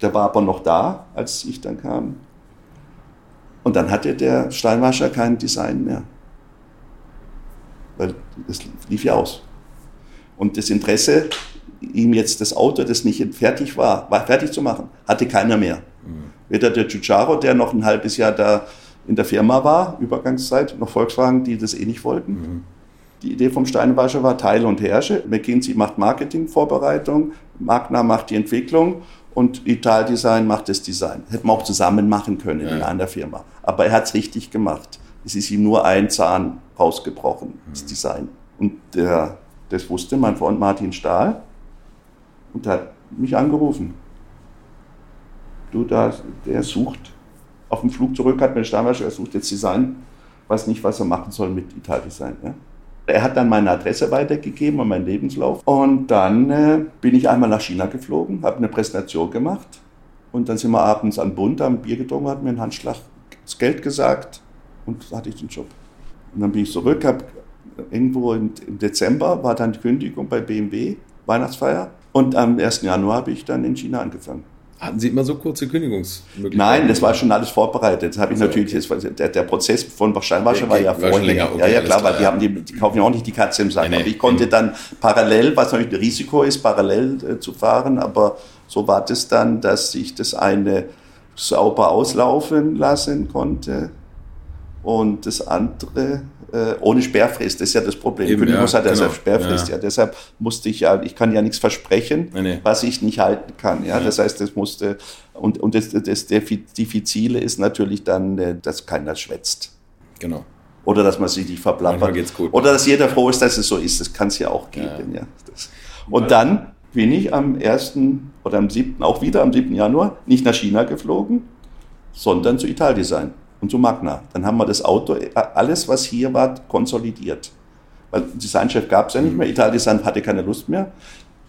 Der war aber noch da, als ich dann kam. Und dann hatte der Steinwascher kein Design mehr. Weil das lief ja aus. Und das Interesse, ihm jetzt das Auto, das nicht fertig war, war fertig zu machen, hatte keiner mehr. Mhm. Weder der Giugiaro, der noch ein halbes Jahr da in der Firma war, Übergangszeit, noch Volkswagen, die das eh nicht wollten. Mhm. Die Idee vom Steinwascher war Teile und Herrsche. McKinsey macht Marketingvorbereitung, Magna macht die Entwicklung und Italdesign macht das Design. Hätte man auch zusammen machen können ja. in einer Firma. Aber er hat es richtig gemacht. Es ist ihm nur ein Zahn rausgebrochen, das Design. Und der, das wusste mein Freund Martin Stahl und hat mich angerufen du da, der sucht, auf dem Flug zurück hat mir Steinwascher, er sucht jetzt Design, weiß nicht, was er machen soll mit Italdesign. Ja. Er hat dann meine Adresse weitergegeben und meinen Lebenslauf. Und dann äh, bin ich einmal nach China geflogen, habe eine Präsentation gemacht. Und dann sind wir abends an Bund, haben Bier getrunken, hat mir einen Handschlag das Geld gesagt und hatte ich den Job. Und dann bin ich zurück, habe irgendwo im Dezember war dann die Kündigung bei BMW, Weihnachtsfeier. Und am 1. Januar habe ich dann in China angefangen. Hatten Sie immer so kurze Kündigungsmöglichkeiten? Nein, das war schon alles vorbereitet. Das habe ich also, natürlich, okay. der, der Prozess von Steinwascher war ja vorher. Länger, okay, ja, ja, klar, weil die, haben die, die kaufen ja auch nicht die Katze im Sack. Nee, nee. Aber ich konnte dann parallel, was natürlich ein Risiko ist, parallel äh, zu fahren, aber so war das dann, dass ich das eine sauber auslaufen lassen konnte und das andere äh, ohne Sperrfrist. Das ist ja das Problem. Eben, Kündigung ja, hat ja genau. Sperrfrist. Ja. ja. deshalb musste ich ja, ich kann ja nichts versprechen, nee, nee. was ich nicht halten kann. Ja, ja. das heißt, das musste und und das, das Diffizile ist natürlich dann, äh, dass keiner schwätzt. Genau. Oder dass man sich nicht verplappert. Oder dass jeder froh ist, dass es so ist. Das kann es ja auch geben. Ja. Das. Und dann bin ich am 1. oder am 7., auch wieder am 7. Januar, nicht nach China geflogen, sondern zu Italdesign und zu Magna. Dann haben wir das Auto, äh, alles was hier war, konsolidiert. Weil Designchef gab es ja nicht mehr, Italdesign hatte keine Lust mehr.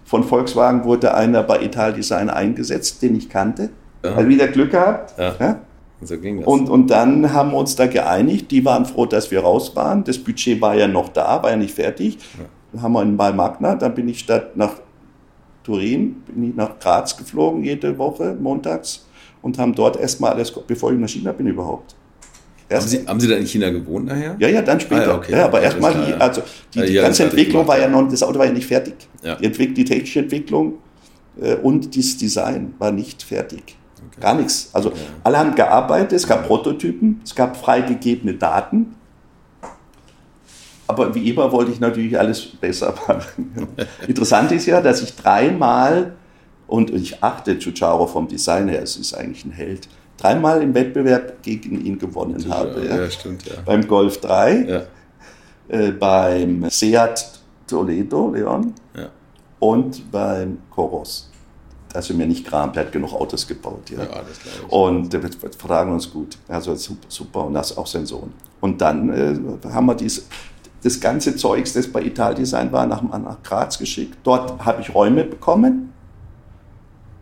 Von Volkswagen wurde einer bei Italdesign eingesetzt, den ich kannte. Ja. Also wieder Glück gehabt. Ja. ja? So ging das. Und, und dann haben wir uns da geeinigt. Die waren froh, dass wir raus waren. Das Budget war ja noch da, war ja nicht fertig. Ja. Dann haben wir in bei Magna, dann bin ich statt nach Turin, bin ich nach Graz geflogen, jede Woche, montags, und haben dort erstmal alles, bevor ich nach China bin überhaupt, haben Sie, haben Sie da in China gewohnt nachher? Ja, ja, dann später. Ah, ja, okay. ja, aber erstmal, also die, die ganze Entwicklung war ja noch, das Auto war ja nicht fertig. Die, die technische Entwicklung äh, und das Design war nicht fertig. Okay. Gar nichts. Also okay. alle haben gearbeitet, es gab Prototypen, es gab freigegebene Daten. Aber wie immer wollte ich natürlich alles besser machen. Interessant ist ja, dass ich dreimal, und ich achte Giugiaro vom Design her, es ist eigentlich ein Held, dreimal im Wettbewerb gegen ihn gewonnen ja, habe. Ja. ja. stimmt, ja. Beim Golf 3, äh, beim Seat Toledo, Leon, und beim Coros. Also mir nicht kramt, er hat genug Autos gebaut. Ja. ja und wir vertragen uns gut. Also super, super und das ist auch sein Sohn. Und dann äh, haben wir diese, das ganze Zeugs, das bei Italdesign war, nach, nach Graz geschickt. Dort habe ich Räume bekommen,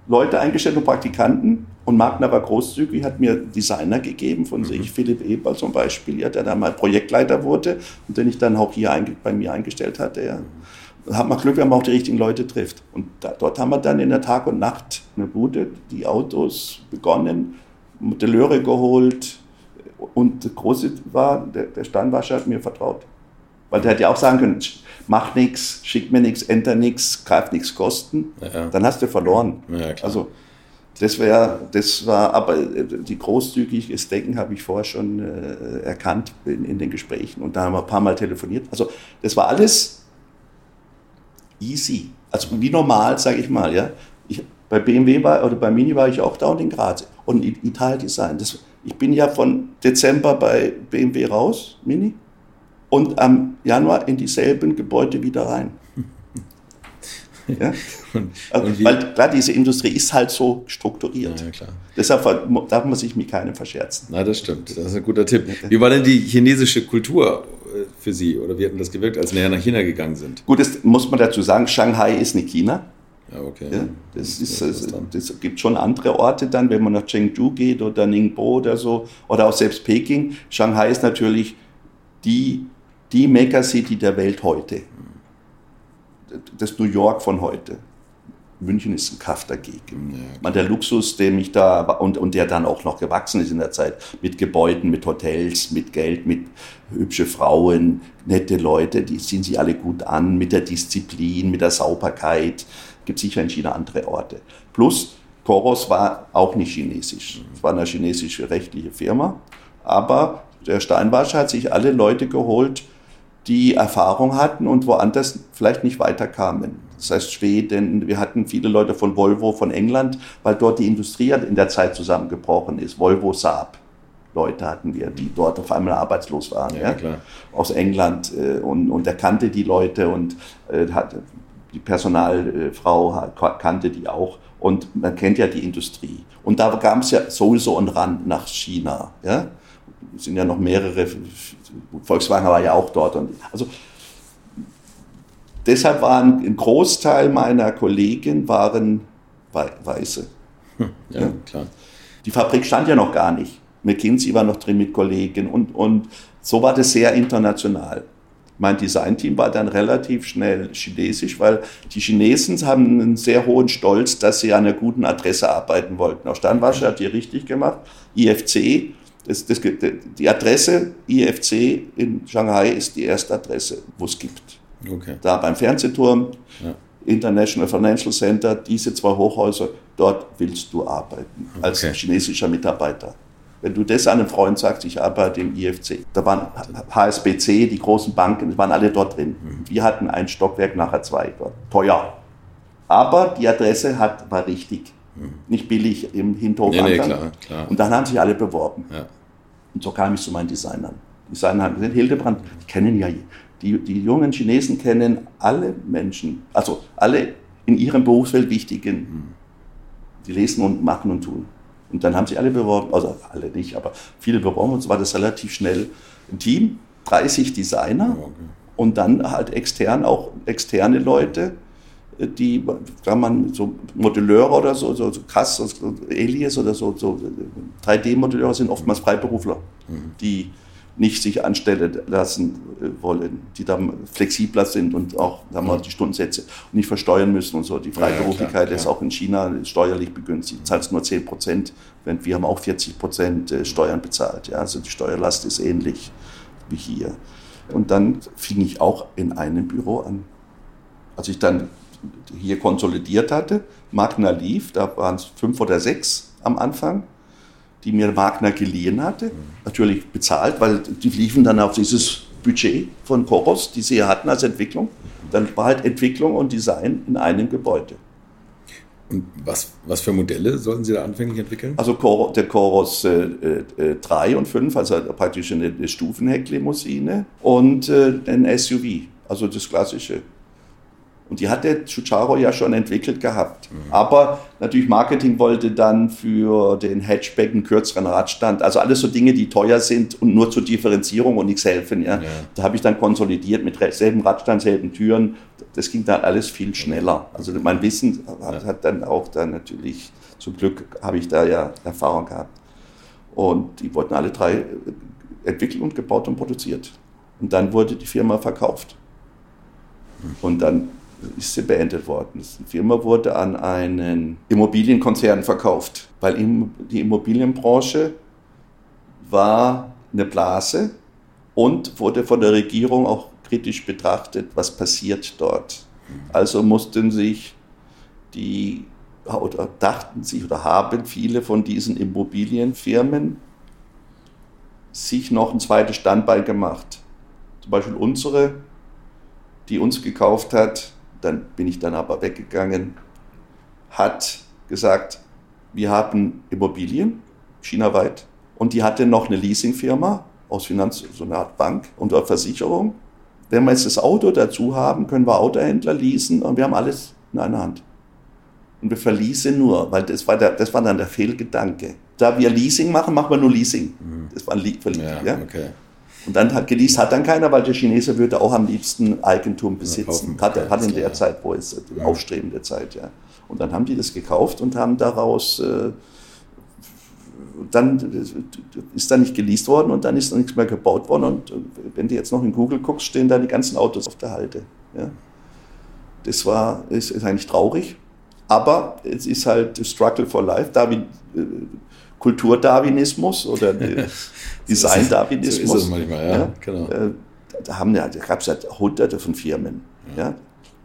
Leute eingestellt und Praktikanten. Und Magner war großzügig, hat mir Designer gegeben, von mhm. sich Philipp Eber zum Beispiel, ja, der dann mal Projektleiter wurde und den ich dann auch hier bei mir eingestellt hatte. Ja. Da hat man Glück, wenn man auch die richtigen Leute trifft. Und da, dort haben wir dann in der Tag und Nacht eine Bude, die Autos begonnen, Modelleure geholt. Und das Große war, der, der Steinwascher hat mir vertraut. Weil der hätte ja auch sagen können, mach nichts, schick mir nichts, enter nichts, greif nichts kosten. Ja. Dann hast du verloren. Ja, also das wäre, das war, aber die großzügiges Denken habe ich vorher schon äh, erkannt in, in, den Gesprächen und da haben wir ein paar Mal telefoniert. Also das war alles easy, also wie normal, sage ich mal, ja. Ich, bei BMW war, oder bei Mini war ich auch da und in Graz und Italien Design. Das, ich bin ja von Dezember bei BMW raus, Mini, und am Januar in dieselben Gebäude wieder rein. Ja? Also, weil klar, diese Industrie ist halt so strukturiert. Ja, klar. Deshalb darf man sich mit keinem verscherzen. Na, das stimmt. Das ist ein guter Tipp. Wie war denn die chinesische Kultur äh, für Sie oder wie hat denn das gewirkt, als nachher nach China gegangen sind? Gut, das muss man dazu sagen, Shanghai ist nicht China. Ja, okay. Ja, das, ist, das, das gibt schon andere Orte dann, wenn man nach Chengdu geht oder Ningbo oder so, oder auch selbst Peking. Shanghai ist natürlich die, die Megacity der Welt heute das New York von heute. München ist ein Kaff dagegen. Ja, Man, der Luxus, der mich da und, und der dann auch noch gewachsen ist in der Zeit, mit Gebäuden, mit Hotels, mit Geld, mit hübsche Frauen, nette Leute, die ziehen sich alle gut an, mit der Disziplin, mit der Sauberkeit. Gibt sicher in China andere Orte. Plus, Koros war auch nicht chinesisch. Es war eine chinesische rechtliche Firma, aber der Steinwascher hat sich alle Leute geholt, die Erfahrung hatten und woanders vielleicht nicht weiterkamen. Das heißt Schweden, wir hatten viele Leute von Volvo, von England, weil dort die Industrie in der Zeit zusammengebrochen ist. Volvo, Saab. Leute hatten wir, die dort auf einmal arbeitslos waren, ja, ja? aus England äh, und, und er kannte die Leute und äh, hat, die Personalfrau kannte die auch und man kennt ja die Industrie. Und da gab es ja sowieso einen Rand nach China. Ja? Sind ja noch mehrere Volkswagen war ja auch dort. Und, also deshalb waren ein Großteil meiner Kollegen waren Weiße. Hm, ja, ja, klar. Die Fabrik stand ja noch gar nicht. McKinsey war noch drin mit Kollegen und, und so war das sehr international. Mein Designteam war dann relativ schnell chinesisch, weil die Chinesen haben einen sehr hohen Stolz, dass sie an einer guten Adresse arbeiten wollten. Auch Steinwascher hat die richtig gemacht. IFC das, das, die Adresse IFC in Shanghai ist die erste Adresse, wo es gibt. Okay. Da beim Fernsehturm, ja. International Financial Center, diese zwei Hochhäuser, dort willst du arbeiten als okay. chinesischer Mitarbeiter. Wenn du das einem Freund sagst, ich arbeite im IFC, da waren HSBC, die großen Banken, die waren alle dort drin. Mhm. Wir hatten ein Stockwerk, nachher zwei dort. Teuer. Aber die Adresse hat, war richtig. Mhm. Nicht billig im Hinterhof. Nee, nee, klar, klar. Und dann haben sich alle beworben. Ja. Und so kam ich zu meinen Designern. Designer haben gesagt, Hildebrand, die kennen ja, die, die jungen Chinesen kennen alle Menschen, also alle in ihrem Berufsfeld Wichtigen. Die lesen und machen und tun. Und dann haben sie alle beworben, also alle nicht, aber viele beworben und so war das relativ schnell ein Team, 30 Designer okay. und dann halt extern auch externe Leute, die, kann man so Modelleure oder so, so, so krass, so Elias oder so, so 3D-Modelleure sind oftmals Freiberufler, mhm. die nicht sich anstellen lassen äh, wollen, die dann flexibler sind und auch sagen wir, die Stundensätze nicht versteuern müssen und so. Die Freiberuflichkeit ja, ist auch in China steuerlich begünstigt. Du zahlst nur 10 Prozent, während wir haben auch 40 Prozent äh, Steuern bezahlt. Ja, also die Steuerlast ist ähnlich wie hier. Und dann fing ich auch in einem Büro an. Als ich dann hier konsolidiert hatte. Magna lief, da waren es fünf oder sechs am Anfang, die mir Magna geliehen hatte. Natürlich bezahlt, weil die liefen dann auf dieses Budget von Koros, die sie hatten als Entwicklung. Dann war halt Entwicklung und Design in einem Gebäude. Und was, was für Modelle sollten Sie da anfänglich entwickeln? Also der Coros äh, äh, 3 und 5, also praktisch eine, eine Stufenhecklimousine und äh, ein SUV, also das klassische Und die hatte Chucharo ja schon entwickelt gehabt. Mhm. Aber natürlich Marketing wollte dann für den Hatchback einen kürzeren Radstand. Also alles so Dinge, die teuer sind und nur zur Differenzierung und nichts helfen. Ja. ja. Da habe ich dann konsolidiert mit selben Radstand, selben Türen. Das ging dann alles viel schneller. Also mein Wissen hat, hat dann auch dann natürlich, zum Glück habe ich da ja Erfahrung gehabt. Und die wurden alle drei entwickelt und gebaut und produziert. Und dann wurde die Firma verkauft. Und dann ist sie beendet worden. Die Firma wurde an einen Immobilienkonzern verkauft, weil die Immobilienbranche war eine Blase und wurde von der Regierung auch kritisch betrachtet, was passiert dort. Also mussten sich die oder dachten sich oder haben viele von diesen Immobilienfirmen sich noch ein zweites Standbein gemacht. Zum Beispiel unsere, die uns gekauft hat, dann bin ich dann aber weggegangen, hat gesagt, wir haben Immobilien, chinaweit, und die hatte noch eine Leasingfirma aus Finanz, so eine Art Bank und Versicherung. Wenn wir jetzt das Auto dazu haben, können wir Autohändler leasen und wir haben alles in einer Hand. Und wir verließen nur, weil das war, der, das war dann der Fehlgedanke. Da wir Leasing machen, machen wir nur Leasing. Mhm. Das war ein Verlieb, ja, ja? Okay. Und dann hat geleast hat dann keiner, weil der Chinese würde auch am liebsten Eigentum besitzen. Ja, hat, hat in der Zeit, wo es ja. aufstrebende Zeit, ja. Und dann haben die das gekauft und haben daraus äh, dann ist da nicht geleast worden und dann ist da nichts mehr gebaut worden. Und wenn du jetzt noch in Google guckst, stehen da die ganzen Autos auf der Halde. Ja. Das war, ist, ist eigentlich traurig. Aber es ist halt Struggle for Life, Darwin, äh, Kulturdarwinismus oder Design-Darwinismus. so ist es manchmal, ja. ja. Genau. Äh, da, haben ja, da gab es ja hunderte von Firmen. Ja. ja.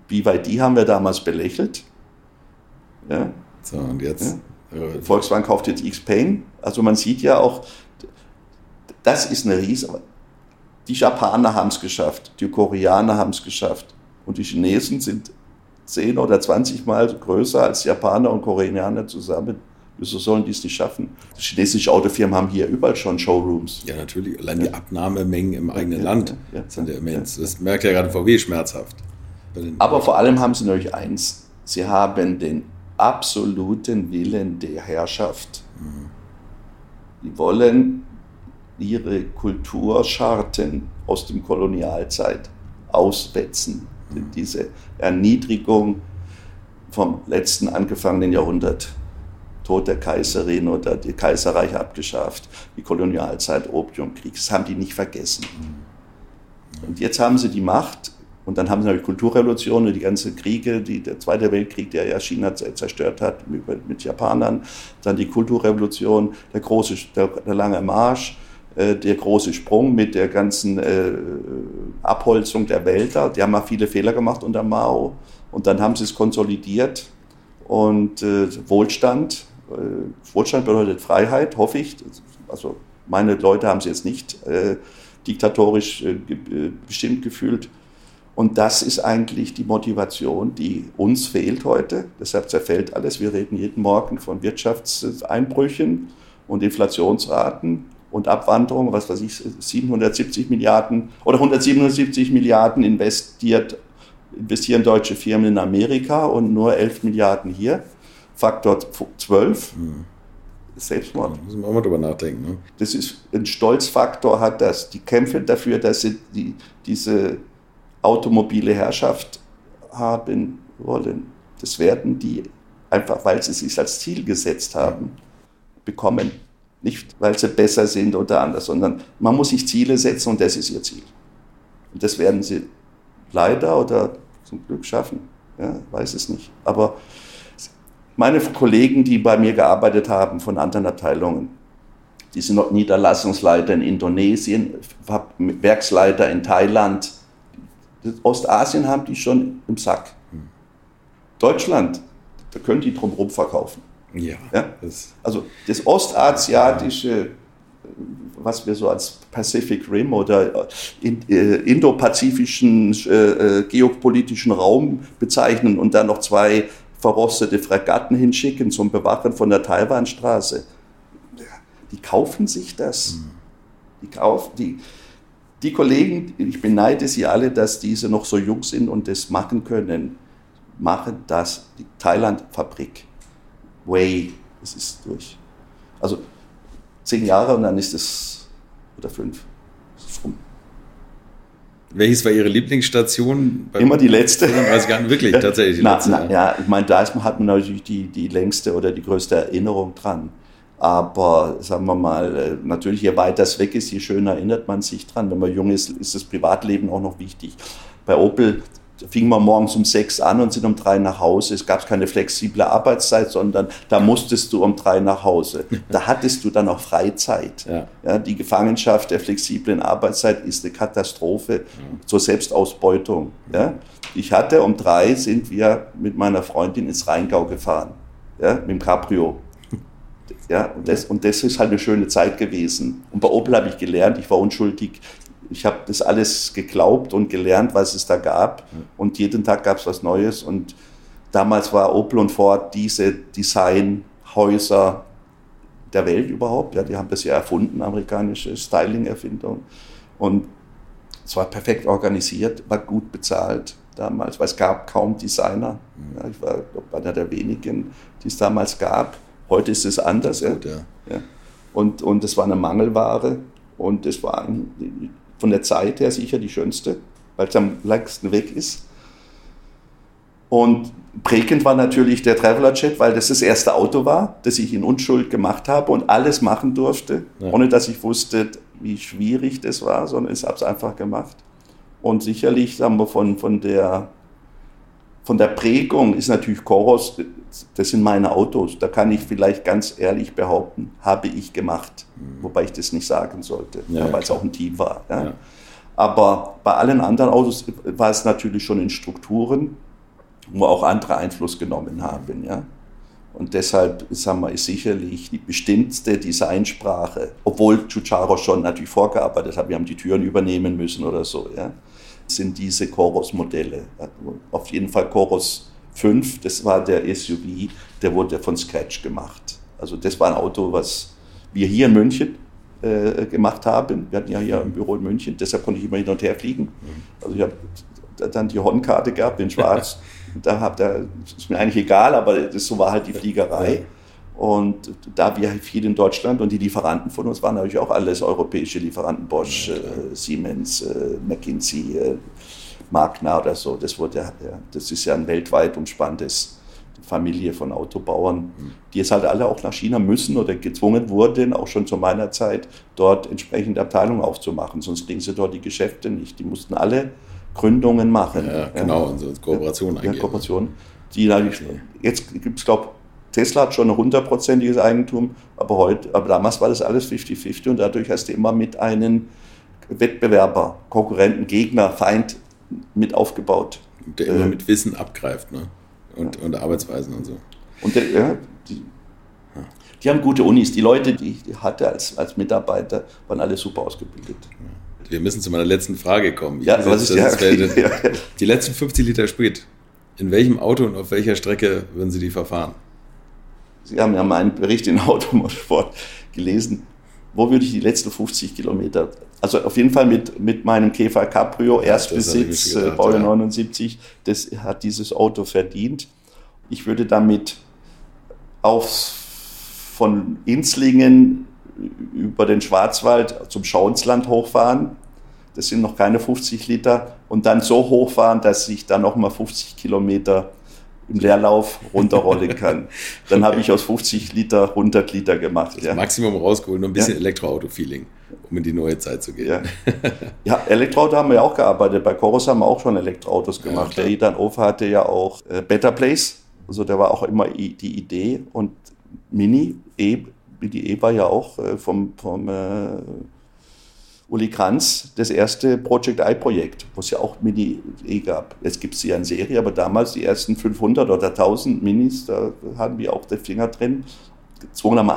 BYD haben wir damals belächelt. Ja. So, und jetzt? Ja. Volkswagen kauft jetzt X-Pain. Also man sieht ja auch, das ist eine Riese. Die Japaner haben es geschafft, die Koreaner haben es geschafft und die Chinesen sind 10 oder 20 Mal größer als Japaner und Koreaner zusammen. Wieso sollen die es nicht schaffen? Die chinesischen Autofirmen haben hier überall schon Showrooms. Ja, natürlich. Allein die Abnahmemengen im eigenen ja, Land ja, sind ja immens. Das merkt ja gerade VW schmerzhaft. Aber vor allem haben sie natürlich eins. Sie haben den absoluten Willen der Herrschaft. Mhm. Die wollen ihre Kulturscharten aus dem Kolonialzeit auswetzen diese Erniedrigung vom letzten angefangenen Jahrhundert. Tod der Kaiserin oder die Kaiserreiche abgeschafft, die Kolonialzeit, Opiumkrieg, das haben die nicht vergessen. Und jetzt haben sie die Macht und dann haben sie natürlich Kulturrevolution und die ganzen Kriege, die, der Zweite Weltkrieg, der ja China zerstört hat mit, mit Japanern, dann die Kulturrevolution, der große, der, der lange Marsch, äh, der große Sprung mit der ganzen äh, Abholzung der Wälder. Die haben ja viele Fehler gemacht unter Mao und dann haben sie es konsolidiert und äh, Wohlstand. Äh, Wohlstand bedeutet Freiheit, hoffe ich. Also meine Leute haben es jetzt nicht äh, diktatorisch äh, bestimmt gefühlt. Und das ist eigentlich die Motivation, die uns fehlt heute. Deshalb zerfällt alles. Wir reden jeden Morgen von Wirtschaftseinbrüchen und Inflationsraten und Abwanderung, was weiß ich, 770 Milliarden oder 177 Milliarden investiert, investieren deutsche Firmen in Amerika und nur 11 Milliarden hier. Faktor 12. Hm. Selbstmord. Da müssen wir auch mal drüber nachdenken. Ne? Das ist ein Stolzfaktor, hat das. Die kämpfen dafür, dass sie die, diese automobile Herrschaft haben wollen. Das werden die einfach, weil sie sich als Ziel gesetzt haben, bekommen. Nicht, weil sie besser sind oder anders, sondern man muss sich Ziele setzen und das ist ihr Ziel. Und das werden sie leider oder zum Glück schaffen. Ja, weiß es nicht. Aber meine Kollegen, die bei mir gearbeitet haben von anderen Abteilungen, die sind noch Niederlassungsleiter in Indonesien, Werksleiter in Thailand. Ostasien haben die schon im Sack. Deutschland, da können die drumherum verkaufen. Ja. ja? Das also das ostasiatische, was wir so als Pacific Rim oder äh, indopazifischen äh, äh, geopolitischen Raum bezeichnen und dann noch zwei verrostete Fregatten hinschicken zum Bewachen von der Taiwanstraße. Die kaufen sich das. Die kaufen, die, die Kollegen, ich beneide sie alle, dass diese noch so jung sind und das machen können. mache das, die Thailand-Fabrik, Way, es ist durch. Also zehn Jahre und dann ist es, oder fünf, ist rum. Welches war Ihre Lieblingsstation? Immer die letzte. 35 Jahren, wirklich, tatsächlich die na, letzte. Na, ja, ich meine, da ist, hat man natürlich die, die längste oder die größte Erinnerung dran. Aber sagen wir mal, äh, natürlich, je weiter es weg ist, je schöner erinnert man sich dran. Wenn man jung ist, ist das Privatleben auch noch wichtig. Bei Opel fing man morgens um sechs an und sind um drei nach Hause. Es gab keine flexible Arbeitszeit, sondern da musstest du um drei nach Hause. Da hattest du dann auch Freizeit. Ja. ja die Gefangenschaft der flexiblen Arbeitszeit ist eine Katastrophe ja. zur Selbstausbeutung. Ja. Ich hatte um drei sind wir mit meiner Freundin ins Rheingau gefahren, ja, mit dem Cabrio. Ja, und das, und das ist halt eine schöne Zeit gewesen. Und bei Opel habe ich gelernt, ich war unschuldig, ich habe das alles geglaubt und gelernt, was es da gab. Und jeden Tag gab es was Neues. Und damals war Opel und Ford diese Designhäuser der Welt überhaupt. Ja, die haben das ja erfunden, amerikanische Styling-Erfindung. Und es war perfekt organisiert, war gut bezahlt damals, weil es gab kaum Designer. Ja, ich war glaub, einer der wenigen, die es damals gab. Heute ist es anders. Gut, ja. Ja. Und, und es war eine Mangelware und es war ein, von der Zeit her sicher die schönste, weil es am längsten weg ist. Und prägend war natürlich der Traveler Jet, weil das das erste Auto war, das ich in Unschuld gemacht habe und alles machen durfte, ja. ohne dass ich wusste, wie schwierig das war, sondern ich habe es einfach gemacht. Und sicherlich haben wir von, von, der, von der Prägung ist natürlich Koros, das sind meine Autos. Da kann ich vielleicht ganz ehrlich behaupten, habe ich gemacht. Mhm. Wobei ich das nicht sagen sollte, ja, weil es auch ein Team war. Ja. Ja. Aber bei allen anderen Autos war es natürlich schon in Strukturen, wo auch andere Einfluss genommen haben. Ja. Und deshalb sagen wir, ist sicherlich die bestimmtste Designsprache, obwohl Chucharo schon natürlich vorgearbeitet hat, wir haben die Türen übernehmen müssen oder so, ja, sind diese Chorus-Modelle. Auf jeden Fall Chorus 5, das war der SUV, der wurde von Scratch gemacht. Also das war ein Auto, was wir hier in München äh, gemacht haben. Wir hatten ja hier ein Büro in München, deshalb konnte ich immer hin und her fliegen. Also ich habe dann die Hornkarte gehabt in Schwarz. da hab, da ist mir eigentlich egal, aber das, so war halt die Fliegerei. Und da wir viel in Deutschland und die Lieferanten von uns waren natürlich auch alles europäische Lieferanten, Bosch, äh, Siemens, äh, McKinsey, äh, Magna oder so. Das, wurde, ja, das ist ja ein weltweit umspanntes Familie von Autobauern, die es halt alle auch nach China müssen oder gezwungen wurden, auch schon zu meiner Zeit, dort entsprechende Abteilungen aufzumachen. Sonst kriegen sie dort die Geschäfte nicht. Die mussten alle Gründungen machen. Ja, genau, und so Kooperationen eingehen. Ja, Kooperationen. Die natürlich, jetzt gibt es, glaube Tesla hat schon ein hundertprozentiges Eigentum, aber heute, aber damals war das alles 50-50 und dadurch hast du immer mit einem Wettbewerber, Konkurrenten, Gegner, Feind mit aufgebaut. Der immer äh, mit Wissen abgreift, ne? Und, ja. und Arbeitsweisen und so. Und der, ja, die, die, haben gute Unis. Die Leute, die ich hatte als, als Mitarbeiter, waren alle super ausgebildet. Wir müssen zu meiner letzten Frage kommen. Ich ja, was ist, ja, okay. Die letzten 50 Liter Sprit. In welchem Auto und auf welcher Strecke würden Sie die verfahren? Sie haben ja meinen Bericht in Automotorsport gelesen wo würde ich die letzten 50 Kilometer, also auf jeden Fall mit, mit meinem Käfer Cabrio, Erstbesitz, äh, Baujahr ja. 79, das hat dieses Auto verdient. Ich würde damit aufs, von Inslingen über den Schwarzwald zum Schauensland hochfahren. Das sind noch keine 50 Liter. Und dann so hochfahren, dass ich dann nochmal 50 Kilometer im Leerlauf runterrollen kann. Dann habe ich aus 50 Liter 100 Liter gemacht. Das ja. Maximum rausgeholt, nur ein bisschen ja. Elektroauto-Feeling, um in die neue Zeit zu gehen. Ja. ja, Elektroauto haben wir ja auch gearbeitet. Bei Chorus haben wir auch schon Elektroautos gemacht. Der Idan Ofer hatte ja auch äh, Better Place. Also der war auch immer die Idee. Und Mini, e, die E war ja auch äh, vom, vom äh, Uli Kranz das erste Project I-Projekt, wo es ja auch Mini-E gab. Jetzt gibt es sie ja in Serie, aber damals die ersten 500 oder 1000 Minis, da hatten wir auch den Finger drin.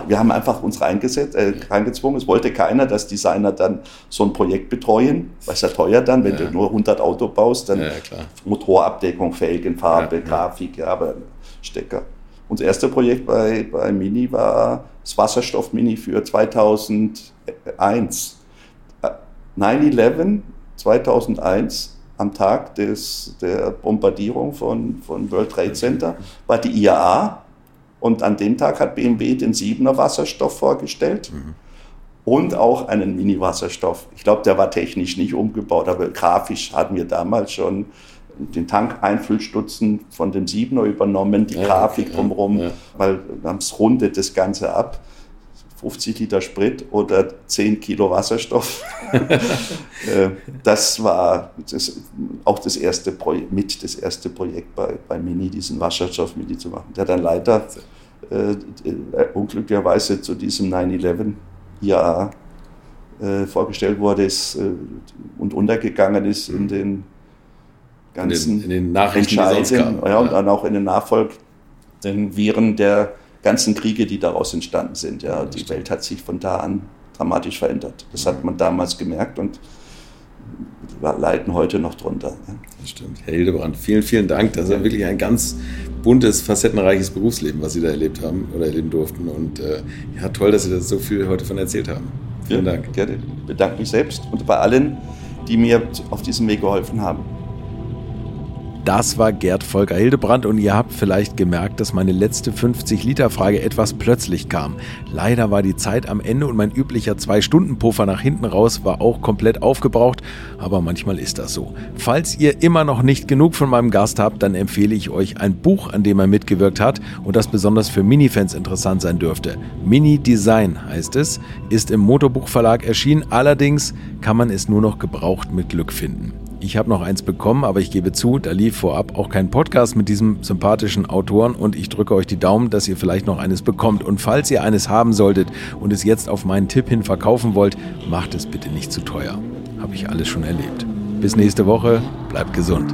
Wir haben einfach uns reingesetzt, äh, reingezwungen. Es wollte keiner, dass Designer dann so ein Projekt betreuen, weil es ja teuer dann, wenn ja. du nur 100 Auto baust, dann ja, Motorabdeckung, Felgen, Farbe, ja, Grafik, ja, aber Stecker. Unser erstes Projekt bei, bei Mini war das Wasserstoff-Mini für 2001. 9-11 2001 am Tag des, der Bombardierung von, von World Trade Center, war die IAA. Und an dem Tag hat BMW den 7er Wasserstoff vorgestellt. Mhm. Und auch einen Mini-Wasserstoff. Ich glaube, der war technisch nicht umgebaut, aber grafisch hatten wir damals schon den Tankeinfüllstutzen von dem 7er übernommen, die ja, Grafik drumherum, ja, ja. weil es rundet das Ganze ab. 50 Liter Sprit oder 10 Kilo Wasserstoff. Äh, das war das, auch das erste Projekt, mit das erste Projekt bei, bei Mini, diesen Wasserstoff Mini zu machen. Der dann leider äh, äh, unglücklicherweise zu diesem 9-11 IAA äh, vorgestellt wurde ist, äh, und untergegangen ist in den ganzen in den, in den Nachrichten, Entscheidungen ja, und dann auch in den nachfolgenden Viren der ganzen Kriege, die daraus entstanden sind. Ja, die Welt hat sich von da an dramatisch verändert. Das hat man damals gemerkt und wir leiden heute noch drunter. Ja. Das stimmt. Herr Hildebrand, vielen, vielen Dank. Das ist ja wirklich ein ganz buntes, facettenreiches Berufsleben, was Sie da erlebt haben oder erleben durften. Und äh, ja, toll, dass Sie das so viel heute von erzählt haben. Vielen ja, Dank. Gerne. Ich bedanke mich selbst und bei allen, die mir auf diesem Weg geholfen haben. Das war Gerd Volker Hildebrand und ihr habt vielleicht gemerkt, dass meine letzte 50-Liter-Frage etwas plötzlich kam. Leider war die Zeit am Ende und mein üblicher 2-Stunden-Puffer nach hinten raus war auch komplett aufgebraucht, aber manchmal ist das so. Falls ihr immer noch nicht genug von meinem Gast habt, dann empfehle ich euch ein Buch, an dem er mitgewirkt hat und das besonders für Minifans interessant sein dürfte. Mini Design heißt es, ist im Motorbuchverlag erschienen, allerdings kann man es nur noch gebraucht mit Glück finden. Ich habe noch eins bekommen, aber ich gebe zu, da lief vorab auch kein Podcast mit diesem sympathischen Autoren und ich drücke euch die Daumen, dass ihr vielleicht noch eines bekommt. Und falls ihr eines haben solltet und es jetzt auf meinen Tipp hin verkaufen wollt, macht es bitte nicht zu teuer. Habe ich alles schon erlebt. Bis nächste Woche, bleibt gesund.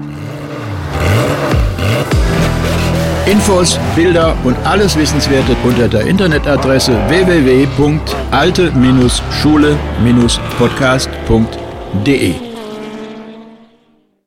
Infos, Bilder und alles Wissenswerte unter der Internetadresse www.alte-schule-podcast.de